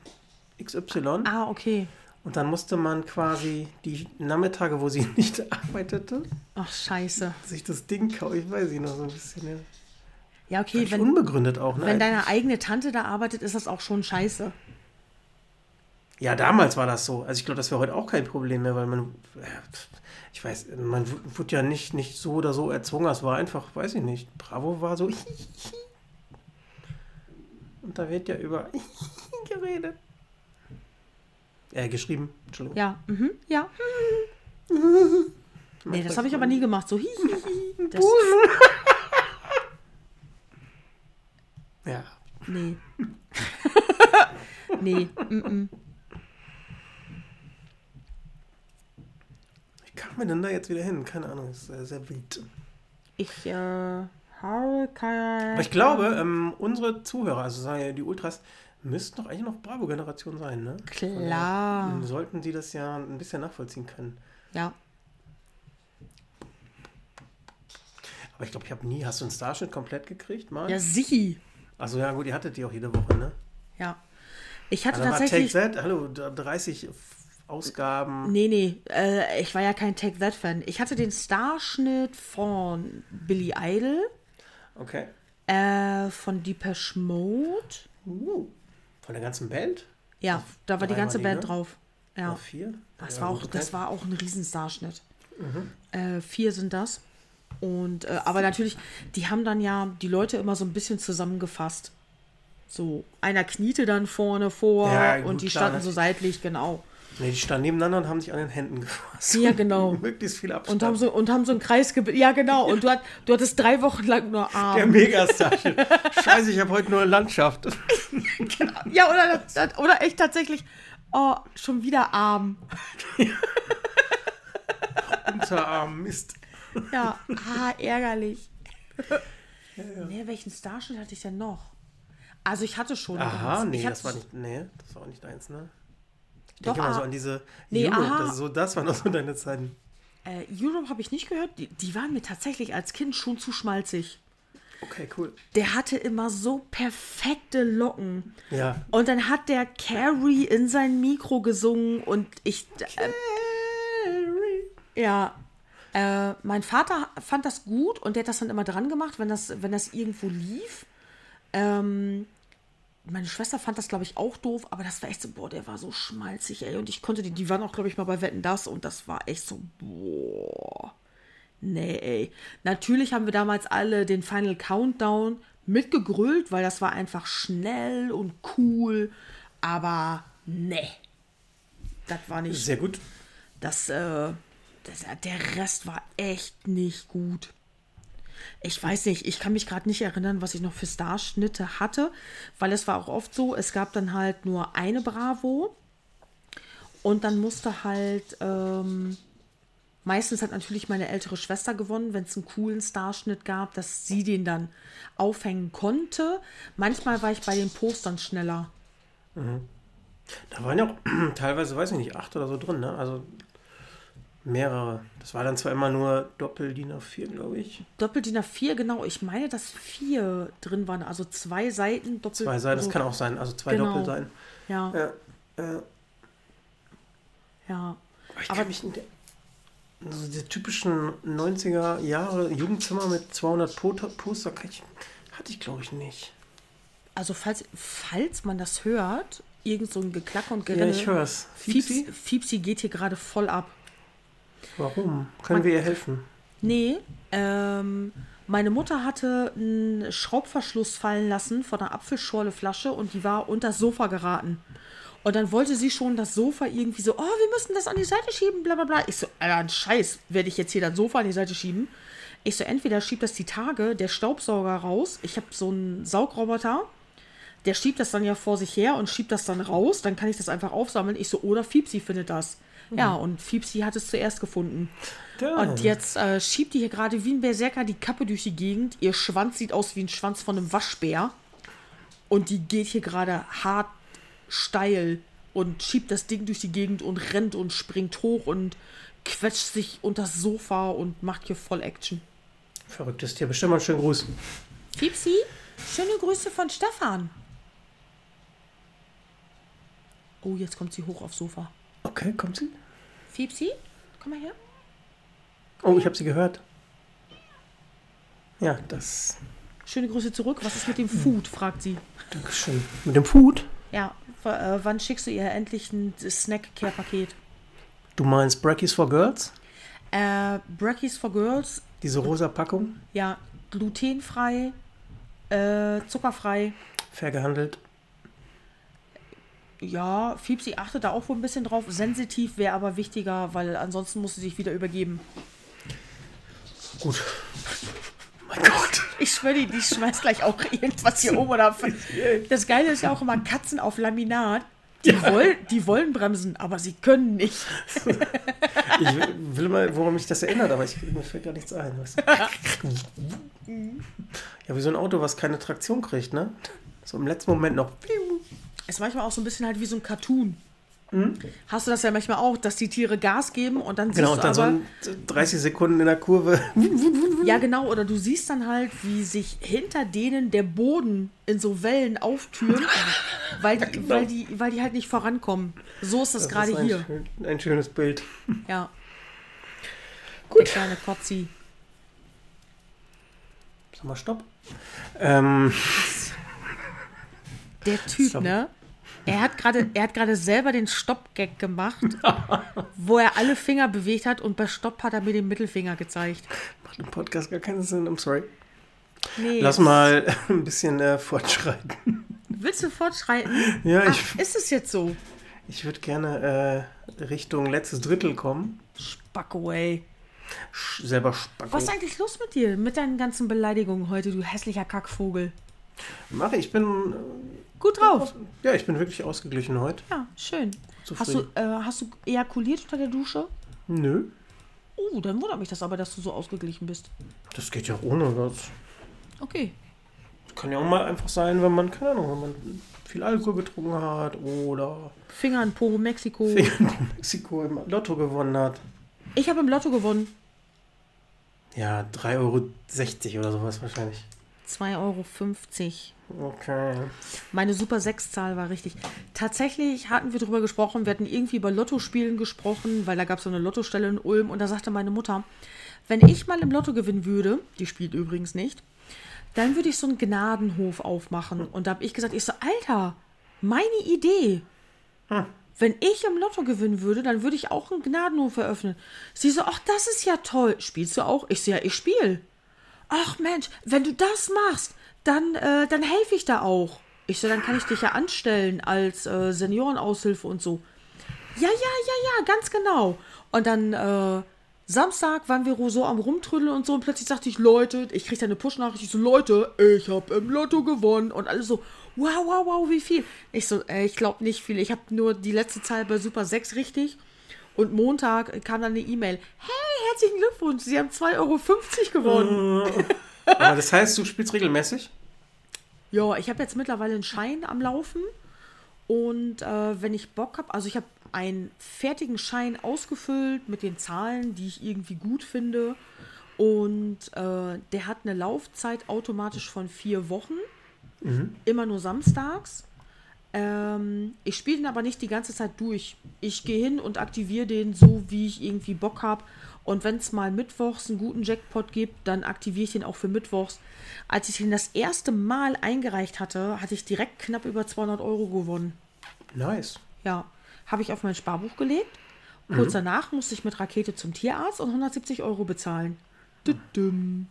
XY. Ah, okay. Und dann musste man quasi die Nachmittage, wo sie nicht arbeitete, Ach, scheiße. sich das Ding kaufen. Ich weiß nicht noch so ein bisschen. Ja. Ja, okay, wenn, unbegründet auch, ne? wenn deine eigene Tante da arbeitet, ist das auch schon scheiße. Ja, damals war das so. Also ich glaube, das wäre heute auch kein Problem mehr, weil man, ich weiß, man wurde ja nicht, nicht so oder so erzwungen. Es war einfach, weiß ich nicht. Bravo war so. Und da wird ja über geredet. Äh, geschrieben. Entschuldigung. Ja, mhm, ja. Nee, das habe ich aber nie gemacht. So hi, hi, hi. Das, Ja. nee. nee. Mm -mm. Wie kam man denn da jetzt wieder hin? Keine Ahnung, ist äh, sehr wild. Ich äh, habe keine. Aber ich glaube, ähm, unsere Zuhörer, also sagen ja die Ultras, müssten doch eigentlich noch Bravo-Generation sein, ne? Klar. Von Sollten sie das ja ein bisschen nachvollziehen können. Ja. Aber ich glaube, ich habe nie. Hast du einen Starschnitt komplett gekriegt, mal? Ja, sichi. Also ja, gut, ihr hattet die auch jede Woche, ne? Ja. Ich hatte Also war Take tatsächlich. That, hallo, da- 30 Ausgaben. Nee, nee, äh, ich war ja kein Take That Fan. Ich hatte den Starschnitt von Billy Idol, Okay. äh, von Depeche Mode. Uh, von der ganzen Band? Ja, da war die ganze Band ne? drauf. Ja. Oder vier? Das, Ja, war auch, das war auch ein Riesenstarschnitt. Mhm. Äh, vier sind das. Und, äh, aber natürlich, die haben dann ja die Leute immer so ein bisschen zusammengefasst. So, einer kniete dann vorne vor Ja, gut, und die klar, standen so seitlich, genau. Nee, die standen nebeneinander und haben sich an den Händen gefasst. Ja, genau. Möglichst viel Abstand. Und haben so, und haben so einen Kreis gebildet. Ja, genau. Und du, hat, du hattest drei Wochen lang nur der Arm. Megastarschnitt. Scheiße, ich habe heute nur Landschaft. Ja, oder, oder echt tatsächlich, oh, schon wieder Arm. Unterarm, Mist. Ja, ah, ärgerlich. Nee, welchen Starschnitt hatte ich denn noch? Also ich hatte schon. Aha, nee, ich das war nicht, nee, das war auch nicht deins, ne? Ich Doch, denke mal so ah. an diese Nee, Euro, aha. das, ist so, das waren doch so deine Zeiten. Äh, Europe habe ich nicht gehört. Die, die waren mir tatsächlich als Kind schon zu schmalzig. Okay, cool. Der hatte immer so perfekte Locken. Ja. Und dann hat der Carrie in sein Mikro gesungen und ich. Äh, ja. Äh, mein Vater fand das gut und der hat das dann immer dran gemacht, wenn das, wenn das irgendwo lief. Ähm, meine Schwester fand das, glaube ich, auch doof, aber das war echt so, boah, der war so schmalzig, ey. Und ich konnte die, die waren auch, glaube ich, mal bei Wetten das und das war echt so, boah. Nee, ey. Natürlich haben wir damals alle den Final Countdown mitgegrölt, weil das war einfach schnell und cool. Aber nee. Das war nicht. Sehr gut. Das, äh, das, der Rest war echt nicht gut. Ich weiß nicht, ich kann mich gerade nicht erinnern, was ich noch für Starschnitte hatte, weil es war auch oft so, es gab dann halt nur eine Bravo und dann musste halt, ähm, meistens hat natürlich meine ältere Schwester gewonnen, wenn es einen coolen Starschnitt gab, dass sie den dann aufhängen konnte. Manchmal war ich bei den Postern schneller. Da waren ja auch teilweise, weiß ich nicht, acht oder so drin, ne? Also mehrere. Das war dann zwar immer nur Doppel-DIN A4, glaube ich. Doppel DIN A4, genau. Ich meine, dass vier drin waren. Also zwei Seiten doppelt. Zwei Seiten, das also- kann auch sein, also zwei Genau. Doppel sein. Ja, Ja, ja. ja. Aber ich Aber- kann mich in der, also die typischen 90er Jahre Jugendzimmer mit 200 Poster, ich, hatte ich glaube ich nicht. Also, falls, falls man das hört, irgend so ein Geklack und Ja, Gerinne. ich höre es. Fiepsi, Fiepsi geht hier gerade voll ab. Warum? Können Man- wir ihr helfen? Nee, ähm, meine Mutter hatte einen Schraubverschluss fallen lassen von einer Apfelschorleflasche und die war unter das Sofa geraten. Und dann wollte sie schon das Sofa irgendwie so, oh, wir müssen das an die Seite schieben, bla bla bla. Ich so, Alter, ein Scheiß, werde ich jetzt hier das Sofa an die Seite schieben? Ich so, entweder schiebt das die Tage der Staubsauger raus. Ich habe so einen Saugroboter, der schiebt das dann ja vor sich her und schiebt das dann raus. Dann kann ich das einfach aufsammeln. Ich so, oder Fiepsi findet das. Ja, und Fiepsi hat es zuerst gefunden. Ja. Und jetzt äh, schiebt die hier gerade wie ein Berserker die Kappe durch die Gegend. Ihr Schwanz sieht aus wie ein Schwanz von einem Waschbär. Und die geht hier gerade hart steil und schiebt das Ding durch die Gegend und rennt und springt hoch und quetscht sich unter das Sofa und macht hier voll Action. Verrücktes Tier. Bestimmt mal einen schönen Gruß. Fiepsi, schöne Grüße von Stefan. Oh, jetzt kommt sie hoch aufs Sofa. Okay, kommt sie? Fiepsi, komm mal her. Oh, ich habe sie gehört. Ja, das. Schöne Grüße zurück. Was ist mit dem Food? fragt sie. Dankeschön. Mit dem Food? Ja, Äh, wann schickst du ihr endlich ein Snack-Care-Paket? Du meinst Brackies for Girls? Äh, Brackies for Girls, Diese rosa Packung? ja, glutenfrei, äh, zuckerfrei. Fair gehandelt. Ja, Fiepsi achtet da auch wohl ein bisschen drauf. Sensitiv wäre aber wichtiger, weil ansonsten muss sie sich wieder übergeben. Gut. mein Gott. Ich schwöre, die, die schmeißt gleich auch irgendwas hier oben. Oder das Geile ist ja auch immer Katzen auf Laminat. Die, wollen, die wollen bremsen, aber sie können nicht. Ich will- will mal, woran mich das erinnert, aber ich, mir fällt gar nichts ein. Weißt du? Ja, wie so ein Auto, was keine Traktion kriegt, ne? So im letzten Moment noch. Ist manchmal auch so ein bisschen halt wie so ein Cartoon. Hast du das ja manchmal auch, dass die Tiere Gas geben und dann Genau, siehst und du dann so aber, ein 30 Sekunden in der Kurve. ja genau, oder du siehst dann halt, wie sich hinter denen der Boden in so Wellen auftürmt, weil die, weil die, weil die halt nicht vorankommen. So ist das, Das gerade ist ein, hier. schön- ein schönes Bild. Ja. Gut. Der kleine Kotzi. Sag mal, stopp. Ähm, Der Typ, Sorry. ne? Er hat gerade, er hat gerade selber den Stopp-Gag gemacht, wo er alle Finger bewegt hat und bei Stopp hat er mir den Mittelfinger gezeigt. macht im Podcast gar keinen Sinn. I'm sorry. Nee. Lass mal ein bisschen äh, fortschreiten. Willst du fortschreiten? Ja, Ach, ich, ist es jetzt so? ich würde gerne äh, Richtung letztes Drittel kommen. Spacko, ey. Sch selber Spacko. Was ist eigentlich los mit dir? Mit deinen ganzen Beleidigungen heute, du hässlicher Kackvogel. Mache ich. bin. Gut drauf. Ja, ich bin wirklich ausgeglichen heute. Ja, schön. Hast du, äh, hast du ejakuliert unter der Dusche? Nö. Oh, dann wundert mich das aber, dass du so ausgeglichen bist. Das geht ja auch ohne. Das Okay. kann ja auch mal einfach sein, wenn man, keine Ahnung, wenn man viel Alkohol getrunken hat oder Finger in Po, Mexiko. in Mexiko im Lotto gewonnen hat. Ich habe im Lotto gewonnen. Ja, 3,60 Euro oder sowas wahrscheinlich. 2,50 Euro. Okay. Meine Super 6-Zahl war richtig. Tatsächlich hatten wir darüber gesprochen, wir hatten irgendwie über Lottospielen gesprochen, weil da gab es so eine Lottostelle in Ulm und da sagte meine Mutter, wenn ich mal im Lotto gewinnen würde, die spielt übrigens nicht, dann würde ich so einen Gnadenhof aufmachen. Und da habe ich gesagt, ich so, Alter, meine Idee. Wenn ich im Lotto gewinnen würde, dann würde ich auch einen Gnadenhof eröffnen. Sie so, ach, das ist ja toll. Spielst du auch? Ich so, ja, ich spiele. Ach Mensch, wenn du das machst, dann, äh, dann helfe ich da auch. Ich so, dann kann ich dich ja anstellen als äh, Seniorenaushilfe und so. Ja, ja, ja, ja, ganz genau. Und dann äh, Samstag waren wir so am Rumtrödeln und so und plötzlich sagte ich, Leute, ich krieg da eine Push-Nachricht, ich so, Leute, ich habe im Lotto gewonnen. Und alle so, wow, wow, wow, wie viel? Ich so, äh, ich glaube nicht viel. Ich habe nur die letzte Zahl bei Super 6 richtig. Und Montag kam dann eine E-Mail. Hey, herzlichen Glückwunsch, Sie haben 2,50 Euro gewonnen. Aber das heißt, du spielst regelmäßig? Ja, ich habe jetzt mittlerweile einen Schein am Laufen. Und äh, wenn ich Bock habe, also ich habe einen fertigen Schein ausgefüllt mit den Zahlen, die ich irgendwie gut finde. Und äh, der hat eine Laufzeit automatisch von vier Wochen. Immer nur samstags. Ähm, ich spiele den aber nicht die ganze Zeit durch. Ich gehe hin und aktiviere den so, wie ich irgendwie Bock habe. Und wenn es mal mittwochs einen guten Jackpot gibt, dann aktiviere ich den auch für mittwochs. Als ich den das erste Mal eingereicht hatte, hatte ich direkt knapp über 200 Euro gewonnen. Nice. Ja, habe ich auf mein Sparbuch gelegt. Kurz danach musste ich mit Rakete zum Tierarzt und 170 Euro bezahlen. Düdüm.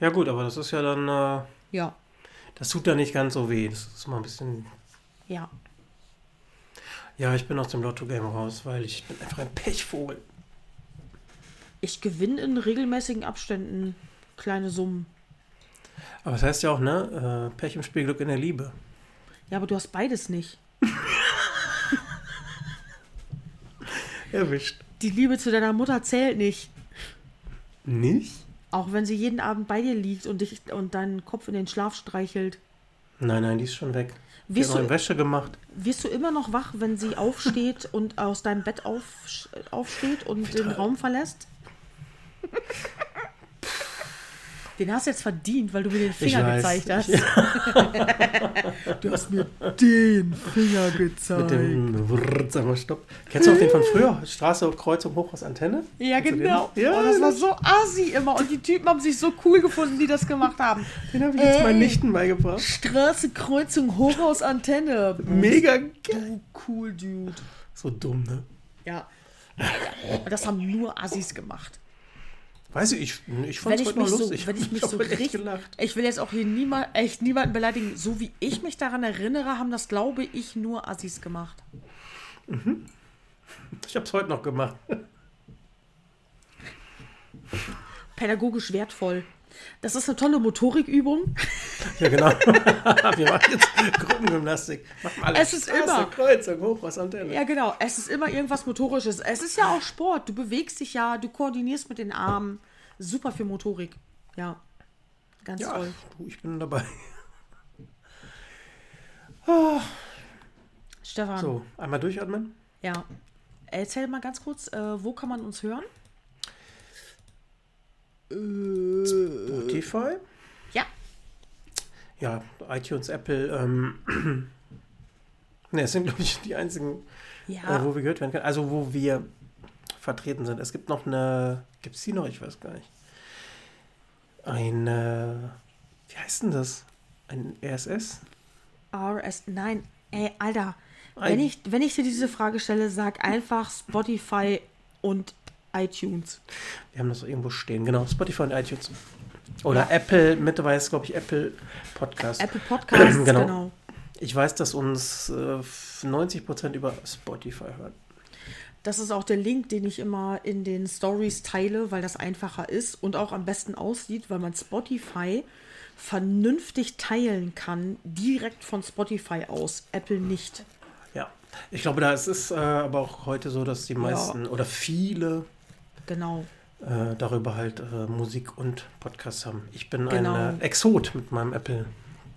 Ja gut, aber das ist ja dann, äh, Ja, das tut ja nicht ganz so weh. Das ist mal ein bisschen... ja. Ja, ich bin aus dem Lotto-Game raus, weil ich bin einfach ein Pechvogel. Ich gewinne in regelmäßigen Abständen kleine Summen. Aber das heißt ja auch, ne? Äh, Pech im Spiel, Glück in der Liebe. Ja, aber du hast beides nicht. Erwischt. Die Liebe zu deiner Mutter zählt nicht. Nicht? Auch wenn sie jeden Abend bei dir liegt und dich und deinen Kopf in den Schlaf streichelt. Nein, nein, die ist schon weg. Wirst du, Wäsche gemacht. wirst du immer noch wach, wenn sie aufsteht und aus deinem Bett auf, aufsteht und den Raum verlässt? Den hast du jetzt verdient, weil du mir den Finger gezeigt hast. du hast mir den Finger gezeigt. Mit dem Wrrrt, sag mal Stopp. Kennst du auch den von früher? Straße, Kreuzung, Hochhaus, Antenne? ja, Kennst genau. Ja, oh, das war so assi immer. Und die Typen haben sich so cool gefunden, die das gemacht haben. den habe ich jetzt Ey. meinen Nichten beigebracht. Straße, Kreuzung, Hochhaus, Antenne. Mega geil. Du cool, Dude. So dumm, ne? Ja. Und das haben nur Assis gemacht. Weiß ich, ich, ich fand es heute noch mich so, lustig. wenn ich mich so richtig, gelacht. ich will jetzt auch hier niemand, echt niemanden beleidigen. So wie ich mich daran erinnere, haben das, glaube ich, nur Assis gemacht. Ich habe es heute noch gemacht. Pädagogisch wertvoll. Das ist eine tolle Motorikübung. Ja, genau. Wir machen jetzt Gruppengymnastik. Machen alle Es ist immer. Kreuzung, Hochhaus, Antenne. Ja, genau. Es ist immer irgendwas Motorisches. Es ist ja auch Sport. Du bewegst dich ja, du koordinierst mit den Armen. Super für Motorik. Ja. Ganz Ja, toll. ich bin dabei. Stefan, So, einmal durchatmen. ja. Erzähl mal ganz kurz, äh, wo kann man uns hören? Spotify. Ja. Ja, iTunes, Apple. Ähm, ne, es sind, glaube ich, die einzigen, Ja. äh, wo wir gehört werden können. Also, wo wir vertreten sind. Es gibt noch eine. Gibt es die noch? Ich weiß gar nicht. Eine. Wie heißt denn das? Ein RSS? RS, nein, ey, Alter, Ein- wenn ich, wenn ich dir diese Frage stelle, sag einfach Spotify und iTunes. Wir haben das irgendwo stehen. Genau, Spotify und iTunes. Oder Apple, mittlerweile ist, glaube ich, Apple Podcast. Apple Podcasts, Genau. genau. Ich weiß, dass uns äh, 90% über Spotify hören. Das ist auch der Link, den ich immer in den Stories teile, weil das einfacher ist und auch am besten aussieht, weil man Spotify vernünftig teilen kann, direkt von Spotify aus, Apple nicht. Ja, ich glaube, da ist es äh, aber auch heute so, dass die meisten oder viele Genau. äh, darüber halt äh, Musik und Podcasts haben. Ich bin Genau. ein äh, Exot mit meinem Apple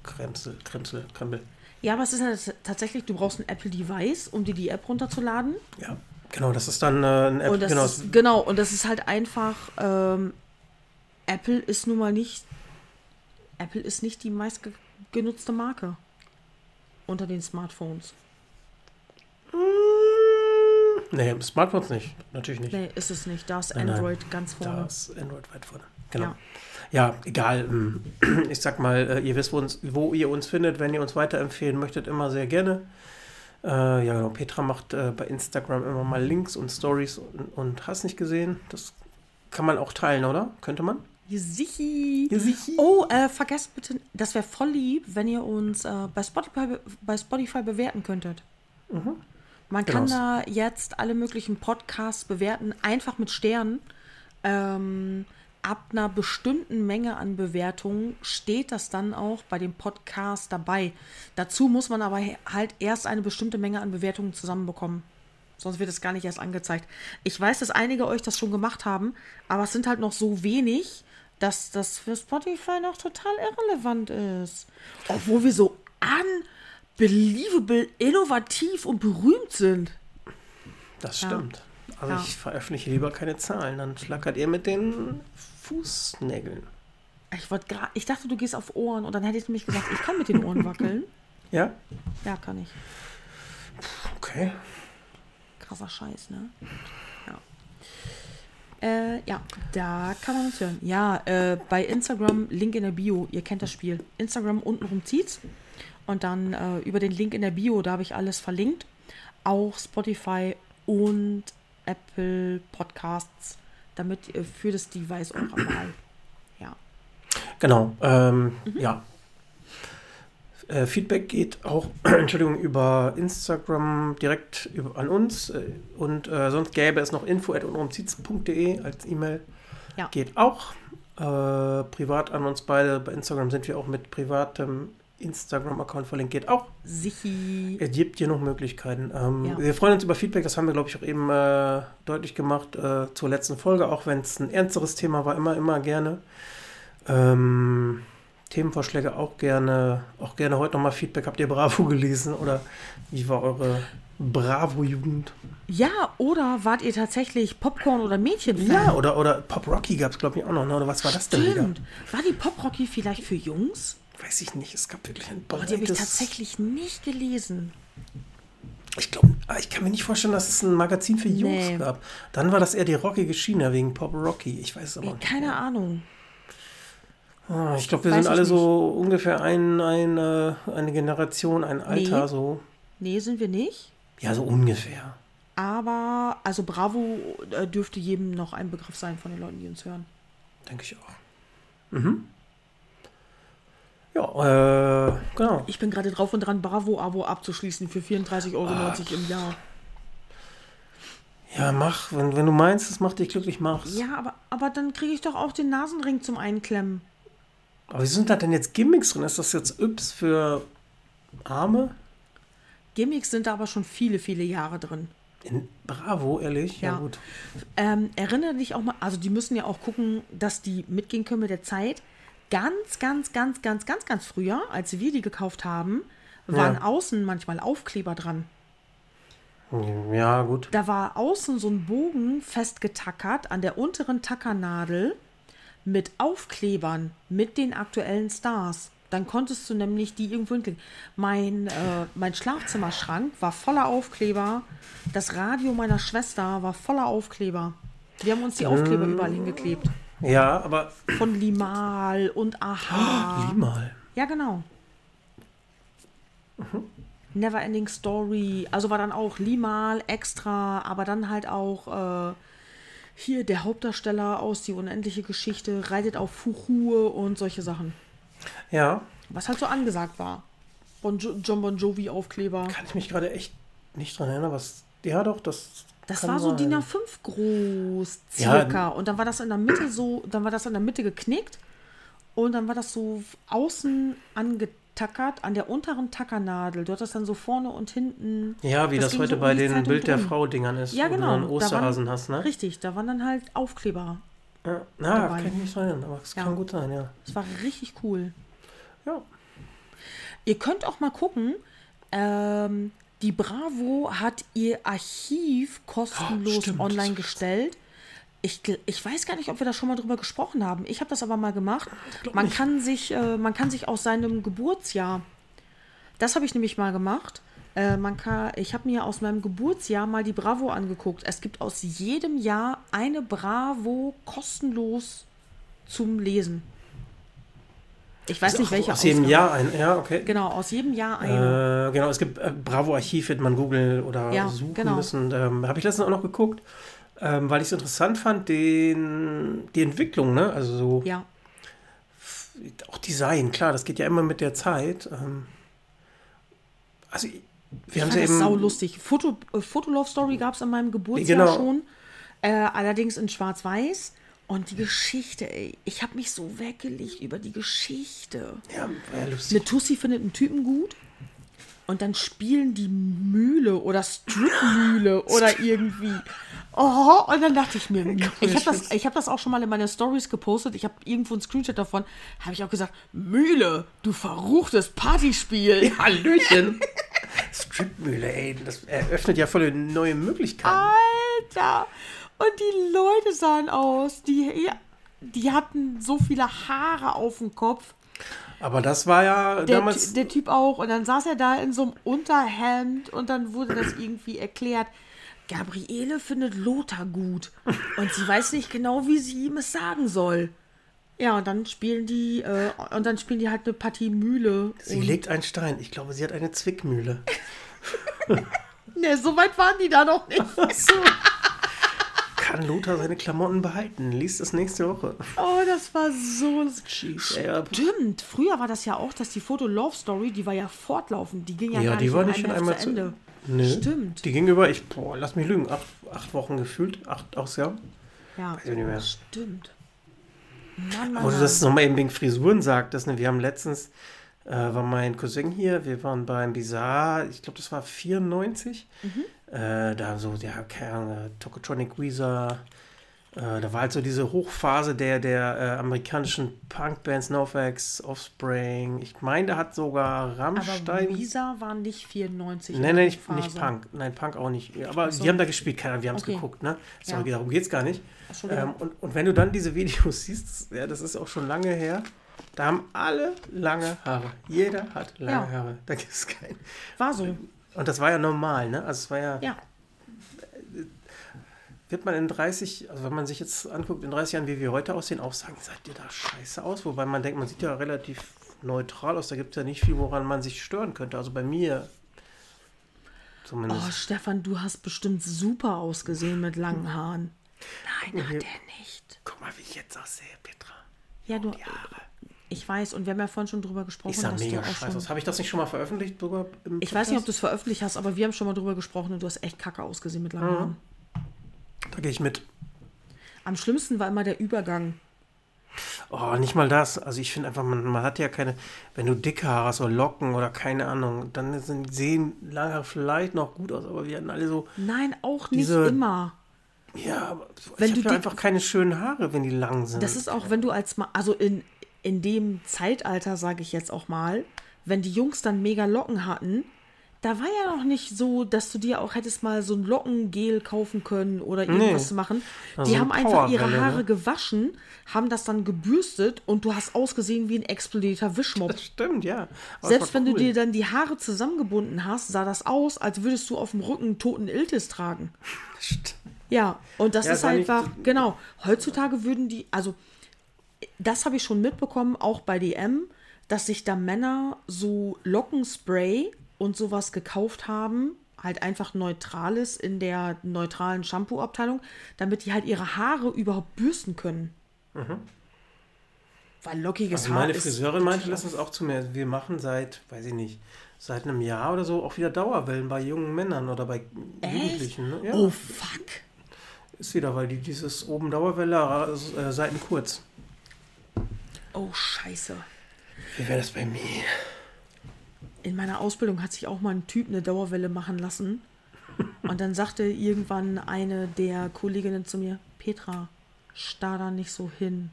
Kremsel, Kremsel, Krempel. Ja, aber es ist halt tatsächlich, du brauchst ein Apple Device, um dir die App runterzuladen. Ja, genau, das ist dann äh, ein App. Und genau, ist, genau, und das ist halt einfach, ähm, Apple ist nun mal nicht, Apple ist nicht die meistgenutzte Marke unter den Smartphones. Nee, Smartphones nicht, natürlich nicht. Nee, ist es nicht. Da ist Nein, nein. Android ganz Da vorne. ist Android weit vorne. Genau. Ja. Ja, egal. ähm, Ich sag mal, äh, ihr wisst, wo, uns, wo ihr uns findet. Wenn ihr uns weiterempfehlen möchtet, immer sehr gerne. Äh, ja, genau. Petra macht äh, bei Instagram immer mal Links und Stories und, und hast nicht gesehen. Das kann man auch teilen, oder? Könnte man? Sichi. sicher. Oh, äh, vergesst bitte, das wäre voll lieb, wenn ihr uns äh, bei, Spotify, bei Spotify bewerten könntet. Man kann Genau. da jetzt alle möglichen Podcasts bewerten, einfach mit Sternen. Ähm, ab einer bestimmten Menge an Bewertungen steht das dann auch bei dem Podcast dabei. Dazu muss man aber halt erst eine bestimmte Menge an Bewertungen zusammenbekommen. Sonst wird es gar nicht erst angezeigt. Ich weiß, dass einige euch das schon gemacht haben, aber es sind halt noch so wenig, dass das für Spotify noch total irrelevant ist. Obwohl wir so unbelievable, innovativ und berühmt sind. Das Ja. stimmt. Also Ja. ich veröffentliche lieber keine Zahlen. Dann schlackert ihr mit den Fußnägeln. Ich, wollt gra- ich dachte, du gehst auf Ohren und dann hätte ich nämlich gesagt, ich kann mit den Ohren wackeln. Ja? Ja, kann ich. Okay. Krasser Scheiß, ne? Ja. Äh, ja, da kann man uns hören. Ja, äh, bei Instagram, Link in der Bio, ihr kennt das Spiel. Instagram untenrum zieht's. Und dann äh, über den Link in der Bio, da habe ich alles verlinkt. Auch Spotify und Apple Podcasts, damit ihr für das Device eurer Wahl. Ja. Genau. Ähm, Mhm. Ja. Äh, Feedback geht auch, Entschuldigung, über Instagram direkt über, an uns. Äh, und äh, sonst gäbe es noch info.unrumziez.de als E-Mail. Ja. Geht auch. Äh, privat an uns beide. Bei Instagram sind wir auch mit privatem Instagram-Account verlinkt. Geht auch. Sichi. Es gibt hier noch Möglichkeiten. Ähm, Ja. Wir freuen uns über Feedback, das haben wir, glaube ich, auch eben äh, deutlich gemacht äh, zur letzten Folge, auch wenn es ein ernsteres Thema war, immer, immer gerne. Ähm, Themenvorschläge auch gerne, auch gerne heute nochmal Feedback. Habt ihr Bravo gelesen oder wie war eure Bravo-Jugend? Ja, oder wart ihr tatsächlich Popcorn- oder Mädchenfan? Ja, oder, oder Pop Rocky gab es, glaube ich, auch noch. Ne? Oder was war das denn wieder? Stimmt. War die Pop Rocky vielleicht für Jungs? Weiß ich nicht. Es gab wirklich ein Oh, die habe ich tatsächlich nicht gelesen. Ich glaube, ich kann mir nicht vorstellen, dass es ein Magazin für Jungs Nee. gab. Dann war das eher die rockige Schiene wegen Pop Rocky. Ich weiß es aber nicht. keine Ahnung. Ah, Ich glaube, wir Weiß sind alle so ungefähr ein, ein, äh, eine Generation, ein Alter, Nee. so. Nee, sind wir nicht. Ja, so ungefähr. Aber, also Bravo äh, dürfte jedem noch ein Begriff sein von den Leuten, die uns hören. Denke ich auch. Mhm. Ja, äh, genau. Ich bin gerade drauf und dran, Bravo-Abo abzuschließen für 34,90 Euro im Jahr. Ja, mach, wenn, wenn du meinst, es macht dich glücklich, mach's. Ja, aber, aber dann kriege ich doch auch den Nasenring zum Einklemmen. Aber wie sind da denn jetzt Gimmicks drin? Ist das jetzt Yps für Arme? Gimmicks sind da aber schon viele, viele Jahre drin. In Bravo, ehrlich? Ja, Ja. gut. Ähm, erinnere dich auch mal, also die müssen ja auch gucken, dass die mitgehen können mit der Zeit. Ganz, ganz, ganz, ganz, ganz, ganz früher, als wir die gekauft haben, waren Ja. außen manchmal Aufkleber dran. Ja, gut. Da war außen so ein Bogen festgetackert an der unteren Tackernadel mit Aufklebern mit den aktuellen Stars. Dann konntest du nämlich die irgendwo hinklicken. Mein, äh, mein Schlafzimmerschrank war voller Aufkleber. Das Radio meiner Schwester war voller Aufkleber. Wir haben uns die Aufkleber überall hingeklebt. Ja, aber Von Limal und Aha. lieb mal. Ja, genau. Never Ending Story. Also war dann auch Limal extra, aber dann halt auch äh, hier der Hauptdarsteller aus Die unendliche Geschichte reitet auf Fuchur und solche Sachen. Ja, Was halt so angesagt war. Bon jo John Bon Jovi Aufkleber. kann ich mich gerade echt nicht dran erinnern, was. Ja, doch, das. Das kann war so sein. DIN A5 groß, Ja, circa. und dann war das in der Mitte so, dann war das in der Mitte geknickt und dann war das so außen angetackert an der unteren Tackernadel. Du hattest dann so vorne und hinten. Ja, wie das, ging heute so bei den Zeitung Bild der. Frau-Dingern ist, Ja, wo genau. du dann Da Osterhasen waren- hast, ne? Richtig, da waren dann halt Aufkleber. Ja, na, dabei. kann ich nicht erinnern, aber es Ja. kann gut sein, ja. Das war richtig cool. Ja. Ihr könnt auch mal gucken. Ähm, die Bravo hat ihr Archiv kostenlos stimmt, online gestellt. Ich, ich weiß gar nicht, ob wir da schon mal drüber gesprochen haben. Ich habe das aber mal gemacht. Man nicht. kann, sich, äh, man kann sich aus seinem Geburtsjahr, das habe ich nämlich mal gemacht. Äh, man kann, ich habe mir aus meinem Geburtsjahr mal die Bravo angeguckt. Es gibt aus jedem Jahr eine Bravo kostenlos zum Lesen. Ich weiß nicht, Ach, welche Aus jedem Ausgabe. Jahr ein, ja, okay. Genau, aus jedem Jahr eine. Äh, genau, es gibt äh, Bravo-Archiv, wird man googeln oder Ja, suchen genau. müssen. Ähm, Habe ich letztens auch noch geguckt, ähm, weil ich es interessant fand, den, die Entwicklung, ne? Also so ja, auch Design, klar, das geht ja immer mit der Zeit. Ähm, also wir haben ich sie fand das eben. sau lustig. Foto, äh, Fotolove Story gab es an meinem Geburtsjahr Genau. schon. Äh, allerdings in Schwarz-Weiß. Und die Geschichte, ey. Ich habe mich so weggelegt über die Geschichte. Ja, war ja lustig. Eine Tussi findet einen Typen gut. Und dann spielen die Mühle oder Stripmühle oder irgendwie. Oh, und dann dachte ich mir, ich habe das, ich hab das auch schon mal in meine Stories gepostet. Ich habe irgendwo einen Screenshot davon. Habe ich auch gesagt, Mühle, du verruchtes Partyspiel. Hallöchen. Stripmühle, ey, das eröffnet ja voll neue Möglichkeiten. Alter! Und die Leute sahen aus, die, die hatten so viele Haare auf dem Kopf. Aber das war ja Der, damals. Der Typ auch. Und dann saß er da in so einem Unterhemd und dann wurde das irgendwie erklärt. Gabriele findet Lothar gut. Und sie weiß nicht genau, wie sie ihm es sagen soll. Ja, und dann spielen die, äh, und dann spielen die halt eine Partie Mühle. sie legt einen Stein. Ich glaube, sie hat eine Zwickmühle. ne, so weit waren die da noch nicht. Kann Lothar seine Klamotten behalten? Liest es nächste Woche. Oh, das war so aber- Stimmt, früher war das ja auch, dass die Foto Love Story, die war ja fortlaufend, die ging ja, Ja, gar die nicht war nicht einem einmal zu zu Ende. Nö. Stimmt. Die ging über, ich, boah, lass mich lügen, acht, acht Wochen gefühlt, acht aus Jahr. Ja, ich nicht mehr. stimmt. Mann, Mann, Wo du das nochmal eben wegen Frisuren sagtest, ne? wir haben letztens, äh, war mein Cousin hier, wir waren beim Bizarre, ich glaube, das war 94. Mhm. Äh, da so, ja, keine Ahnung, äh, Tokotronic Weezer, Äh, da war halt so diese Hochphase der, der äh, amerikanischen Punkbands, NoFX, Offspring. Ich meine, da hat sogar Aber Rammstein. Visa war nicht 94. Nein, in nein, nicht, nicht. Punk. Nein, Punk auch nicht. Aber Ach so. die haben da gespielt, keine Ahnung, wir haben es Okay. geguckt, ne? Sorry, Ja. darum geht es gar nicht. Ähm, und, und wenn du dann diese Videos siehst, ja, das ist auch schon lange her, da haben alle lange Haare. Jeder hat lange Ja. Haare. Da gibt es keinen. War so. Und das war ja normal, ne? Also es war ja, Ja. wird man in 30, also wenn man sich jetzt anguckt, in 30 Jahren, wie wir heute aussehen, auch sagen, seid ihr da scheiße aus? Wobei man denkt, man sieht ja relativ neutral aus. Da gibt es ja nicht viel, woran man sich stören könnte. Also bei mir zumindest. Oh, Stefan, du hast bestimmt super ausgesehen mit langen Haaren. Nein, hat er nicht. Guck mal, wie ich jetzt aussehe, Petra. Ja, du. Die Haare. Ich weiß, und wir haben ja vorhin schon drüber gesprochen, Ich sah mega scheiße aus. Habe ich das nicht schon mal veröffentlicht? Im Ich weiß nicht, ob du es veröffentlicht hast, aber wir haben schon mal drüber gesprochen und du hast echt kacke ausgesehen mit langen Mhm. Haaren. Da gehe ich mit. Am schlimmsten war immer der Übergang. Oh, nicht mal das. Also ich finde einfach, man, man hat ja keine, wenn du dicke Haare hast oder Locken oder keine Ahnung, dann sind, sehen lange Haare vielleicht noch gut aus, aber wir hatten alle so, Nein, auch nicht Diese- immer. ja, aber Wenn ich du ja einfach keine schönen Haare, wenn die lang sind. Das ist auch, wenn du als also in, in dem Zeitalter, sage ich jetzt auch mal, wenn die Jungs dann mega Locken hatten, da war ja noch nicht so, dass du dir auch hättest mal so ein Lockengel kaufen können oder irgendwas Nee. zu machen. Also die haben einfach ihre Powerwelle, Haare ne? gewaschen, haben das dann gebürstet und du hast ausgesehen wie ein explodierter Wischmopp. das stimmt, ja. Aber Selbst wenn du cool. dir dann die Haare zusammengebunden hast, sah das aus, als würdest du auf dem Rücken einen toten Iltis tragen. Stimmt. Ja, und das Ja, ist einfach, genau, heutzutage würden die, also das habe ich schon mitbekommen, auch bei DM, dass sich da Männer so Lockenspray und sowas gekauft haben, halt einfach neutrales in der neutralen Shampoo-Abteilung, damit die halt ihre Haare überhaupt bürsten können. Weil lockiges Also Haar meine ist Friseurin meinte letztens auch zu mir, wir machen seit, weiß ich nicht, seit einem Jahr oder so auch wieder Dauerwellen bei jungen Männern oder bei Jugendlichen. Ne? Ja, Oh fuck. ist wieder, weil die dieses oben Dauerwelle, äh, Seiten kurz. Oh scheiße. Wie wäre das bei mir? in meiner Ausbildung hat sich auch mal ein Typ eine Dauerwelle machen lassen. Und dann sagte irgendwann eine der Kolleginnen zu mir, Petra, starr da nicht so hin.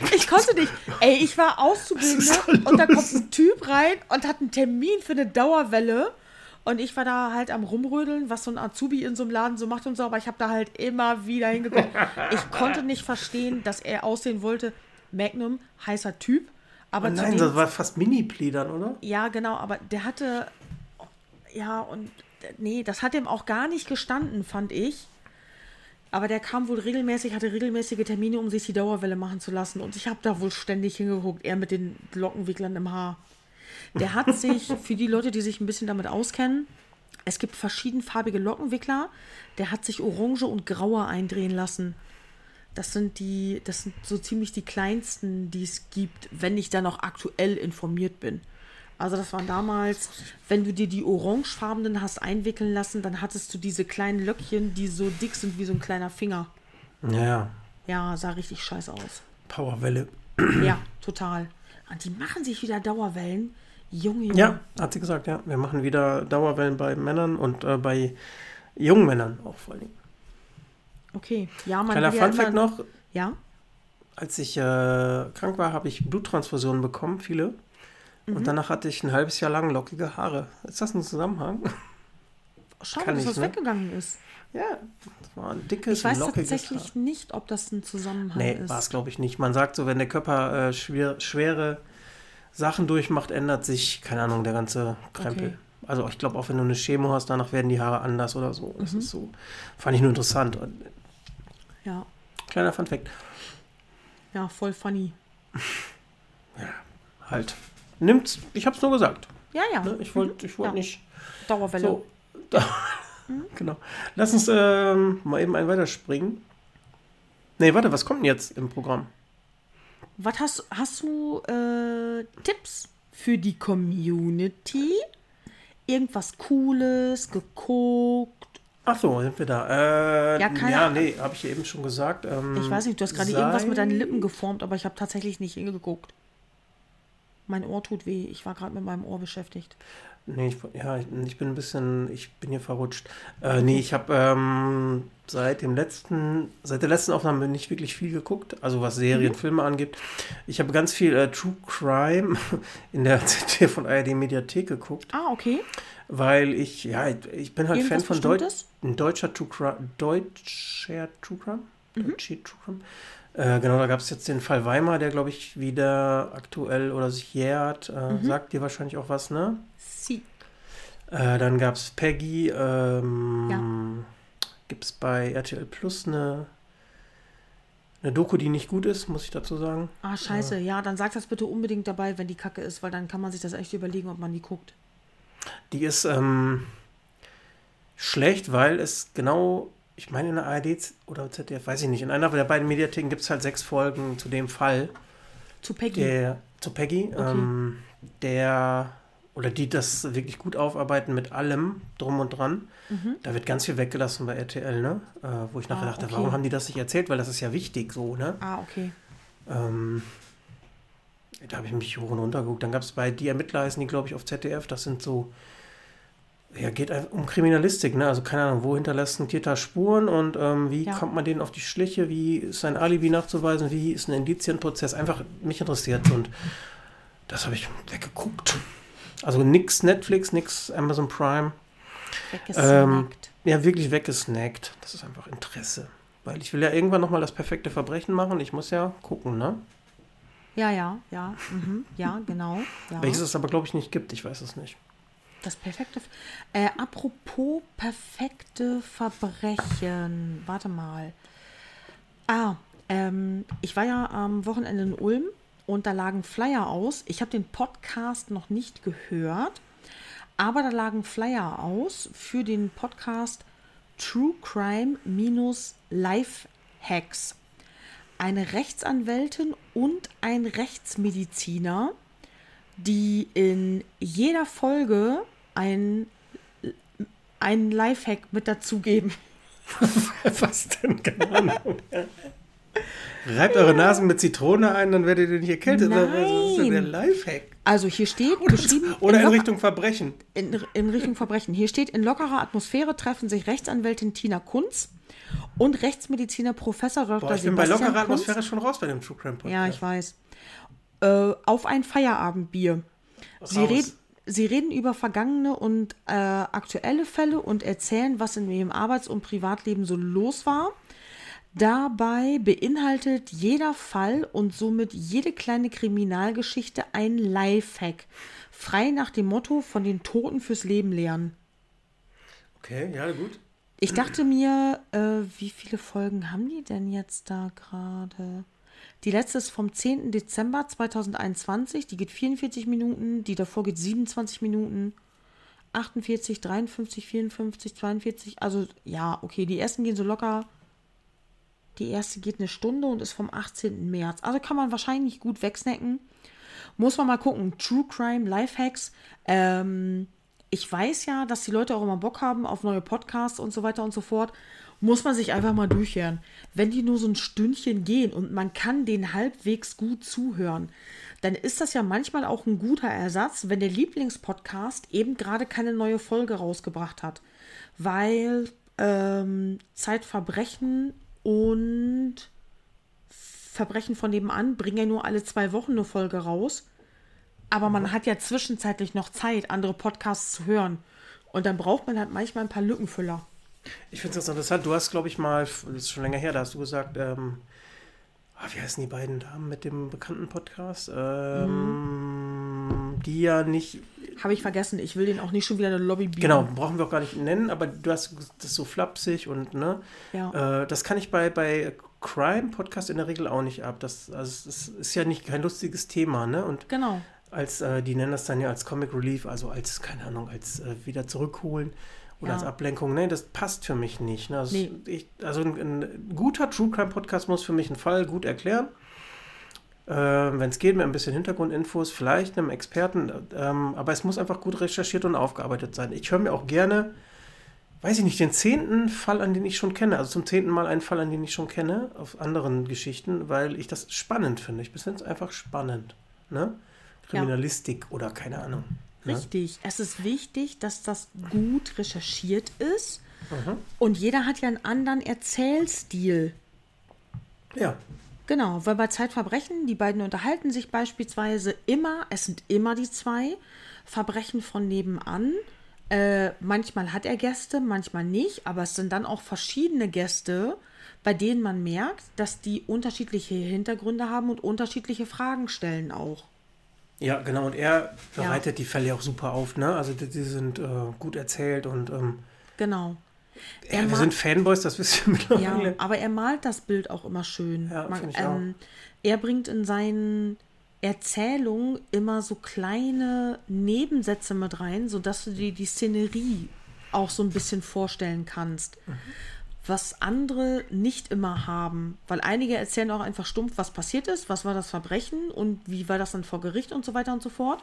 ich konnte nicht. Ey, ich war Auszubildende und da kommt ein Typ rein und hat einen Termin für eine Dauerwelle. Und ich war da halt am Rumrödeln, was so ein Azubi in so einem Laden so macht und so, aber ich habe da halt immer wieder hingeguckt. Ich konnte nicht verstehen, dass er aussehen wollte. Magnum, heißer Typ. Aber Oh nein, dem das war fast Mini-Pli dann, oder? ja, genau, aber der hatte. Ja, und nee, das hat ihm auch gar nicht gestanden, fand ich. Aber der kam wohl regelmäßig, hatte regelmäßige Termine, um sich die Dauerwelle machen zu lassen. Und ich habe da wohl ständig hingeguckt, er mit den Lockenwicklern im Haar. Der hat sich, für die Leute, die sich ein bisschen damit auskennen, es gibt verschiedenfarbige Lockenwickler. Der hat sich orange und graue eindrehen lassen. Das sind die, das sind so ziemlich die kleinsten, die es gibt, wenn ich da noch aktuell informiert bin. Also das waren damals, wenn du dir die orangefarbenen hast einwickeln lassen, dann hattest du diese kleinen Löckchen, die so dick sind wie so ein kleiner Finger. Ja, ja. Ja, sah richtig scheiße aus. Powerwelle. Ja, total. Und die machen sich wieder Dauerwellen. Junge, Junge. Ja, hat sie gesagt, ja. Wir machen wieder Dauerwellen bei Männern und äh, bei jungen Männern auch vor allen Dingen. Okay. Ja, man Kleiner Funfact immer- noch, Ja. als ich äh, krank war, habe ich Bluttransfusionen bekommen, viele. Mhm. Und danach hatte ich ein halbes Jahr lang lockige Haare. Ist das ein Zusammenhang? Schade, dass das ne? weggegangen ist. Ja, das war ein dickes, Ich weiß lockiges tatsächlich Haar. nicht, ob das ein Zusammenhang Nee, ist. war es glaube ich nicht. Man sagt so, wenn der Körper äh, schwer, schwere Sachen durchmacht, ändert sich, keine Ahnung, der ganze Krempel. Okay. Also ich glaube auch, wenn du eine Chemo hast, danach werden die Haare anders oder so. Das Mhm. ist so. Fand ich nur interessant. Ja. kleiner Funfact. Ja, voll funny. Halt. Nimmt's. Ich hab's nur gesagt. Ja, ja. Ne? Ich wollte ich wollt Ja. nicht. Dauerwelle. So. Da, genau. Lass uns ähm, mal eben ein weiterspringen. Nee, warte, was kommt denn jetzt im Programm? Was hast, hast du äh, Tipps für die Community? Irgendwas Cooles, geguckt? Ach so, sind wir da. Äh, Ja, keine ja nee, habe ich eben schon gesagt. Ähm, Ich weiß nicht, du hast gerade sei- irgendwas mit deinen Lippen geformt, aber ich habe tatsächlich nicht hingeguckt. Mein Ohr tut weh. Ich war gerade mit meinem Ohr beschäftigt. Nee, ich, ja, ich bin ein bisschen, ich bin hier verrutscht. Äh, nee, ich habe ähm, seit dem letzten, seit der letzten Aufnahme nicht wirklich viel geguckt, also was Serien, mhm. Filme angeht. Ich habe ganz viel äh, True Crime in der CT von ARD Mediathek geguckt. Ah, okay. Weil ich, ja, ich bin halt Irgendwas Fan von Deutsch, ein deutscher True Crime, deutscher True Crime, mhm. Deutsche True Crime. Äh, genau, da gab es jetzt den Fall Weimar, der, glaube ich, wieder aktuell oder sich jährt. Äh, mhm. Sagt dir wahrscheinlich auch was, ne? Sie. Äh, dann gab es Peggy. Ähm, ja. Gibt es bei RTL Plus eine, eine Doku, die nicht gut ist, muss ich dazu sagen. Ah, scheiße. Äh. Ja, dann sag das bitte unbedingt dabei, wenn die Kacke ist, weil dann kann man sich das echt überlegen, ob man die guckt. Die ist ähm, schlecht, weil es genau ich meine in der ARD oder ZDF, weiß ich nicht, in einer der beiden Mediatheken gibt es halt sechs Folgen zu dem Fall. Zu Peggy. Der, zu Peggy, okay. ähm, der oder die das wirklich gut aufarbeiten mit allem drum und dran. Mhm. Da wird ganz viel weggelassen bei RTL, ne? Äh, wo ich nachher ah, dachte, okay. warum haben die das nicht erzählt? Weil das ist ja wichtig so, ne? Ah, okay. Ähm, da habe ich mich hoch und runter geguckt. Dann gab es bei Die Ermittler heißen die, glaube ich, auf ZDF. Das sind so ja, geht um Kriminalistik, ne? Also keine Ahnung, wo hinterlässt ein Täter Spuren und ähm, wie ja. kommt man denen auf die Schliche, wie ist sein Alibi nachzuweisen, wie ist ein Indizienprozess, einfach mich interessiert und das habe ich weggeguckt. Also nix Netflix, nix Amazon Prime. Weggesnackt. Ähm, ja, wirklich weggesnackt. Das ist einfach Interesse. Weil ich will ja irgendwann nochmal das perfekte Verbrechen machen. Ich muss ja gucken, ne? Ja, ja, ja. Mhm, ja, genau. Ja. Welches es aber, glaube ich, nicht gibt. Ich weiß es nicht. Das perfekte. Äh, apropos perfekte Verbrechen. Warte mal. Ah, ähm, ich war ja am Wochenende in Ulm und da lagen Flyer aus. Ich habe den Podcast noch nicht gehört, aber da lagen Flyer aus für den Podcast True Crime minus Life Hacks. Eine Rechtsanwältin und ein Rechtsmediziner die in jeder Folge ein, einen Lifehack mit dazugeben. Was denn? Keine Ahnung. Reibt eure Nasen mit Zitrone ein, dann werdet ihr nicht erkältet. Nein. Was ist denn der Lifehack? Also hier steht oder, geschrieben. Oder in, in Richtung Verbrechen. In, in, Richtung Verbrechen. Hier steht, in lockerer Atmosphäre treffen sich Rechtsanwältin Tina Kunz und Rechtsmediziner Professor Dr. Boah, ich bin bei lockerer Atmosphäre schon raus bei dem True Crime Podcast. Ja, ich weiß äh, auf ein Feierabendbier. Sie, red, sie reden über vergangene und äh, aktuelle Fälle und erzählen, was in ihrem Arbeits- und Privatleben so los war. Dabei beinhaltet jeder Fall und somit jede kleine Kriminalgeschichte ein Lifehack. Frei nach dem Motto von den Toten fürs Leben lernen. Okay, ja, gut. Ich dachte mir, äh, wie viele Folgen haben die denn jetzt da gerade? Die letzte ist vom 10. Dezember 2021. Die geht 44 Minuten. Die davor geht 27 Minuten. 48, 53, 54, 42. Also ja, okay. Die ersten gehen so locker. Die erste geht eine Stunde und ist vom 18. März. Also kann man wahrscheinlich gut wegsnacken. Muss man mal gucken. True Crime, Lifehacks. Ähm, ich weiß ja, dass die Leute auch immer Bock haben auf neue Podcasts und so weiter und so fort muss man sich einfach mal durchhören. Wenn die nur so ein Stündchen gehen und man kann den halbwegs gut zuhören, dann ist das ja manchmal auch ein guter Ersatz, wenn der Lieblingspodcast eben gerade keine neue Folge rausgebracht hat. Weil ähm, Zeitverbrechen und Verbrechen von nebenan bringen ja nur alle zwei Wochen eine Folge raus. Aber man hat ja zwischenzeitlich noch Zeit, andere Podcasts zu hören. Und dann braucht man halt manchmal ein paar Lückenfüller. Ich finde es ganz interessant. Du hast, glaube ich, mal, das ist schon länger her, da hast du gesagt, ähm, ah, wie heißen die beiden Damen mit dem bekannten Podcast? Ähm, mhm. Die ja nicht. Habe ich vergessen. Ich will den auch nicht schon wieder eine Lobby bieten. Genau, brauchen wir auch gar nicht nennen, aber du hast das so flapsig und, ne? Ja. Äh, das kann ich bei, bei Crime-Podcast in der Regel auch nicht ab. Das, also, das ist ja nicht kein lustiges Thema, ne? Und genau. Als, äh, die nennen das dann ja als Comic Relief, also als, keine Ahnung, als äh, wieder zurückholen oder ja. als Ablenkung. Nee, das passt für mich nicht. Ne? Also, nee. ich, also ein, ein, guter True Crime Podcast muss für mich einen Fall gut erklären. Äh, Wenn es geht, mit ein bisschen Hintergrundinfos, vielleicht einem Experten. Ähm, aber es muss einfach gut recherchiert und aufgearbeitet sein. Ich höre mir auch gerne, weiß ich nicht, den zehnten Fall, an den ich schon kenne. Also zum zehnten Mal einen Fall, an den ich schon kenne, auf anderen Geschichten, weil ich das spannend finde. Ich finde es einfach spannend. Ne? Kriminalistik ja. oder keine Ahnung. Richtig. Es ist wichtig, dass das gut recherchiert ist. Und jeder hat ja einen anderen Erzählstil. Ja. Genau, weil bei Zeitverbrechen, die beiden unterhalten sich beispielsweise immer, es sind immer die zwei, Verbrechen von nebenan. Äh, manchmal hat er Gäste, manchmal nicht, aber es sind dann auch verschiedene Gäste, bei denen man merkt, dass die unterschiedliche Hintergründe haben und unterschiedliche Fragen stellen auch. Ja, genau. Und er bereitet die Fälle auch super auf, ne? Also die, die sind äh, gut erzählt und ähm, Genau. ja, wir sind Fanboys, das wisst ihr mittlerweile. Ja, aber er malt das Bild auch immer schön. Ja, Man, ich ähm, er bringt in seinen Erzählungen immer so kleine Nebensätze mit rein, sodass du dir die Szenerie auch so ein bisschen vorstellen kannst. Mhm. Was andere nicht immer haben. Weil einige erzählen auch einfach stumpf, was passiert ist, was war das Verbrechen und wie war das dann vor Gericht und so weiter und so fort.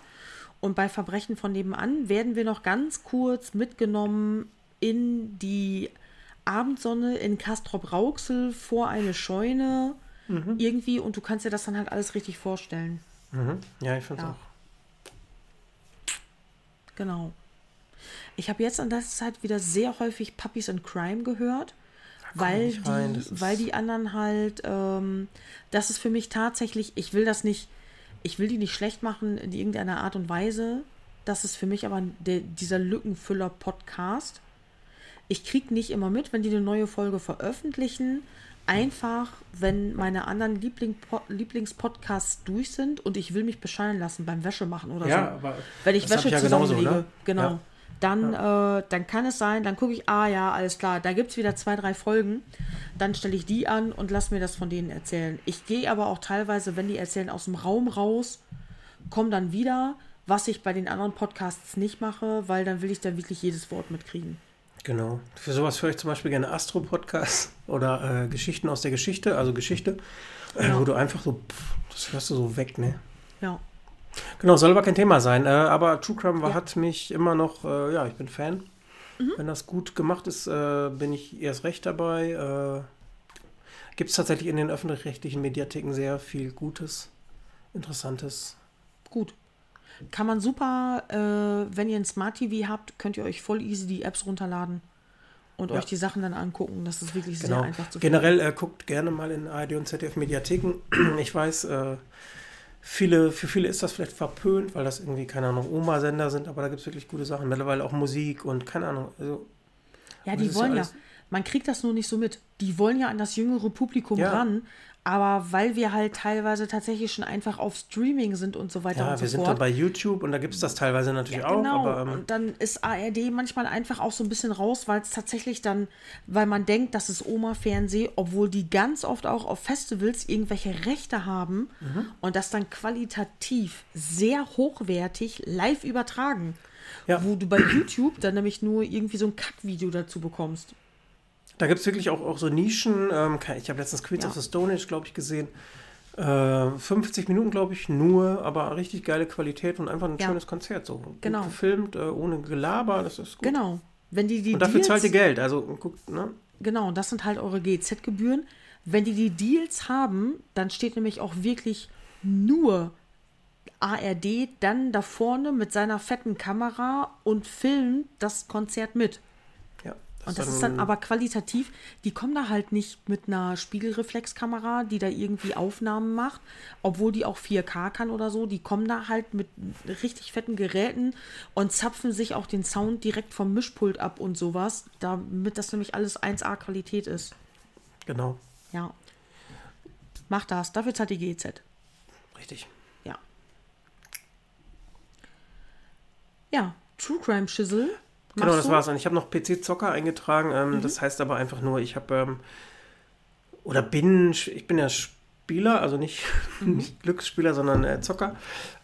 Und bei Verbrechen von nebenan werden wir noch ganz kurz mitgenommen in die Abendsonne in Castrop-Rauxel vor eine Scheune irgendwie und du kannst dir das dann halt alles richtig vorstellen. Mhm. Ja, ich finde es Ja. auch. Genau. Ich habe jetzt in letzter Zeit wieder sehr häufig Puppies in Crime gehört, weil rein, die, ist- weil die anderen halt, ähm, das ist für mich tatsächlich, ich will das nicht, ich will die nicht schlecht machen in irgendeiner Art und Weise. Das ist für mich aber der, dieser Lückenfüller-Podcast. Ich kriege nicht immer mit, wenn die eine neue Folge veröffentlichen. Einfach, wenn meine anderen Liebling Lieblingspodcasts durch sind und ich will mich bescheiden lassen beim Wäschemachen oder Ja, so. aber Wenn ich Wäsche ich ja genauso, zusammenlege, ne? genau. Ja. Dann, äh, dann kann es sein, dann gucke ich, ah ja, alles klar, da gibt es wieder zwei, drei Folgen. Dann stelle ich die an und lass mir das von denen erzählen. Ich gehe aber auch teilweise, wenn die erzählen, aus dem Raum raus, komme dann wieder, was ich bei den anderen Podcasts nicht mache, weil dann will ich da wirklich jedes Wort mitkriegen. Genau. Für sowas höre ich zum Beispiel gerne Astro-Podcasts oder äh, Geschichten aus der Geschichte, also Geschichte, äh, Ja. wo du einfach so, pff, das hörst du so weg, ne? Ja. Genau, soll aber kein Thema sein. Äh, aber True Crime war, Ja. hat mich immer noch, äh, ja, ich bin Fan. Mhm. Wenn das gut gemacht ist, äh, bin ich erst recht dabei. Äh, Gibt es tatsächlich in den öffentlich-rechtlichen Mediatheken sehr viel Gutes, Interessantes. Gut. Kann man super, äh, wenn ihr ein Smart TV habt, könnt ihr euch voll easy die Apps runterladen und Ja. euch die Sachen dann angucken. Das ist wirklich Genau. sehr einfach zu finden. Generell äh, guckt gerne mal in ARD und ZDF Mediatheken. Ich weiß, äh, viele, für viele ist das vielleicht verpönt, weil das irgendwie, keine Ahnung, Oma-Sender sind, aber da gibt es wirklich gute Sachen. Mittlerweile auch Musik und keine Ahnung. Also, Ja, die wollen ja ja, man kriegt das nur nicht so mit. Die wollen ja an das jüngere Publikum Ja. ran, aber weil wir halt teilweise tatsächlich schon einfach auf Streaming sind und so weiter ja, und wir so sind da fort. bei YouTube und da gibt es das teilweise natürlich Ja, auch. genau. Aber, ähm, und dann ist ARD manchmal einfach auch so ein bisschen raus, weil es tatsächlich dann, weil man denkt, das ist Oma-Fernseh, obwohl die ganz oft auch auf Festivals irgendwelche Rechte haben Mhm. und das dann qualitativ sehr hochwertig live übertragen. Ja. Wo du bei YouTube dann nämlich nur irgendwie so ein Kackvideo dazu bekommst. Da gibt es wirklich auch, auch so Nischen. Ähm, ich habe letztens Queens Ja. of the Stone Age, glaube ich, gesehen. Äh, 50 Minuten, glaube ich, nur, aber richtig geile Qualität und einfach ein Ja. schönes Konzert. So gut Genau. gefilmt, äh, ohne Gelaber, das ist gut. Genau. Wenn die die Und dafür Deals- zahlt ihr Geld. Also guckt, ne? Genau, das sind halt eure GZ-Gebühren. Wenn die die Deals haben, dann steht nämlich auch wirklich nur ARD dann da vorne mit seiner fetten Kamera und filmt das Konzert mit. Und das ist dann aber qualitativ, die kommen da halt nicht mit einer Spiegelreflexkamera, die da irgendwie Aufnahmen macht, obwohl die auch 4K kann oder so. Die kommen da halt mit richtig fetten Geräten und zapfen sich auch den Sound direkt vom Mischpult ab und sowas, damit das nämlich alles 1A Qualität ist. Genau, Ja. Macht das, dafür zahlt die GZ. richtig. Ja. Ja, True Crime Schissel. Genau, das du? war's. Und ich habe noch PC-Zocker eingetragen. Ähm, Mhm. Das heißt aber einfach nur, ich habe ähm, oder bin, ich bin ja Spieler, also nicht, Mhm. nicht Glücksspieler, sondern äh, Zocker.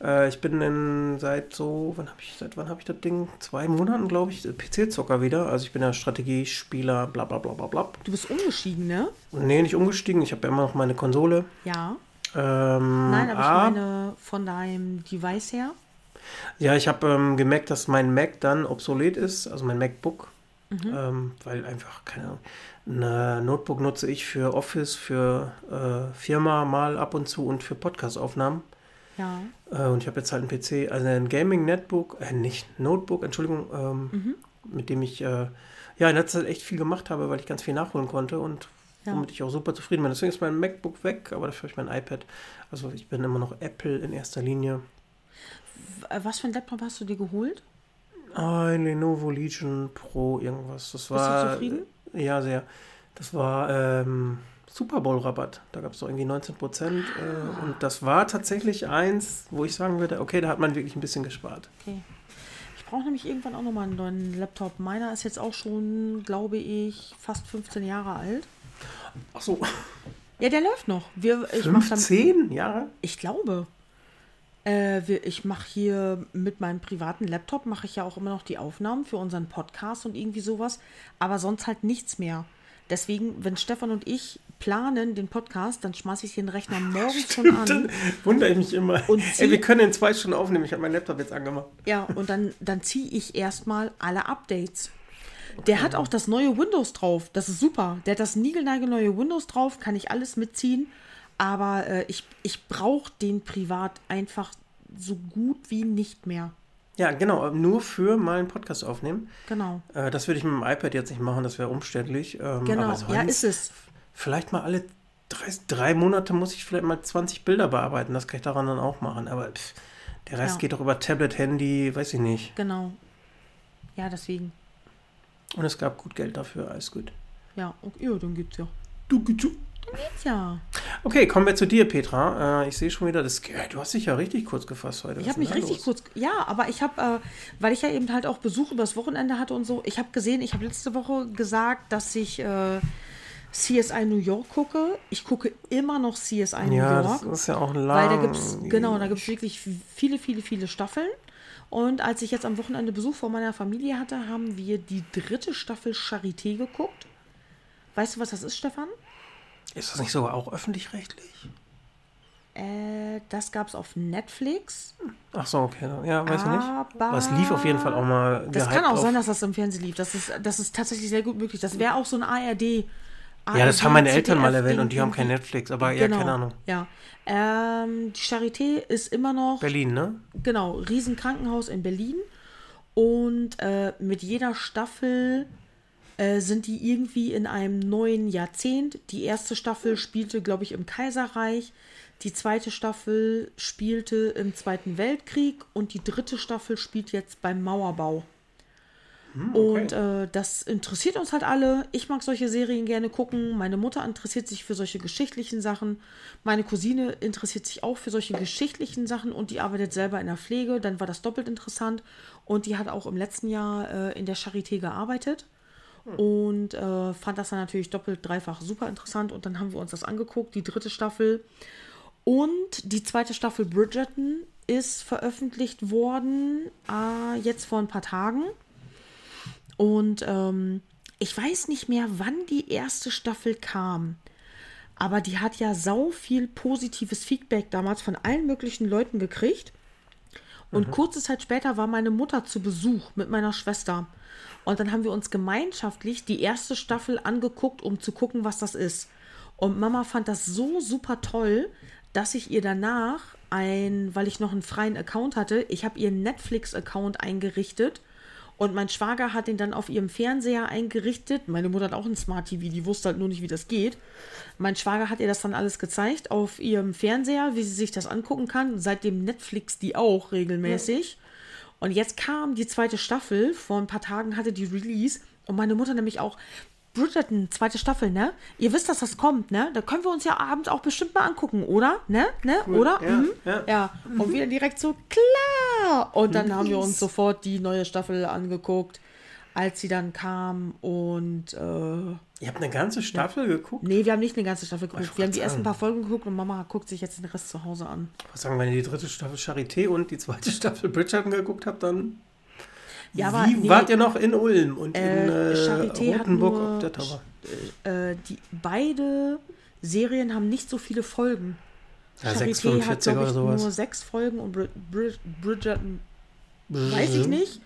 Äh, ich bin in, seit so, wann habe ich, seit wann habe ich das Ding? Zwei Monaten, glaube ich, PC-Zocker wieder. Also ich bin ja Strategiespieler, bla bla bla bla bla. Du bist umgestiegen, ne? Nee, nicht umgestiegen. Ich habe ja immer noch meine Konsole. Ja. Ähm, Nein, aber ah, ich meine von deinem Device her. Ja, ich habe ähm, gemerkt, dass mein Mac dann obsolet ist, also mein MacBook, Mhm. ähm, weil einfach, keine Ahnung, ein Notebook nutze ich für Office, für äh, Firma mal ab und zu und für Podcast-Aufnahmen. Ja. Äh, und ich habe jetzt halt einen PC, also ein Gaming-Netbook, äh, nicht Notebook, Entschuldigung, ähm, Mhm. mit dem ich äh, ja in letzter Zeit echt viel gemacht habe, weil ich ganz viel nachholen konnte und Ja. womit ich auch super zufrieden bin. Deswegen ist mein MacBook weg, aber dafür habe ich mein iPad. Also ich bin immer noch Apple in erster Linie. Äh, Was für ein Laptop hast du dir geholt? Ein Lenovo Legion Pro, irgendwas. Das du war. zufrieden? Ja, sehr. Das war ähm, Super Bowl-Rabatt. Da gab es doch irgendwie 19 Prozent. Äh, und das war tatsächlich eins, wo ich sagen würde, okay, da hat man wirklich ein bisschen gespart. Okay. Ich brauche nämlich irgendwann auch nochmal einen neuen Laptop. Meiner ist jetzt auch schon, glaube ich, fast 15 Jahre alt. Ach so, Ja, der läuft noch. Wir, ich mach dann, 15 Jahre? ich glaube. Äh, ich mache hier mit meinem privaten Laptop, mache ich ja auch immer noch die Aufnahmen für unseren Podcast und irgendwie sowas. Aber sonst halt nichts mehr. Deswegen, wenn Stefan und ich planen den Podcast, dann schmeiße ich den Rechner morgens schon an. Dann wundere ich mich immer. Und Ey, sie- wir können in zwei Stunden aufnehmen. Ich habe meinen Laptop jetzt angemacht. Ja, und dann, dann ziehe ich erstmal alle Updates. Der hat auch das neue Windows drauf. Das ist super. Der hat das niegelnagelneue Windows drauf, kann ich alles mitziehen. Aber äh, ich, ich brauche den privat einfach so gut wie nicht mehr. Ja, genau. Nur für meinen Podcast aufnehmen. Genau. Äh, das würde ich mit dem iPad jetzt nicht machen. Das wäre umständlich. Ähm, Genau. Ja, ist es. Vielleicht mal alle drei, drei Monate muss ich vielleicht mal 20 Bilder bearbeiten. Das kann ich daran dann auch machen. Aber pff, der Rest Ja. geht doch über Tablet, Handy, weiß ich nicht. Genau. Ja, deswegen. Und es gab gut Geld dafür. Alles gut. Ja, okay, ja dann geht's ja. Du, du, du. Ja. Okay, kommen wir zu dir, Petra. Äh, ich sehe schon wieder, das, ja, du hast dich ja richtig kurz gefasst heute. Ich Was habe mich richtig los? kurz, ja, aber ich habe, äh, weil ich ja eben halt auch Besuch übers Wochenende hatte und so, ich habe gesehen, ich habe letzte Woche gesagt, dass ich äh, CSI New York gucke. Ich gucke immer noch CSI New Ja, York, das ist ja auch lang. weil da gibt's genau, da gibt's wirklich viele, viele, viele Staffeln. Und als ich jetzt am Wochenende Besuch von meiner Familie hatte, haben wir die dritte Staffel Charité geguckt. Weißt du, was das ist, Stefan? Ist das nicht sogar auch öffentlich-rechtlich? Äh, das gab's auf Netflix. Ach so, okay. Ja, weiß ich nicht. Aber Aber es lief auf jeden Fall auch mal Das kann auch auf. sein, dass das im Fernsehen lief. Das ist, das ist tatsächlich sehr gut möglich. Das wäre auch so ein ARD. Ja, das haben meine ARD, Eltern mal erwähnt und die haben kein. Netflix. Aber ja, keine Ahnung. Ja. Ähm, die Charité ist immer noch, Berlin, ne? genau, Riesenkrankenhaus in Berlin. Und äh, mit jeder Staffel äh, sind die irgendwie in einem neuen Jahrzehnt. Die erste Staffel spielte, glaube ich, im Kaiserreich. Die zweite Staffel spielte im Zweiten Weltkrieg und die dritte Staffel spielt jetzt beim Mauerbau. Und äh, das interessiert uns halt alle. Ich mag solche Serien gerne gucken. Meine Mutter interessiert sich für solche geschichtlichen Sachen. Meine Cousine interessiert sich auch für solche geschichtlichen Sachen und die arbeitet selber in der Pflege. Dann war das doppelt interessant. Und die hat auch im letzten Jahr äh, in der Charité gearbeitet. Und äh, fand das dann natürlich doppelt, dreifach super interessant. Und dann haben wir uns das angeguckt, die dritte Staffel. Und die zweite Staffel Bridgerton ist veröffentlicht worden, äh, jetzt vor ein paar Tagen. Und ähm, ich weiß nicht mehr, wann die erste Staffel kam. Aber die hat ja sau viel positives Feedback damals von allen möglichen Leuten gekriegt. Und kurze Zeit später war meine Mutter zu Besuch mit meiner Schwester. Und dann haben wir uns gemeinschaftlich die erste Staffel angeguckt, um zu gucken, was das ist. Und Mama fand das so super toll, dass ich ihr danach ein, weil ich noch einen freien Account hatte, ich habe ihr Netflix-Account eingerichtet und mein Schwager hat ihn dann auf ihrem Fernseher eingerichtet. Meine Mutter hat auch ein Smart TV, die wusste halt nur nicht, wie das geht. Mein Schwager hat ihr das dann alles gezeigt auf ihrem Fernseher, wie sie sich das angucken kann. Seitdem Netflix die auch regelmäßig. Und jetzt kam die zweite Staffel. Vor ein paar Tagen hatte die Release. Und meine Mutter nämlich auch. Bridgerton, zweite Staffel, ne? Ihr wisst, dass das kommt, ne? Da können wir uns ja abends auch bestimmt mal angucken, oder? Ne? Ne? Oder? Ja, mhm. ja. ja. Und wieder direkt so, klar! Und dann haben wir uns sofort die neue Staffel angeguckt, als sie dann kam. Und, äh, Ihr habt eine ganze Staffel geguckt? nee, wir haben nicht eine ganze Staffel geguckt. Wir haben die ersten paar Folgen geguckt und Mama guckt sich jetzt den Rest zu Hause an. Was sagen, wenn ihr die dritte Staffel Charité und die zweite Staffel Bridgerton geguckt habt, dann. Ja, Wie nee, wart ihr noch in Ulm und in Äh, äh, Charité hat Rotenburg nur- auf der Tauber? äh, die, beide Serien haben nicht so viele Folgen. Ja, Charité 6,45 hat, glaube ich, nur sechs Folgen und Brid Brid Bridgerton weiß ich nicht.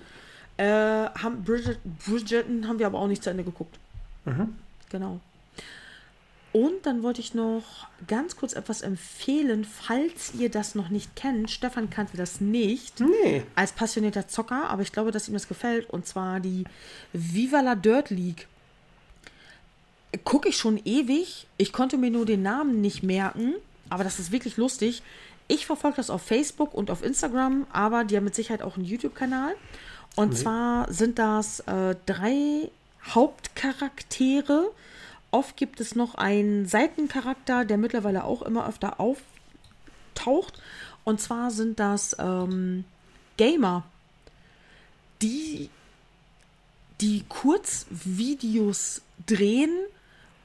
Äh, haben Bridget Bridgerton haben wir aber auch nicht zu Ende geguckt. Mhm. Genau. Und dann wollte ich noch ganz kurz etwas empfehlen, falls ihr das noch nicht kennt. Stefan kannte das nicht. Nee. Als passionierter Zocker, aber ich glaube, dass ihm das gefällt. Und zwar die Viva la Dirt League. Gucke ich schon ewig. Ich konnte mir nur den Namen nicht merken. Aber das ist wirklich lustig. Ich verfolge das auf Facebook und auf Instagram, aber die haben mit Sicherheit auch einen YouTube-Kanal. Und Nee. zwar sind das äh, drei Hauptcharaktere. Oft gibt es noch einen Seitencharakter, der mittlerweile auch immer öfter auftaucht. Und zwar sind das ähm, Gamer, die, die Kurzvideos drehen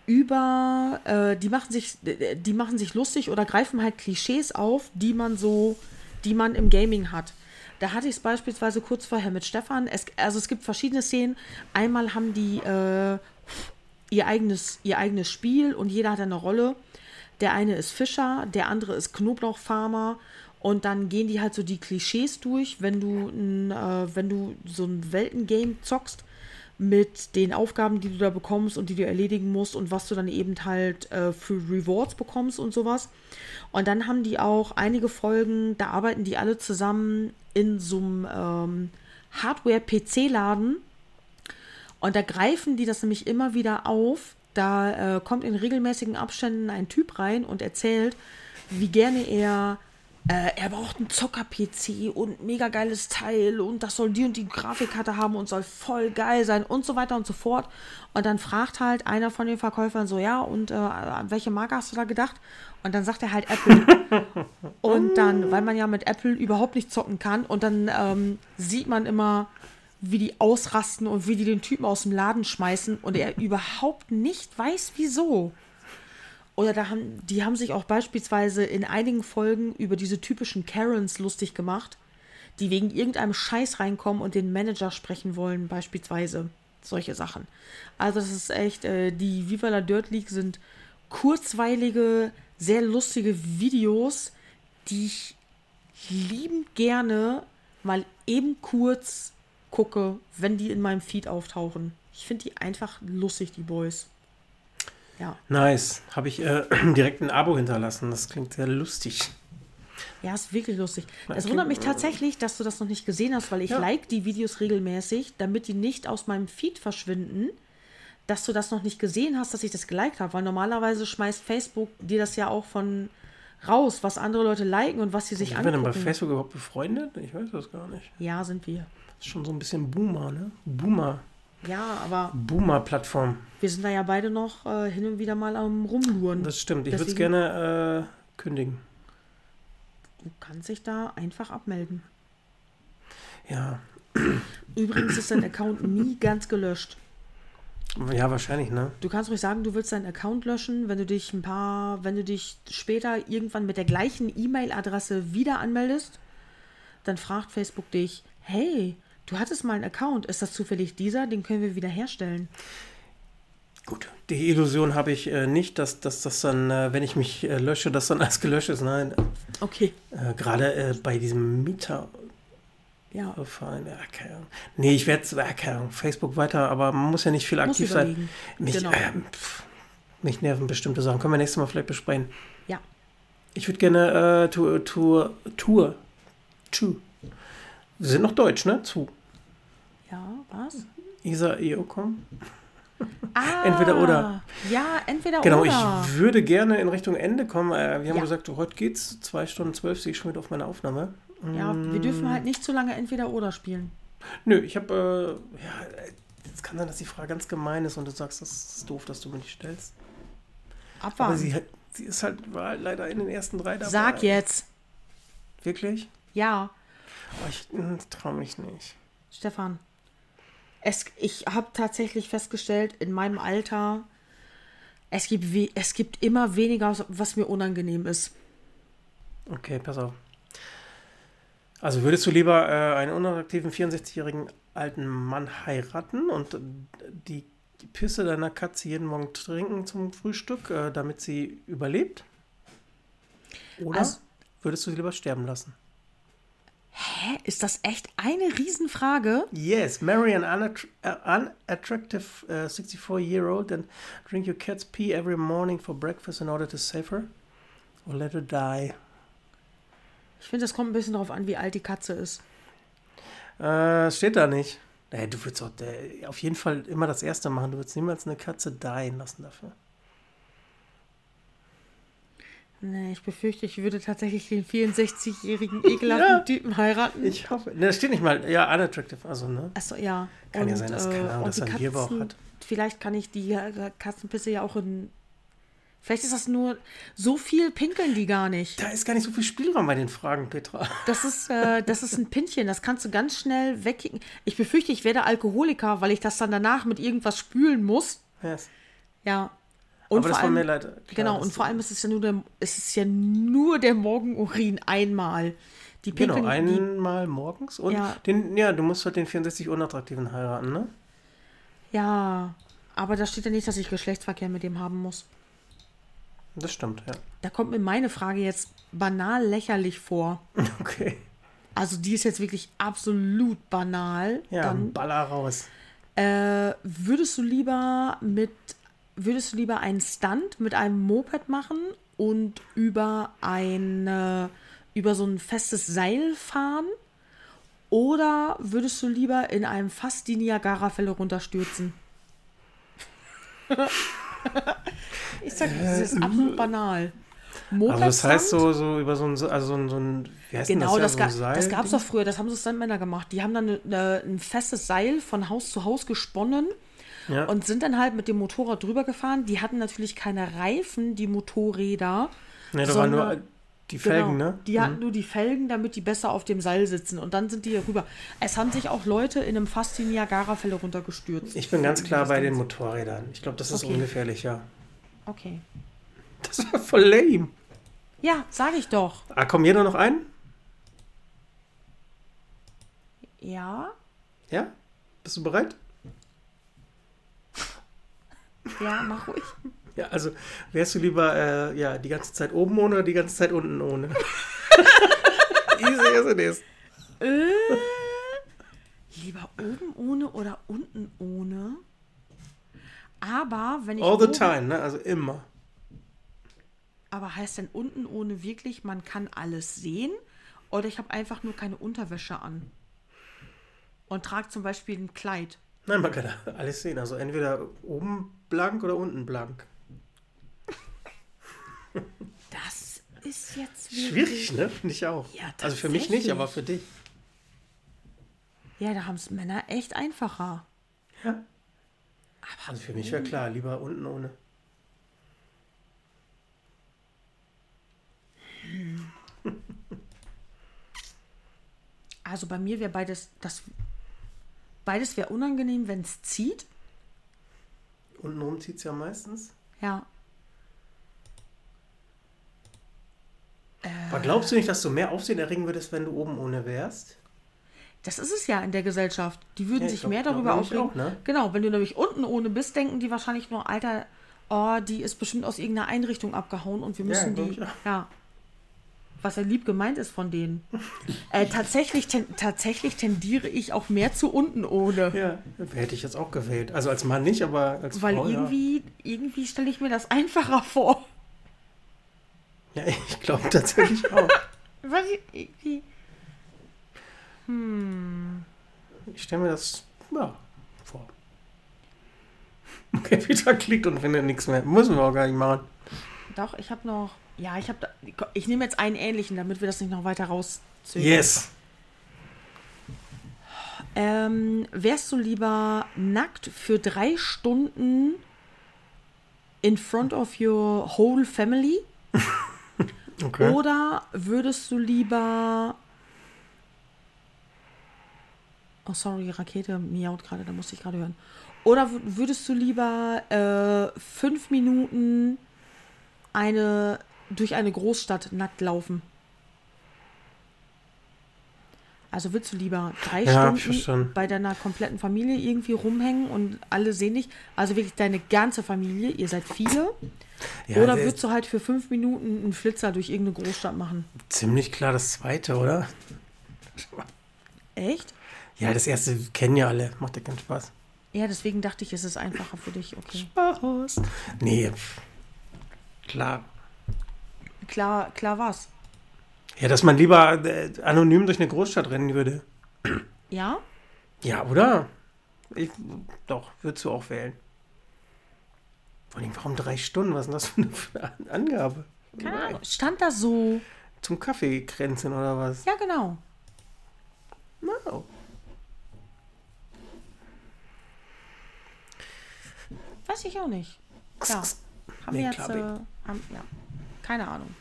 über, äh, die machen sich, die machen sich lustig oder greifen halt Klischees auf, die man so, die man im Gaming hat. Da hatte ich es beispielsweise kurz vorher mit Stefan. Es, also es gibt verschiedene Szenen. Einmal haben die äh, ihr, eigenes, ihr eigenes Spiel und jeder hat eine Rolle. Der eine ist Fischer, der andere ist Knoblauchfarmer. Und dann gehen die halt so die Klischees durch, wenn du, äh, wenn du so ein Weltengame zockst mit den Aufgaben, die du da bekommst und die du erledigen musst und was du dann eben halt äh, für Rewards bekommst und sowas. Und dann haben die auch einige Folgen, da arbeiten die alle zusammen in so einem ähm, Hardware-PC-Laden. Und da greifen die das nämlich immer wieder auf. Da äh, kommt in regelmäßigen Abständen ein Typ rein und erzählt, wie gerne er äh, er braucht einen Zocker-PC und ein mega geiles Teil und das soll die und die Grafikkarte haben und soll voll geil sein und so weiter und so fort. Und dann fragt halt einer von den Verkäufern so, ja, und äh, an welche Marke hast du da gedacht? Und dann sagt er halt Apple. und dann, weil man ja mit Apple überhaupt nicht zocken kann, und dann ähm, sieht man immer, wie die ausrasten und wie die den Typen aus dem Laden schmeißen und er überhaupt nicht weiß, wieso. Oder da haben, die haben sich auch beispielsweise in einigen Folgen über diese typischen Karens lustig gemacht, die wegen irgendeinem Scheiß reinkommen und den Manager sprechen wollen, beispielsweise. Solche Sachen. Also das ist echt, äh, die Viva la Dirt League sind kurzweilige, sehr lustige Videos, die ich liebend gerne mal eben kurz gucke, wenn die in meinem Feed auftauchen. Ich finde die einfach lustig, die Boys. Ja. Nice. Habe ich äh, direkt ein Abo hinterlassen. Das klingt sehr lustig. Ja, ist wirklich lustig. Es wundert mich tatsächlich, dass du das noch nicht gesehen hast, weil ich Ja. like die Videos regelmäßig, damit die nicht aus meinem Feed verschwinden. Dass du das noch nicht gesehen hast, dass ich das geliked habe, weil normalerweise schmeißt Facebook dir das ja auch von raus, was andere Leute liken und was sie sich Sind wir denn bei angucken. Facebook überhaupt befreundet? Ich weiß das gar nicht. Ja, sind wir. Das ist schon so ein bisschen Boomer, ne? Boomer. Ja, aber Boomer-Plattform. wir sind da ja beide noch äh, hin und wieder mal am Rumluren. Das stimmt. Ich würde es gerne äh, kündigen. du kannst dich da einfach abmelden. Ja. Übrigens ist dein Account nie ganz gelöscht. Ja, wahrscheinlich, ne? Du kannst ruhig sagen, du willst deinen Account löschen, wenn du dich ein paar, wenn du dich später irgendwann mit der gleichen E-Mail-Adresse wieder anmeldest, dann fragt Facebook dich, hey, du hattest mal einen Account, ist das zufällig dieser? Den können wir wieder herstellen. Gut. Die Illusion habe ich äh, nicht, dass, dass das dann, äh, wenn ich mich äh, lösche, dass dann alles gelöscht ist. Nein. Okay. Äh, Gerade äh, bei diesem Mieter. Ja, Verein, ja, keine Ahnung. Nee, ich werde, äh, keine Ahnung, Facebook weiter, aber man muss ja nicht viel muss aktiv sein. überlegen. Mich, Genau. pff, mich nerven bestimmte Sachen. Können wir nächstes Mal vielleicht besprechen. Ja. Ich würde gerne Tour, Tour, Tour, Tour. Wir sind noch deutsch, ne? Zu. Was? Isa Eocom. Ah, Entweder oder. Ja, entweder Genau, oder. ich würde gerne in Richtung Ende kommen. Wir haben Ja. gesagt, heute geht's. Zwei Stunden zwölf sehe ich schon wieder auf meiner Aufnahme. Ja, wir dürfen halt nicht zu lange entweder oder spielen. Nö, ich habe, äh, ja, es kann sein, dass die Frage ganz gemein ist und du sagst, das ist doof, dass du mir nicht stellst. Aber Abwarten. sie, hat- sie ist halt war halt leider in den ersten drei dabei. Sag jetzt. Wirklich? Ja, Oh, ich traue mich nicht. Stefan. Es, ich habe tatsächlich festgestellt, in meinem Alter, es gibt, we es gibt immer weniger, was mir unangenehm ist. Okay, pass auf. Also würdest du lieber äh, einen unattraktiven 64-jährigen alten Mann heiraten und die, die Pisse deiner Katze jeden Morgen trinken zum Frühstück, äh, damit sie überlebt? Oder Also- würdest du sie lieber sterben lassen? Hä? Ist das echt eine Riesenfrage? Yes, marry an uh, unattractive 64-year-old and drink your cat's pee every morning for breakfast in order to save her? Or let her die? Ich finde, das kommt ein bisschen darauf an, wie alt die Katze ist. Äh, steht da nicht. Nee, du würdest auch, äh, auf jeden Fall immer das Erste machen. Du würdest niemals eine Katze dien lassen dafür. Nee, ich befürchte, ich würde tatsächlich den 64-jährigen ekelhaften Ja. Typen heiraten. Ich hoffe. Ne, das steht nicht mal. Ja, unattractive. Also, ne? Achso, ja. Kann ja sein, dass, keine Ahnung, und dass er einen Bierbauch hat. Vielleicht kann ich die äh, Katzenpisse ja auch in. Vielleicht ist das nur. So viel pinkeln die gar nicht. Da ist gar nicht so viel Spielraum bei den Fragen, Petra. Das ist, äh, das ist ein Pinchen, das kannst du ganz schnell wegkicken. Ich befürchte, ich werde Alkoholiker, weil ich das dann danach mit irgendwas spülen muss. Yes. Ja. Und Aber das vor war mir allem, leid. Klar, genau, und vor allem ist es ja nur der, es ist ja nur der Morgenurin einmal. Die Genau, pinkeln, die, einmal morgens. Und Ja. den, ja, du musst halt den 64 Unattraktiven heiraten, ne? ja, aber da steht ja nicht, dass ich Geschlechtsverkehr mit dem haben muss. Das stimmt, ja. Da kommt mir meine Frage jetzt banal lächerlich vor. Okay. Also die ist jetzt wirklich absolut banal. Ja, Dann baller raus. äh, würdest du lieber mit würdest du lieber einen Stunt mit einem Moped machen und über ein äh, über so ein festes Seil fahren? Oder würdest du lieber in einem Fass die Niagara-Fälle runterstürzen? ich sag, das ist absolut banal. Also das heißt so, so über so ein, also so ein, so ein wie heißt Genau, das, das, ga, ja, so das gab es doch früher, das haben so Stuntmänner gemacht. Die haben dann ne, ne, ein festes Seil von Haus zu Haus gesponnen Ja. und sind dann halt mit dem Motorrad drüber gefahren. Die hatten natürlich keine Reifen, die Motorräder. Ne, da waren nur die Felgen, genau, ne? Die hatten nur die Felgen, damit die besser auf dem Seil sitzen. Und dann sind die hier rüber. Es haben sich auch Leute in einem Fass die Niagara-Fälle runtergestürzt. Ich bin ganz klar bei den. Motorrädern. Ich glaube, das ist Okay. ungefährlich, ja. Okay. Das war voll lame. Ja, sage ich doch. Ah, komm, jeder noch ein? Ja, Ja? Bist du bereit? Ja, mach ruhig. Ja, also wärst du lieber äh, ja, die ganze Zeit oben ohne oder die ganze Zeit unten ohne? Easy as it is. Äh, lieber oben ohne oder unten ohne. Aber wenn ich All the oben, time, ne? Also immer. Aber heißt denn unten ohne wirklich, man kann alles sehen? Oder ich habe einfach nur keine Unterwäsche an? Und trage zum Beispiel ein Kleid. Nein, man kann alles sehen. Also entweder oben blank oder unten blank. Das ist jetzt wirklich... Schwierig, ne? Finde ich auch. Ja, also für mich nicht, aber für dich. Ja, da haben es Männer echt einfacher. Ja. Also für mich wäre klar, lieber unten ohne. Also bei mir wäre beides... Das, beides wäre unangenehm, wenn es zieht. Unten rum zieht es ja meistens. Ja. Aber glaubst du nicht, dass du mehr Aufsehen erregen würdest, wenn du oben ohne wärst? Das ist es ja in der Gesellschaft. Die würden Ja, ich sich glaub- mehr darüber aufregen. auch, ne? Genau, wenn du nämlich unten ohne bist, denken die wahrscheinlich nur, Alter, oh, die ist bestimmt aus irgendeiner Einrichtung abgehauen und wir Ja, müssen glaub die. Ja. Was ja lieb gemeint ist von denen. äh, tatsächlich, ten, tatsächlich tendiere ich auch mehr zu unten ohne. Ja, hätte ich jetzt auch gewählt. Also als Mann nicht, aber als Weil Frau, irgendwie, irgendwie stelle ich mir das einfacher vor. ja. Ja, ich glaube tatsächlich auch. Weil ich, irgendwie, Ich stelle mir das ja, vor. Okay, Peter klickt und findet nichts mehr. Müssen wir auch gar nicht machen. doch, ich habe noch. Ja, ich habe. Ich nehme jetzt einen ähnlichen, damit wir das nicht noch weiter rauszögern. Yes. Ähm, wärst du lieber nackt für drei Stunden in front of your whole family? Okay. Oder würdest du lieber. Oh, sorry, Rakete miaut gerade, da musste ich gerade hören. Oder wür- würdest du lieber äh, fünf Minuten eine, durch eine Großstadt nackt laufen? Also willst du lieber drei Ja, Stunden bei deiner kompletten Familie irgendwie rumhängen und alle sehen dich? Also wirklich deine ganze Familie, ihr seid viele. Ja, Oder der- würdest du halt für fünf Minuten einen Flitzer durch irgendeine Großstadt machen? ziemlich klar das zweite, oder? Echt? Ja, das erste kennen ja alle. Macht ja keinen Spaß. Ja, deswegen dachte ich, es ist einfacher für dich. Okay. Spaß. Nee, klar. Klar, klar was. Ja, dass man lieber äh, anonym durch eine Großstadt rennen würde. Ja? Ja, oder? Ich, doch, würdest du auch wählen. Vor allem, warum drei Stunden? Was ist denn das für eine An- Angabe? Keine Nein. Ahnung. Stand da so? Zum Kaffee grenzen oder was? Ja, genau. No. Weiß ich auch nicht. Ja. Haben Nee, wir jetzt. klar, Äh, haben, ja. Keine Ahnung.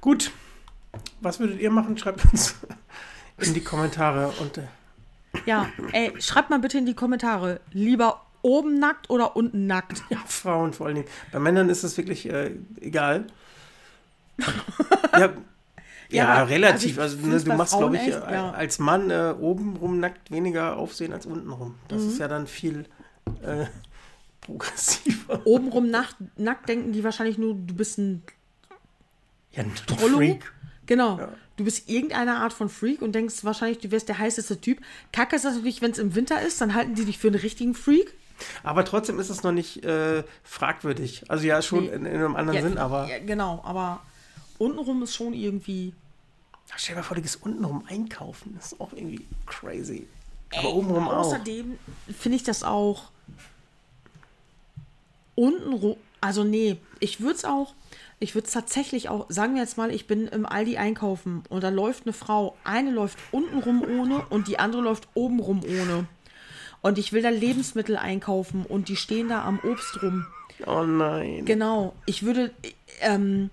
Gut. Was würdet ihr machen? Schreibt uns in die Kommentare und äh, Ja, ey, schreibt mal bitte in die Kommentare. Lieber oben nackt oder unten nackt? ja, Frauen vor allen Dingen. Bei Männern ist es wirklich äh, egal. ja, ja, Ja, aber- relativ. also Also, ne, du machst, glaube ich, echt, äh, ja. als Mann äh, obenrum nackt weniger Aufsehen als untenrum. Das Mhm. ist ja dann viel äh, progressiver. Obenrum nackt, nackt denken die wahrscheinlich nur, du bist ein Ja, ein Trollo? Freak. Genau. Ja. Du bist irgendeine Art von Freak und denkst wahrscheinlich, du wärst der heißeste Typ. Kacke ist das natürlich, wenn es im Winter ist, dann halten die dich für einen richtigen Freak. Aber trotzdem ist es noch nicht äh, fragwürdig. Also ja, schon Nee. in, in einem anderen Sinn, aber Ja, genau, aber untenrum ist schon irgendwie. stell dir mal vor, du gehst untenrum einkaufen. Das ist auch irgendwie crazy. Aber obenrum auch. Außerdem finde ich das auch untenrum. Also, nee, ich würde es auch. Ich würde es tatsächlich auch, sagen wir jetzt mal, ich bin im Aldi einkaufen und da läuft eine Frau, eine läuft untenrum ohne und die andere läuft obenrum ohne. Und ich will da Lebensmittel einkaufen und die stehen da am Obst rum. Oh nein. Genau. Ich würde, ähm,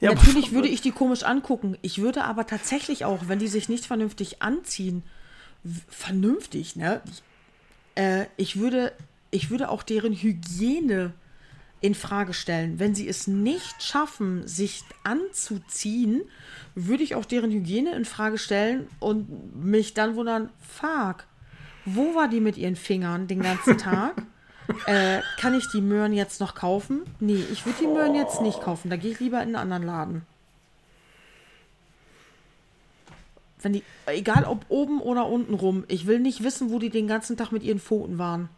Ja, Natürlich würde ich die komisch angucken. Ich würde aber tatsächlich auch, wenn die sich nicht vernünftig anziehen, vernünftig, ne? Äh, ich würde, ich würde auch deren Hygiene in Frage stellen. Wenn sie es nicht schaffen, sich anzuziehen, würde ich auch deren Hygiene in Frage stellen und mich dann wundern, fuck, wo war die mit ihren Fingern den ganzen Tag? Äh, kann ich die Möhren jetzt noch kaufen? Nee, ich würde die Möhren jetzt nicht kaufen. Da gehe ich lieber in einen anderen Laden. Wenn die, egal ob oben oder unten rum, ich will nicht wissen, wo die den ganzen Tag mit ihren Pfoten waren.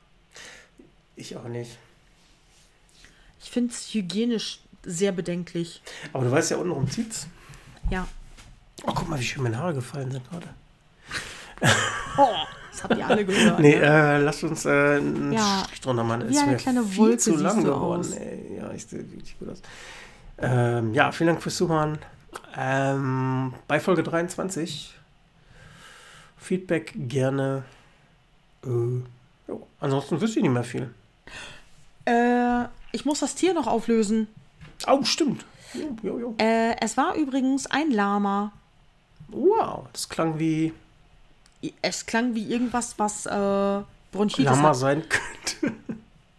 Ich auch nicht. Ich finde es hygienisch sehr bedenklich. Aber du weißt ja, untenrum zieht's. Ja. Oh, guck mal, wie schön meine Haare gefallen sind gerade. Oh, das habt ihr alle gehört. Nee, ne? äh, lasst uns äh, einen Ja. Strich drunter machen. Es eine kleine viel Wolke zu lang geworden. Ey. Ja, ich sehe richtig gut aus. Ähm, ja, vielen Dank fürs Zuhören. Ähm, bei Folge 23 Feedback gerne. Äh, jo. Ansonsten wüsste ich nicht mehr viel. Äh, ich muss das Tier noch auflösen. Oh, stimmt. Jo, jo, jo. Äh, es war übrigens ein Lama. Wow, das klang wie Es klang wie irgendwas, was äh, Bronchitis Lama hat. sein könnte.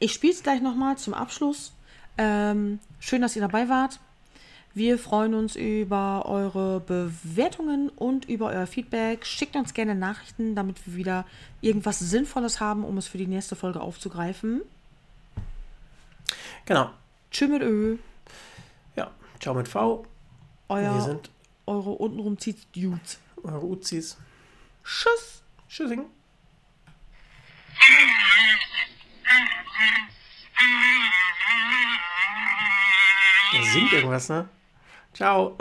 Ich spiele es gleich nochmal zum Abschluss. Ähm, schön, dass ihr dabei wart. Wir freuen uns über eure Bewertungen und über euer Feedback. Schickt uns gerne Nachrichten, damit wir wieder irgendwas Sinnvolles haben, um es für die nächste Folge aufzugreifen. Genau. Tschö mit Ö. Ja, ciao mit V. Wir Euer, sind eure untenrum zieht Dudes. eure Uzis. Tschüss. Tschüssing. Der singt irgendwas, ne? Ciao.